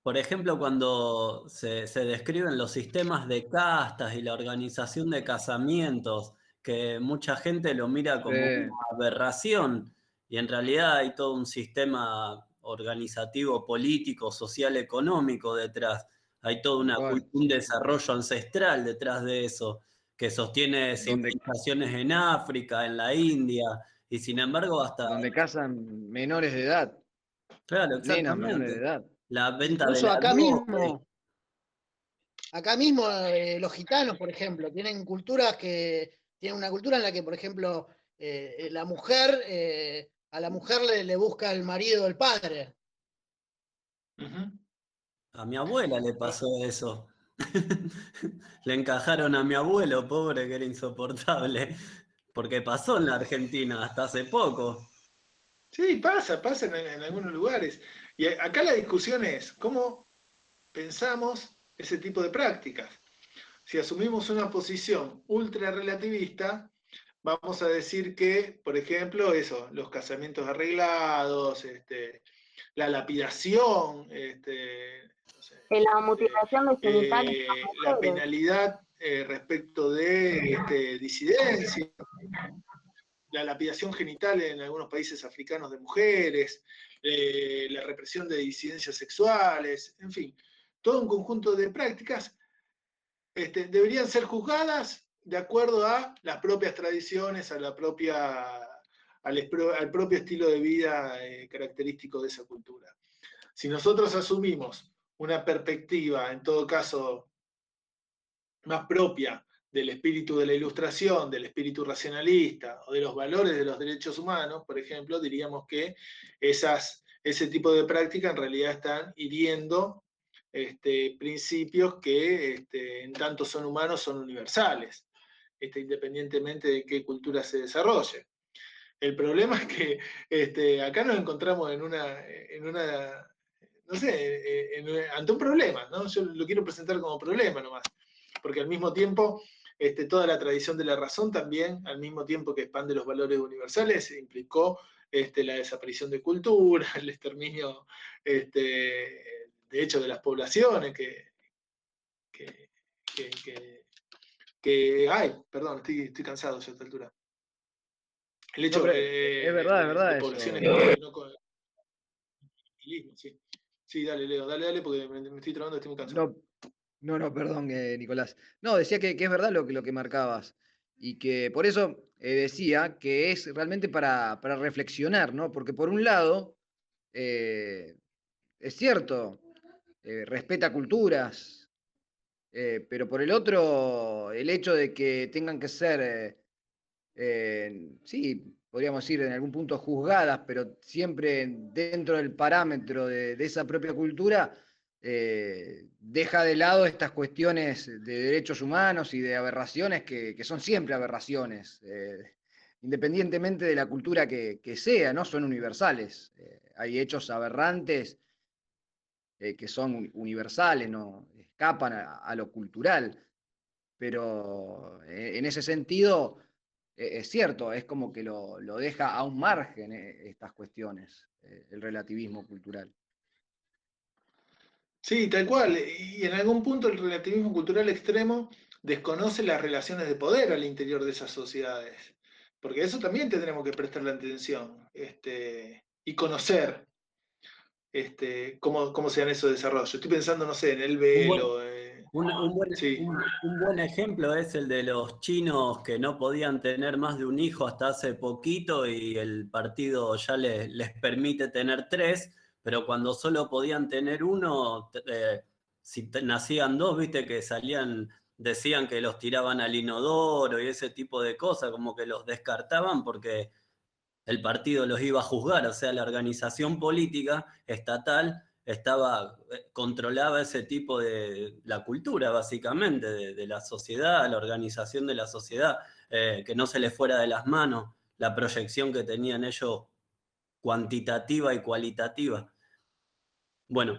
Por, ejemplo, cuando se, describen los sistemas de castas y la organización de casamientos, que mucha gente lo mira como una aberración, y en realidad hay todo un sistema organizativo, político, social, económico detrás. Hay todo una, un desarrollo ancestral detrás de eso que sostiene civilizaciones en África, en la India, y sin embargo hasta...
Donde casan menores de edad.
Claro, exactamente. de edad. La venta
de
la
acá mismo, acá mismo eh, los gitanos, por ejemplo, tienen culturas que... Tienen una cultura en la que, por ejemplo, eh, la mujer, eh, a la mujer le, busca el marido el padre.
A mi abuela le pasó eso. (laughs) Le encajaron a mi abuelo, pobre, que era insoportable. Porque pasó en la Argentina hasta hace poco.
Sí, pasa, pasa en, algunos lugares. Y acá la discusión es cómo pensamos ese tipo de prácticas. Si asumimos una posición ultra relativista, vamos a decir que, por ejemplo, eso, los casamientos arreglados, este, la lapidación, este,
la mutilación de
eh, la penalidad eh, respecto de este, disidencia, la lapidación genital en algunos países africanos de mujeres, eh, la represión de disidencias sexuales, en fin, todo un conjunto de prácticas este, deberían ser juzgadas de acuerdo a las propias tradiciones, a la propia, al, al propio estilo de vida característico de esa cultura. Si nosotros asumimos una perspectiva, en todo caso, más propia del espíritu de la ilustración, del espíritu racionalista o de los valores de los derechos humanos, por ejemplo, diríamos que esas, ese tipo de prácticas en realidad están hiriendo este, principios que este, en tanto son humanos son universales, este, independientemente de qué cultura se desarrolle. El problema es que este, acá nos encontramos en una no sé, ante un problema, ¿no? Yo lo quiero presentar como problema nomás, porque al mismo tiempo este, toda la tradición de la razón también, al mismo tiempo que expande los valores universales, implicó este, la desaparición de cultura, (laughs) el exterminio, este, de hecho, de las poblaciones que, que, ay, perdón, estoy, cansado a esta altura.
El hecho de, es verdad, es verdad. poblaciones que no, con,
sí. Sí, dale, Leo, dale, dale, porque me, estoy trabando, estoy muy cansado.
No, no, perdón, eh, Nicolás. No, decía que, es verdad lo que, lo que marcabas. Y que por eso eh, decía que es realmente para, reflexionar, ¿no? Porque por un lado, eh, es cierto, respeta culturas, pero por el otro, el hecho de que tengan que ser, sí, podríamos decir en algún punto juzgadas, pero siempre dentro del parámetro de esa propia cultura, eh, deja de lado estas cuestiones de derechos humanos y de aberraciones que, son siempre aberraciones, eh, independientemente de la cultura que, sea, ¿no? Son universales. Eh, hay hechos aberrantes que son universales, ¿no? Escapan a, lo cultural. Pero en ese sentido, es cierto, es como que lo, lo deja a un margen estas cuestiones, el relativismo cultural.
Sí, tal cual. Y en algún punto el relativismo cultural extremo desconoce las relaciones de poder al interior de esas sociedades. Porque eso también tendremos que prestarle atención este, y conocer este, cómo, cómo se dan esos desarrollos. Estoy pensando, no sé, en el velo.
Un buen, un, buen, ejemplo es el de los chinos que no podían tener más de un hijo hasta hace poquito y el partido ya les, les permite tener tres pero cuando solo podían tener uno, eh, si nacían dos, viste que salían, decían que los tiraban al inodoro y ese tipo de cosas, como que los descartaban porque el partido los iba a juzgar, o sea, la organización política estatal estaba, eh, controlaba ese tipo de, la cultura, básicamente, de, la sociedad, la organización de la sociedad, eh, que no se les fuera de las manos la proyección que tenían ellos cuantitativa y cualitativa. Bueno,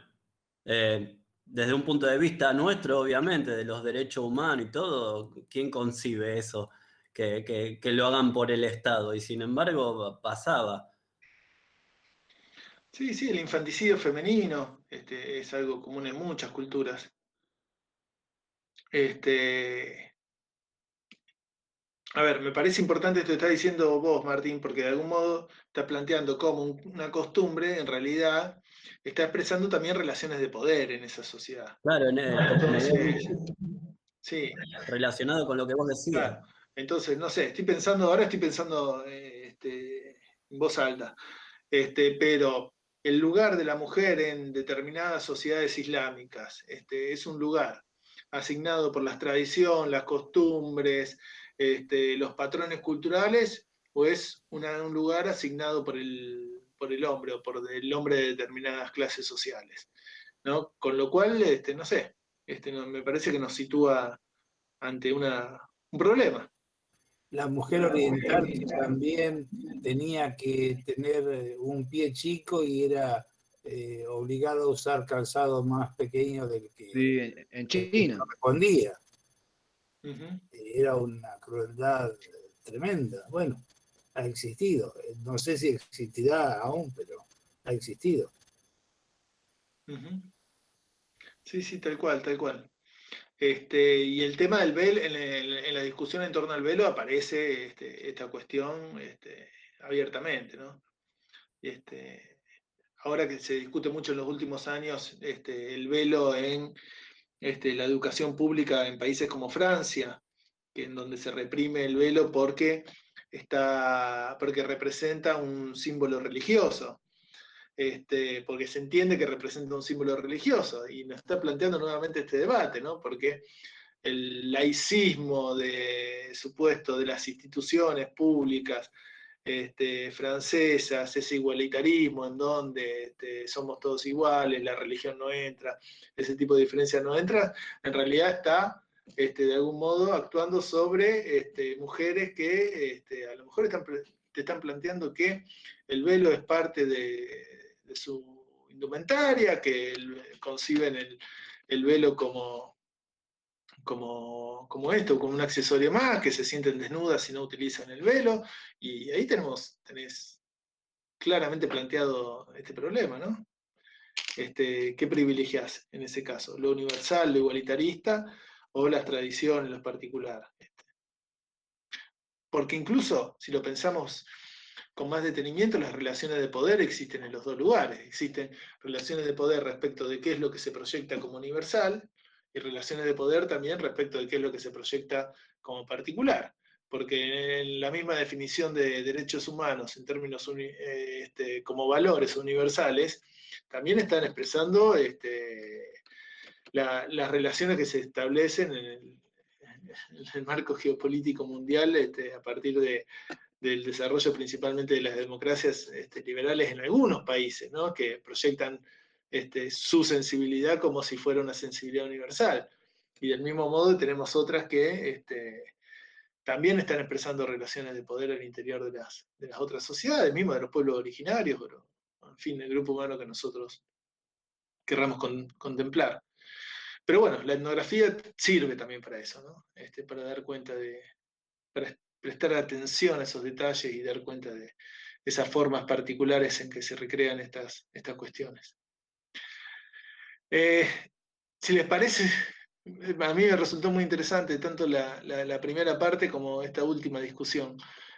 eh, desde un punto de vista nuestro, obviamente, de los derechos humanos y todo, ¿quién concibe eso? Que, lo hagan por el Estado. Y sin embargo, pasaba.
Sí, sí, el infanticidio femenino este, es algo común en muchas culturas. Este, a ver, me parece importante esto que estás diciendo vos, Martín, porque de algún modo está planteando como una costumbre, en realidad está expresando también relaciones de poder en esa sociedad.
Claro, sí. Relacionado con lo que vos decías.
Entonces, no sé, estoy pensando, ahora estoy pensando eh, este, en voz alta, este, pero el lugar de la mujer en determinadas sociedades islámicas este, es un lugar asignado por la tradición, las costumbres, este, los patrones culturales o es un lugar asignado por el, por el hombre o por el hombre de determinadas clases sociales. ¿no? Con lo cual, este, no sé, este, me parece que nos sitúa ante un problema.
La mujer oriental también tenía que tener eh, un pie chico y era eh, obligado a usar calzado más pequeño del que
sí, en China
correspondía. Era una crueldad tremenda. Bueno, ha existido. No sé si existirá aún, pero ha existido.
Sí, sí, tal cual, tal cual. Este, y el tema del velo, en, la discusión en torno al velo aparece este, esta cuestión este, abiertamente, ahora que se discute mucho en los últimos años el velo en la educación pública en países como Francia, en donde se reprime el velo porque, está, porque representa un símbolo religioso. Este, porque se entiende que representa un símbolo religioso y nos está planteando nuevamente este debate, ¿no? Porque el laicismo de supuesto de las instituciones públicas este, francesas, ese igualitarismo en donde este, somos todos iguales, la religión no entra, ese tipo de diferencia no entra, en realidad está de algún modo actuando sobre mujeres que a lo mejor te están planteando que el velo es parte de, su indumentaria, que conciben el, velo como, como, como, esto, como un accesorio más, que se sienten desnudas si no utilizan el velo, y ahí tenemos, tenés claramente planteado este problema, ¿no? Este, ¿Qué privilegias en ese caso? ¿Lo universal, lo igualitarista o las tradiciones, lo particular? Este. Porque incluso, si lo pensamos con más detenimiento, las relaciones de poder existen en los dos lugares. Existen relaciones de poder respecto de qué es lo que se proyecta como universal y relaciones de poder también respecto de qué es lo que se proyecta como particular. Porque en la misma definición de derechos humanos en términos eh, este, como valores universales, también están expresando este, las relaciones que se establecen en el, marco geopolítico mundial este, a partir del desarrollo principalmente de las democracias este, liberales en algunos países, que proyectan su sensibilidad como si fuera una sensibilidad universal. Y del mismo modo tenemos otras que también están expresando relaciones de poder al interior de las, otras sociedades, mismo de los pueblos originarios, pero en fin, el grupo humano que nosotros querramos contemplar. Pero bueno, la etnografía sirve también para eso, ¿no? Este, para dar cuenta de, para prestar atención a esos detalles y dar cuenta de esas formas particulares en que se recrean estas, estas cuestiones. Eh, si les parece, a mí me resultó muy interesante tanto la, primera parte como esta última discusión.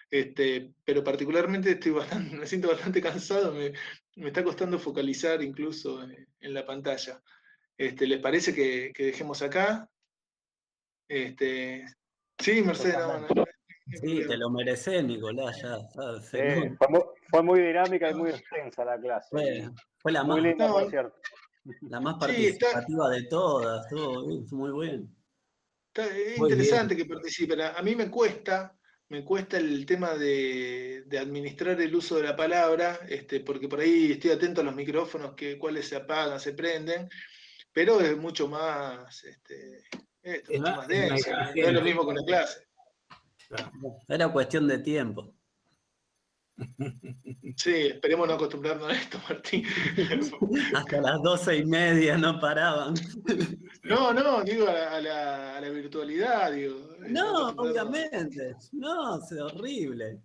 Este, pero particularmente estoy bastante, (laughs) me siento bastante cansado, me, está costando focalizar incluso en, la pantalla. Este, ¿Les parece que, dejemos acá? Este, sí, Mercedes. (laughs)
sí, te lo mereces, Nicolás. Ya,
fue, muy, dinámica y muy extensa la clase.
Fue, la más, linda, por cierto. La más participativa de todas, todo muy bien.
es interesante que participen. A mí me cuesta, me cuesta el tema de, administrar el uso de la palabra, este, porque por ahí estoy atento a los micrófonos, que, cuáles se apagan, se prenden, pero es mucho más, este, mucho más denso, es lo mismo con la clase.
Era cuestión de tiempo.
Sí, esperemos no acostumbrarnos a esto, Martín. (laughs)
Hasta las doce y media no paraban.
No, no, digo a la, virtualidad, digo.
No, obviamente. No, es horrible.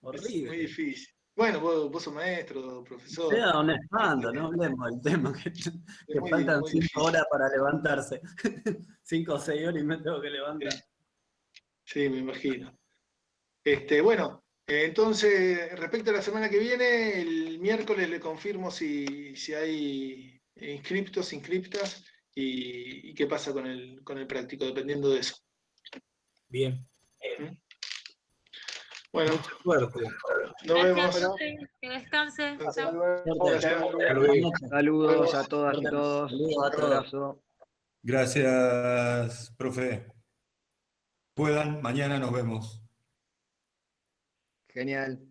Horrible.
muy difícil. Bueno, vos, sos maestro, profesor.
Sea un espanto, no hablemos del tema, que, faltan cinco horas para levantarse. (laughs) cinco o seis horas y me tengo que levantar.
Sí, me imagino. Este, bueno, entonces, respecto a la semana que viene, el miércoles le confirmo si, hay inscriptos, inscriptas y, qué pasa con el, con el práctico, dependiendo de eso.
Bien.
¿Mm? Bueno, suerte. Nos vemos.
Que descanse.
Saludos a todas y todos.
Saludos a Gracias, profe. Puedan, mañana nos vemos.
Genial.